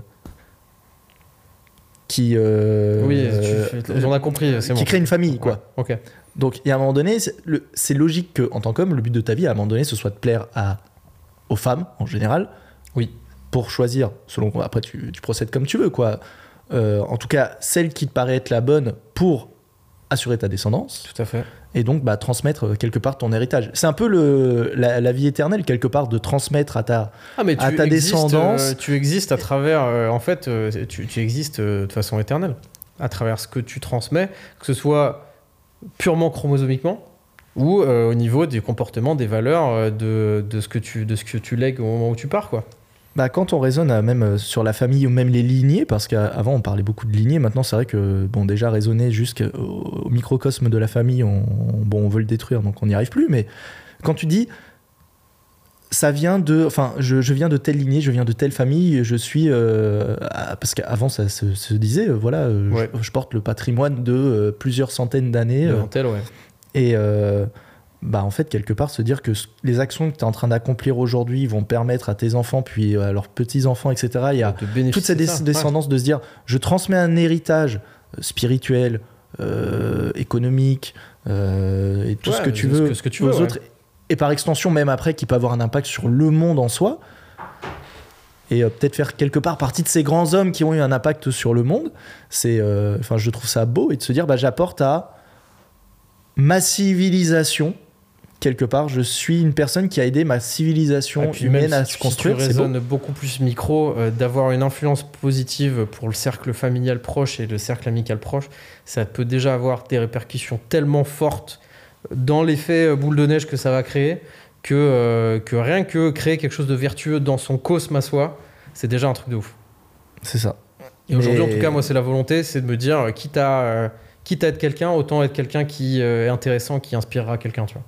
qui, euh, Oui, euh, tu- on a compris, c'est qui bon. crée une famille, quoi. Ouais, Ok. Donc, et à un moment donné, c'est logique que, en tant qu'homme, le but de ta vie, à un moment donné, ce soit de plaire à, aux femmes, en général. Oui. Pour choisir, selon. Après, tu, tu procèdes comme tu veux, quoi. Euh, en tout cas, celle qui te paraît être la bonne pour assurer ta descendance Tout à fait. et donc bah, transmettre euh, quelque part ton héritage. C'est un peu le, la, la vie éternelle, quelque part, de transmettre à ta. Ah, mais À ta existes, descendance. euh, tu existes à travers. euh, en fait, euh, tu, tu existes de façon éternelle. À travers ce que tu transmets, que ce soit purement chromosomiquement ou au niveau des comportements, des valeurs, de, de, ce que tu, de ce que tu lègues au moment où tu pars, quoi. Bah, quand on raisonne même euh, sur la famille ou même les lignées, parce qu'avant on parlait beaucoup de lignées, maintenant c'est vrai que bon déjà raisonner jusqu'au au microcosme de la famille, on, bon on veut le détruire donc on n'y arrive plus. Mais quand tu dis ça vient de, enfin je, je viens de telle lignée, je viens de telle famille, je suis euh, parce qu'avant ça se, se disait euh, voilà Ouais. je, je porte le patrimoine de euh, plusieurs centaines d'années. euh, ouais. et bah en fait, quelque part, se dire que les actions que tu es en train d'accomplir aujourd'hui vont permettre à tes enfants, puis à leurs petits-enfants, etc. Il y a toute cette. Ouais. descendance de se dire je transmets un héritage euh, spirituel, euh, économique, euh, et tout Ouais, ce que tu veux, que- ce que tu aux ouais. autres, et par extension, même après, qui peut avoir un impact sur le monde en soi. Et euh, peut-être faire quelque part partie de ces grands hommes qui ont eu un impact sur le monde. C'est, euh, enfin, je trouve ça beau et de se dire, bah, j'apporte à ma civilisation quelque part. Je suis une personne qui a aidé ma civilisation puis même humaine à si se construire. Si tu beau. beaucoup plus micro, euh, d'avoir une influence positive pour le cercle familial proche et le cercle amical proche, ça peut déjà avoir des répercussions tellement fortes dans l'effet euh, boule de neige que ça va créer que, euh, que rien que créer quelque chose de vertueux dans son cosme à soi, c'est déjà un truc de ouf. C'est ça. Et aujourd'hui, en tout cas, moi, c'est la volonté, c'est de me dire, quitte à, euh, quitte à être quelqu'un, autant être quelqu'un qui est intéressant, qui inspirera quelqu'un, tu vois.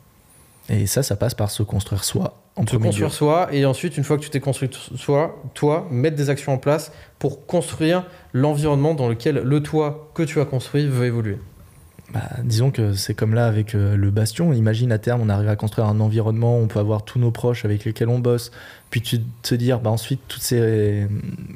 Et ça, ça passe par se construire soi en Se lieu. construire soi et ensuite une fois que tu t'es construit soi, toi, mettre des actions en place pour construire l'environnement dans lequel le toi que tu as construit veut évoluer. Bah, disons que c'est comme là avec euh, le bastion. Imagine à terme, on arrive à construire un environnement, on peut avoir tous nos proches avec lesquels on bosse, puis tu te dire, bah, ensuite, toutes ces,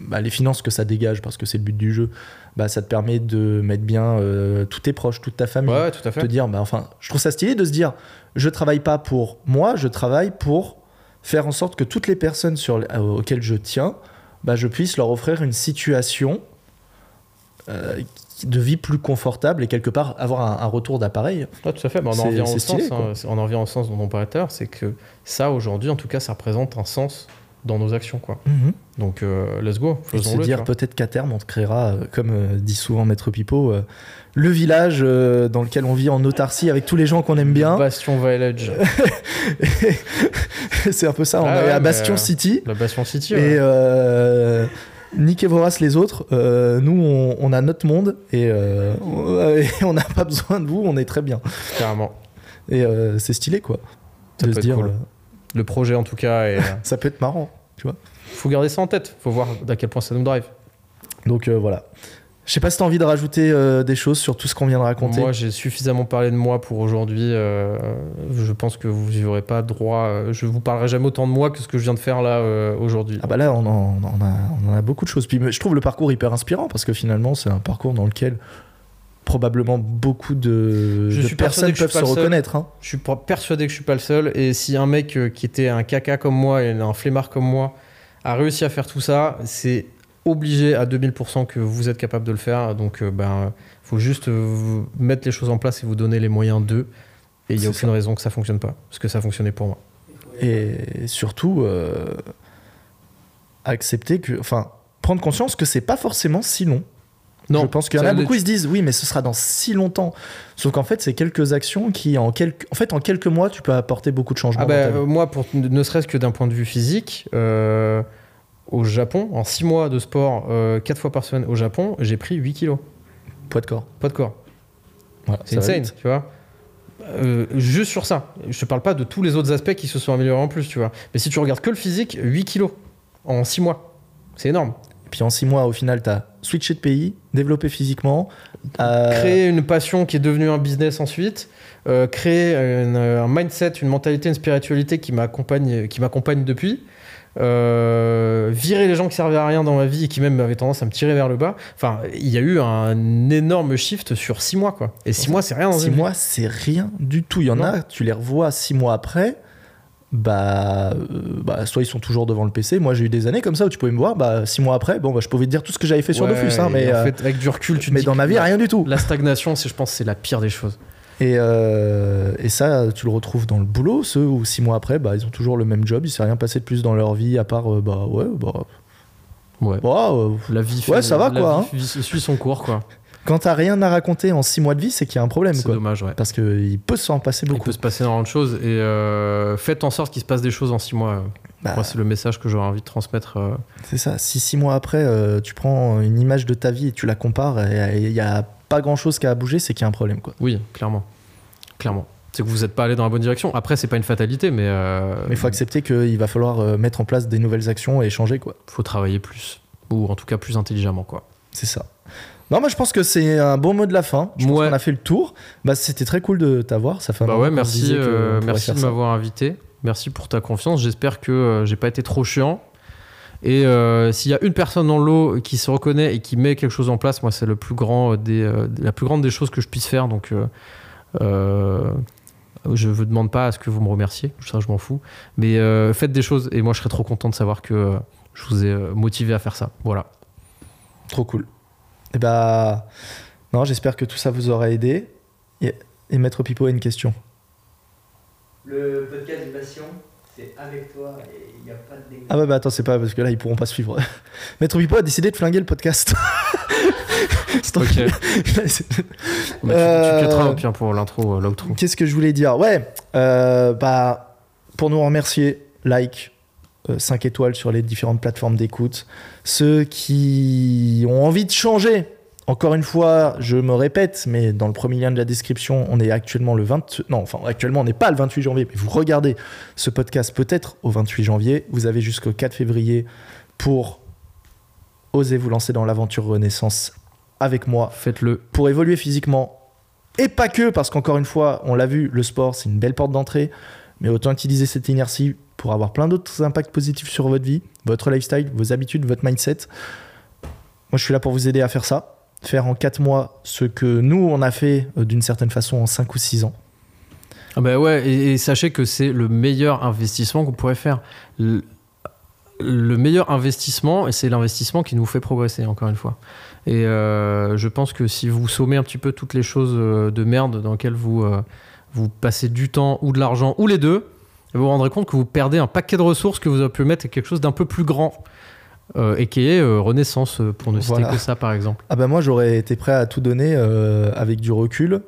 bah, les finances que ça dégage, parce que c'est le but du jeu, bah, ça te permet de mettre bien euh, tous tes proches, toute ta famille. Ouais, tout à te dire, bah, enfin, je trouve ça stylé de se dire, je travaille pas pour moi, je travaille pour faire en sorte que toutes les personnes sur, euh, auxquelles je tiens, bah, je puisse leur offrir une situation euh, de vie plus confortable et quelque part avoir un, un retour d'appareil. Ouais, tout à fait. Bah, on en revient au stylé, sens, hein, on en revient au sens dont on parlait tout à l'heure, c'est que ça aujourd'hui, en tout cas, ça représente un sens dans nos actions, quoi. Donc, euh, let's go, faisons-le. dire peut-être qu'à terme on te créera, euh, comme euh, dit souvent Maître Pipo, le village dans lequel on vit en autarcie avec tous les gens qu'on aime bien. Bastion Village, c'est un peu ça, on Ah est ouais, à Bastion City. la Bastion City. Et ouais. niquez vorace les autres. Nous, on, on a notre monde et, on- n'a pas besoin de vous. On est très bien. carrément. Et c'est stylé, quoi. Ça de peut se être dire, cool. Le projet, en tout cas, et, ça peut être marrant. Faut garder ça en tête. Faut voir à quel point ça nous drive. Donc euh, voilà. Je sais pas si t'as envie de rajouter euh, des choses sur tout ce qu'on vient de raconter. Moi, j'ai suffisamment parlé de moi pour aujourd'hui. euh, je pense que vous n'y aurez pas droit. euh, je vous parlerai jamais autant de moi que ce que je viens de faire là aujourd'hui. Ah bah là, on en, on en a, on en a beaucoup de choses. Puis je trouve le parcours hyper inspirant parce que finalement, c'est un parcours dans lequel probablement beaucoup de, Je de suis personnes peuvent se reconnaître. hein. Je suis pas persuadé que je suis pas le seul. Et si un mec euh, qui était un caca comme moi et un flemmard comme moi a réussi à faire tout ça, c'est obligé à 2000% que vous êtes capable de le faire. Donc, euh, ben, faut juste euh, vous mettre les choses en place et vous donner les moyens d'eux. Et il n'y a aucune raison que ça fonctionne pas. Parce que ça fonctionnait pour moi. Et surtout, euh, accepter que. Enfin, prendre conscience que c'est pas forcément si long. Non, je pense qu'il y en a beaucoup, ils se disent oui, mais ce sera dans si longtemps. Sauf qu'en fait, c'est quelques actions qui, en quelques, en fait, en quelques mois, tu peux apporter beaucoup de changements. Ah bah, euh, moi, pour, ne serait-ce que d'un point de vue physique, euh, au Japon, en 6 mois de sport, 4 fois par semaine au Japon, j'ai pris 8 kilos. Poids de corps. Pas de corps. Voilà, C'est insane, vite. tu vois. Euh, juste sur ça. Je te parle pas de tous les autres aspects qui se sont améliorés en plus, tu vois. Mais si tu regardes que le physique, 8 kilos en 6 mois. C'est énorme. Et puis en six mois, au final, tu as switché de pays, développé physiquement. euh, Créer une passion qui est devenue un business ensuite. euh, créer une- un mindset, une mentalité, une spiritualité qui m'accompagne, qui m'accompagne depuis. euh, virer les gens qui servaient à rien dans ma vie et qui même avaient tendance à me tirer vers le bas. Enfin, il y a eu un énorme shift sur six mois, quoi. Et six mois, c'est rien dans Six mois, c'est rien du tout. Il y en Non. a, tu les revois six mois après, bah, euh, bah, soit ils sont toujours devant le PC. Moi, j'ai eu des années comme ça où tu pouvais me voir, bah, six mois après, bon, bah, je pouvais te dire tout ce que j'avais fait sur Ouais, Dofus, hein, mais, en euh, fait, avec du recul, tu te mais dans ma vie, la- rien du tout. La stagnation, c'est, je pense, c'est la pire des choses. Et, euh, et ça, tu le retrouves dans le boulot, ceux où six mois après, bah, ils ont toujours le même job, il s'est rien passé de plus dans leur vie, à part, euh, bah, ouais, bah, Ouais. bah, La vie, Ouais, ça va, la quoi, vie suit son cours, quoi. Quand t'as rien à raconter en six mois de vie, c'est qu'il y a un problème, C'est dommage, ouais. Parce qu'il peut s'en passer Il beaucoup. peut se passer énormément de choses et euh, faites en sorte qu'il se passe des choses en six mois. Bah, Moi, c'est le message que j'aurais envie de transmettre. euh. C'est ça. Si six mois après, euh, tu prends une image de ta vie et tu la compares, et il n'y a pas grand chose qui a bougé, c'est qu'il y a un problème. Quoi. Oui, clairement. Clairement. C'est que vous n'êtes pas allé dans la bonne direction. Après, c'est pas une fatalité, mais euh, Mais il faut accepter qu'il va falloir mettre en place des nouvelles actions et changer. quoi. faut travailler plus. Ou en tout cas plus intelligemment, quoi. C'est ça. Non, moi je pense que c'est un bon mot de la fin. Je pense Ouais. qu'on a fait le tour. Bah, C'était très cool de t'avoir. Ça fait un Bah ouais, merci, euh, merci de m'avoir invité. Merci pour ta confiance. J'espère que euh, j'ai pas été trop chiant. Et euh, s'il y a une personne dans l'eau qui se reconnaît et qui met quelque chose en place, moi, c'est le plus grand des, la plus grande des choses que je puisse faire. Donc, je vous demande pas à ce que vous me remerciez. Ça, je m'en fous. Mais faites des choses. Et moi, je serais trop content de savoir que je vous ai motivé à faire ça. Voilà. Trop cool. Et bah. Non, j'espère que tout ça vous aura aidé. Et, et Maître Pipo a une question. Le podcast du patient, c'est avec toi et il n'y a pas de dégâts. Ah ouais, bah attends, c'est pas parce que là ils pourront pas suivre. Maître Pipo a décidé de flinguer le podcast. C'est Ok. Mais tu, Euh, tu cutteras au pire pour l'intro, euh, l'outro. Qu'est-ce que je voulais dire? Ouais, euh, bah, pour nous remercier, like, 5 étoiles sur les différentes plateformes d'écoute. Ceux qui ont envie de changer, encore une fois, je me répète, mais dans le premier lien de la description, on est actuellement le 20... Non, enfin, actuellement, on n'est pas le 28 janvier, mais vous regardez ce podcast peut-être au 28 janvier. Vous avez jusqu'au 4 février pour oser vous lancer dans l'aventure Renaissance avec moi Faites-le. pour évoluer physiquement. Et pas que, parce qu'encore une fois, on l'a vu, le sport, c'est une belle porte d'entrée. Mais autant utiliser cette inertie pour avoir plein d'autres impacts positifs sur votre vie, votre lifestyle, vos habitudes, votre mindset. Moi, je suis là pour vous aider à faire ça. Faire en 4 mois ce que nous, on a fait euh, d'une certaine façon en 5 ou 6 ans. Ah bah ouais, et, sachez que c'est le meilleur investissement qu'on pourrait faire. Le, le meilleur investissement, et c'est l'investissement qui nous fait progresser, encore une fois. Et euh, je pense que si vous sommez un petit peu toutes les choses euh, de merde dans lesquelles vous, vous passez du temps ou de l'argent, ou les deux, vous vous rendrez compte que vous perdez un paquet de ressources que vous auriez pu mettre à quelque chose d'un peu plus grand. Euh, et qui est euh, Renaissance, euh, pour ne citer Voilà. que ça, par exemple. Ah bah moi, j'aurais été prêt à tout donner euh, avec du recul.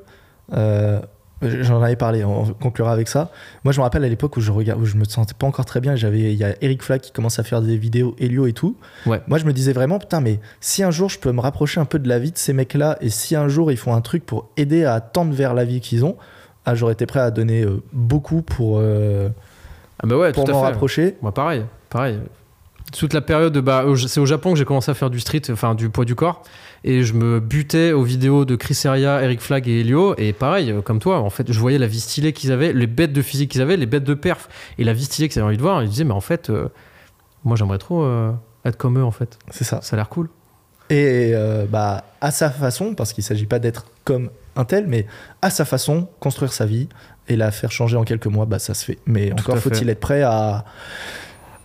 J'en avais parlé, on conclura avec ça. Moi, je me rappelle à l'époque où je où je me sentais pas encore très bien. J'avais, il y a Eric Flack qui commence à faire des vidéos Helio et tout. Ouais. Moi, je me disais vraiment, putain, mais si un jour je peux me rapprocher un peu de la vie de ces mecs-là, et si un jour ils font un truc pour aider à tendre vers la vie qu'ils ont, ah, j'aurais été prêt à donner euh, beaucoup pour, euh, Ah bah ouais, pour m'en rapprocher. Moi, pareil, pareil. Toute la période, de- bah, c'est au Japon que j'ai commencé à faire du street, enfin du poids du corps, et je me butais aux vidéos de Chris Heria, Eric Flag et Helio, et pareil, euh, comme toi, en fait, je voyais la vie stylée qu'ils avaient, les bêtes de physique qu'ils avaient, les bêtes de perf, et la vie stylée qu'ils avaient envie de voir, et je disais, mais en fait, euh, moi j'aimerais trop euh, être comme eux, en fait. C'est ça. Ça a l'air cool. Et bah, à sa façon, parce qu'il ne s'agit pas d'être comme un tel, mais à sa façon, construire sa vie et la faire changer en quelques mois, bah, ça se fait. Mais encore faut-il être prêt à,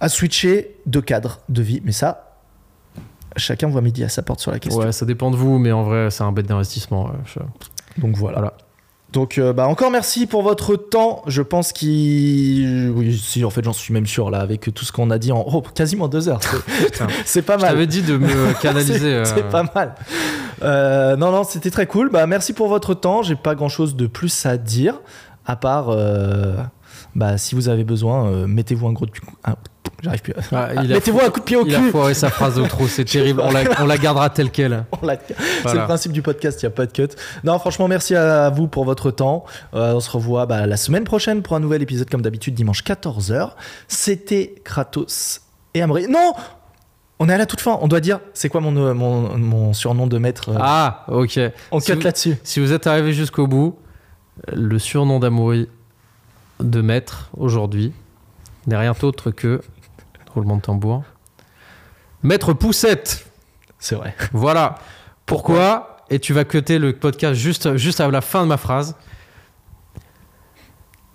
à switcher de cadre de vie. Mais ça, chacun voit midi à sa porte sur la question. Ouais, ça dépend de vous, mais en vrai, c'est un bête d'investissement. je- Donc voilà. Voilà. Donc euh, bah, encore merci pour votre temps. Je pense qu'il... Oui, si, en fait, j'en suis même sûr, là, avec tout ce qu'on a dit en oh, quasiment deux heures. C'est- pas Je mal. t'avais dit de me canaliser. C'est- euh, pas mal. Euh, non, non, c'était très cool. Bah, merci pour votre temps. J'ai pas grand chose de plus à dire, à part, bah, si vous avez besoin, mettez-vous un gros. un- J'arrive plus. à- ah, mettez-vous un coup de pied au Il a cul. foiré sa phrase de trop, c'est terrible. On la, on la gardera telle quelle. C'est le principe du podcast, il n'y a pas de cut. Non, franchement, merci à vous pour votre temps. Euh, on se revoit bah, la semaine prochaine pour un nouvel épisode, comme d'habitude, dimanche 14h. C'était Kratos et Amri. Non On est à la toute fin. On doit dire, c'est quoi mon, euh, mon, mon surnom de maître euh, Ah, ok. On si cut là-dessus. Si vous êtes arrivé jusqu'au bout, le surnom d'Amaury de maître aujourd'hui n'est rien d'autre que roulement de tambour. Maître Poussette. C'est vrai. Voilà. Pourquoi Et tu vas cuter le podcast juste, juste à la fin de ma phrase.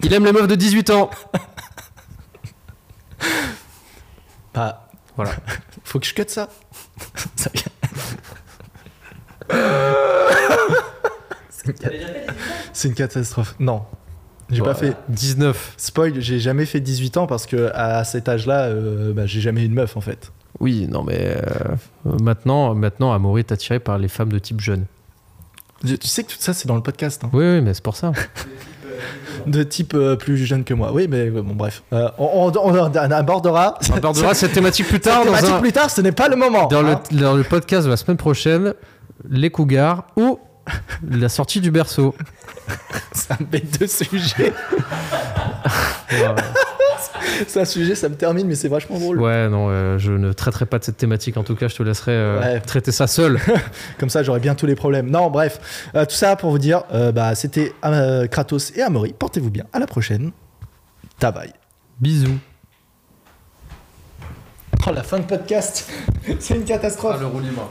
Il aime les meufs de 18 ans. Bah, Voilà. faut que je cut ça. Ça- C'est une catastrophe. Non, j'ai pas fait. 19. Spoil, j'ai jamais fait 18 ans parce que à cet âge-là, euh, bah, j'ai jamais eu de meuf en fait. Oui, non, mais euh, maintenant, maintenant, Amaury est attiré par les femmes de type jeune. Tu tu sais que tout ça, c'est dans le podcast. hein. Oui, oui, mais c'est pour ça. De type euh, plus jeune que moi. Oui, mais bon, bref. Euh, on, on- on abordera On abordera cette thématique plus cette tard dans, thématique un- plus tard, ce n'est pas le moment. dans le, hein. dans le podcast de la semaine prochaine. Les cougars ou la sortie du berceau. C'est un bête de sujet. C'est un sujet, ça me termine, mais c'est vachement drôle. Ouais, non, euh, je ne traiterai pas de cette thématique. En tout cas, je te laisserai euh, Ouais. traiter ça seul. Comme ça, j'aurai bien tous les problèmes. Non, bref. Euh, tout ça pour vous dire, euh, bah, c'était euh, Kratos et Amaury. Portez-vous bien. À la prochaine. Tabaye. Bisous. Oh, la fin de podcast. c'est une catastrophe. roulement.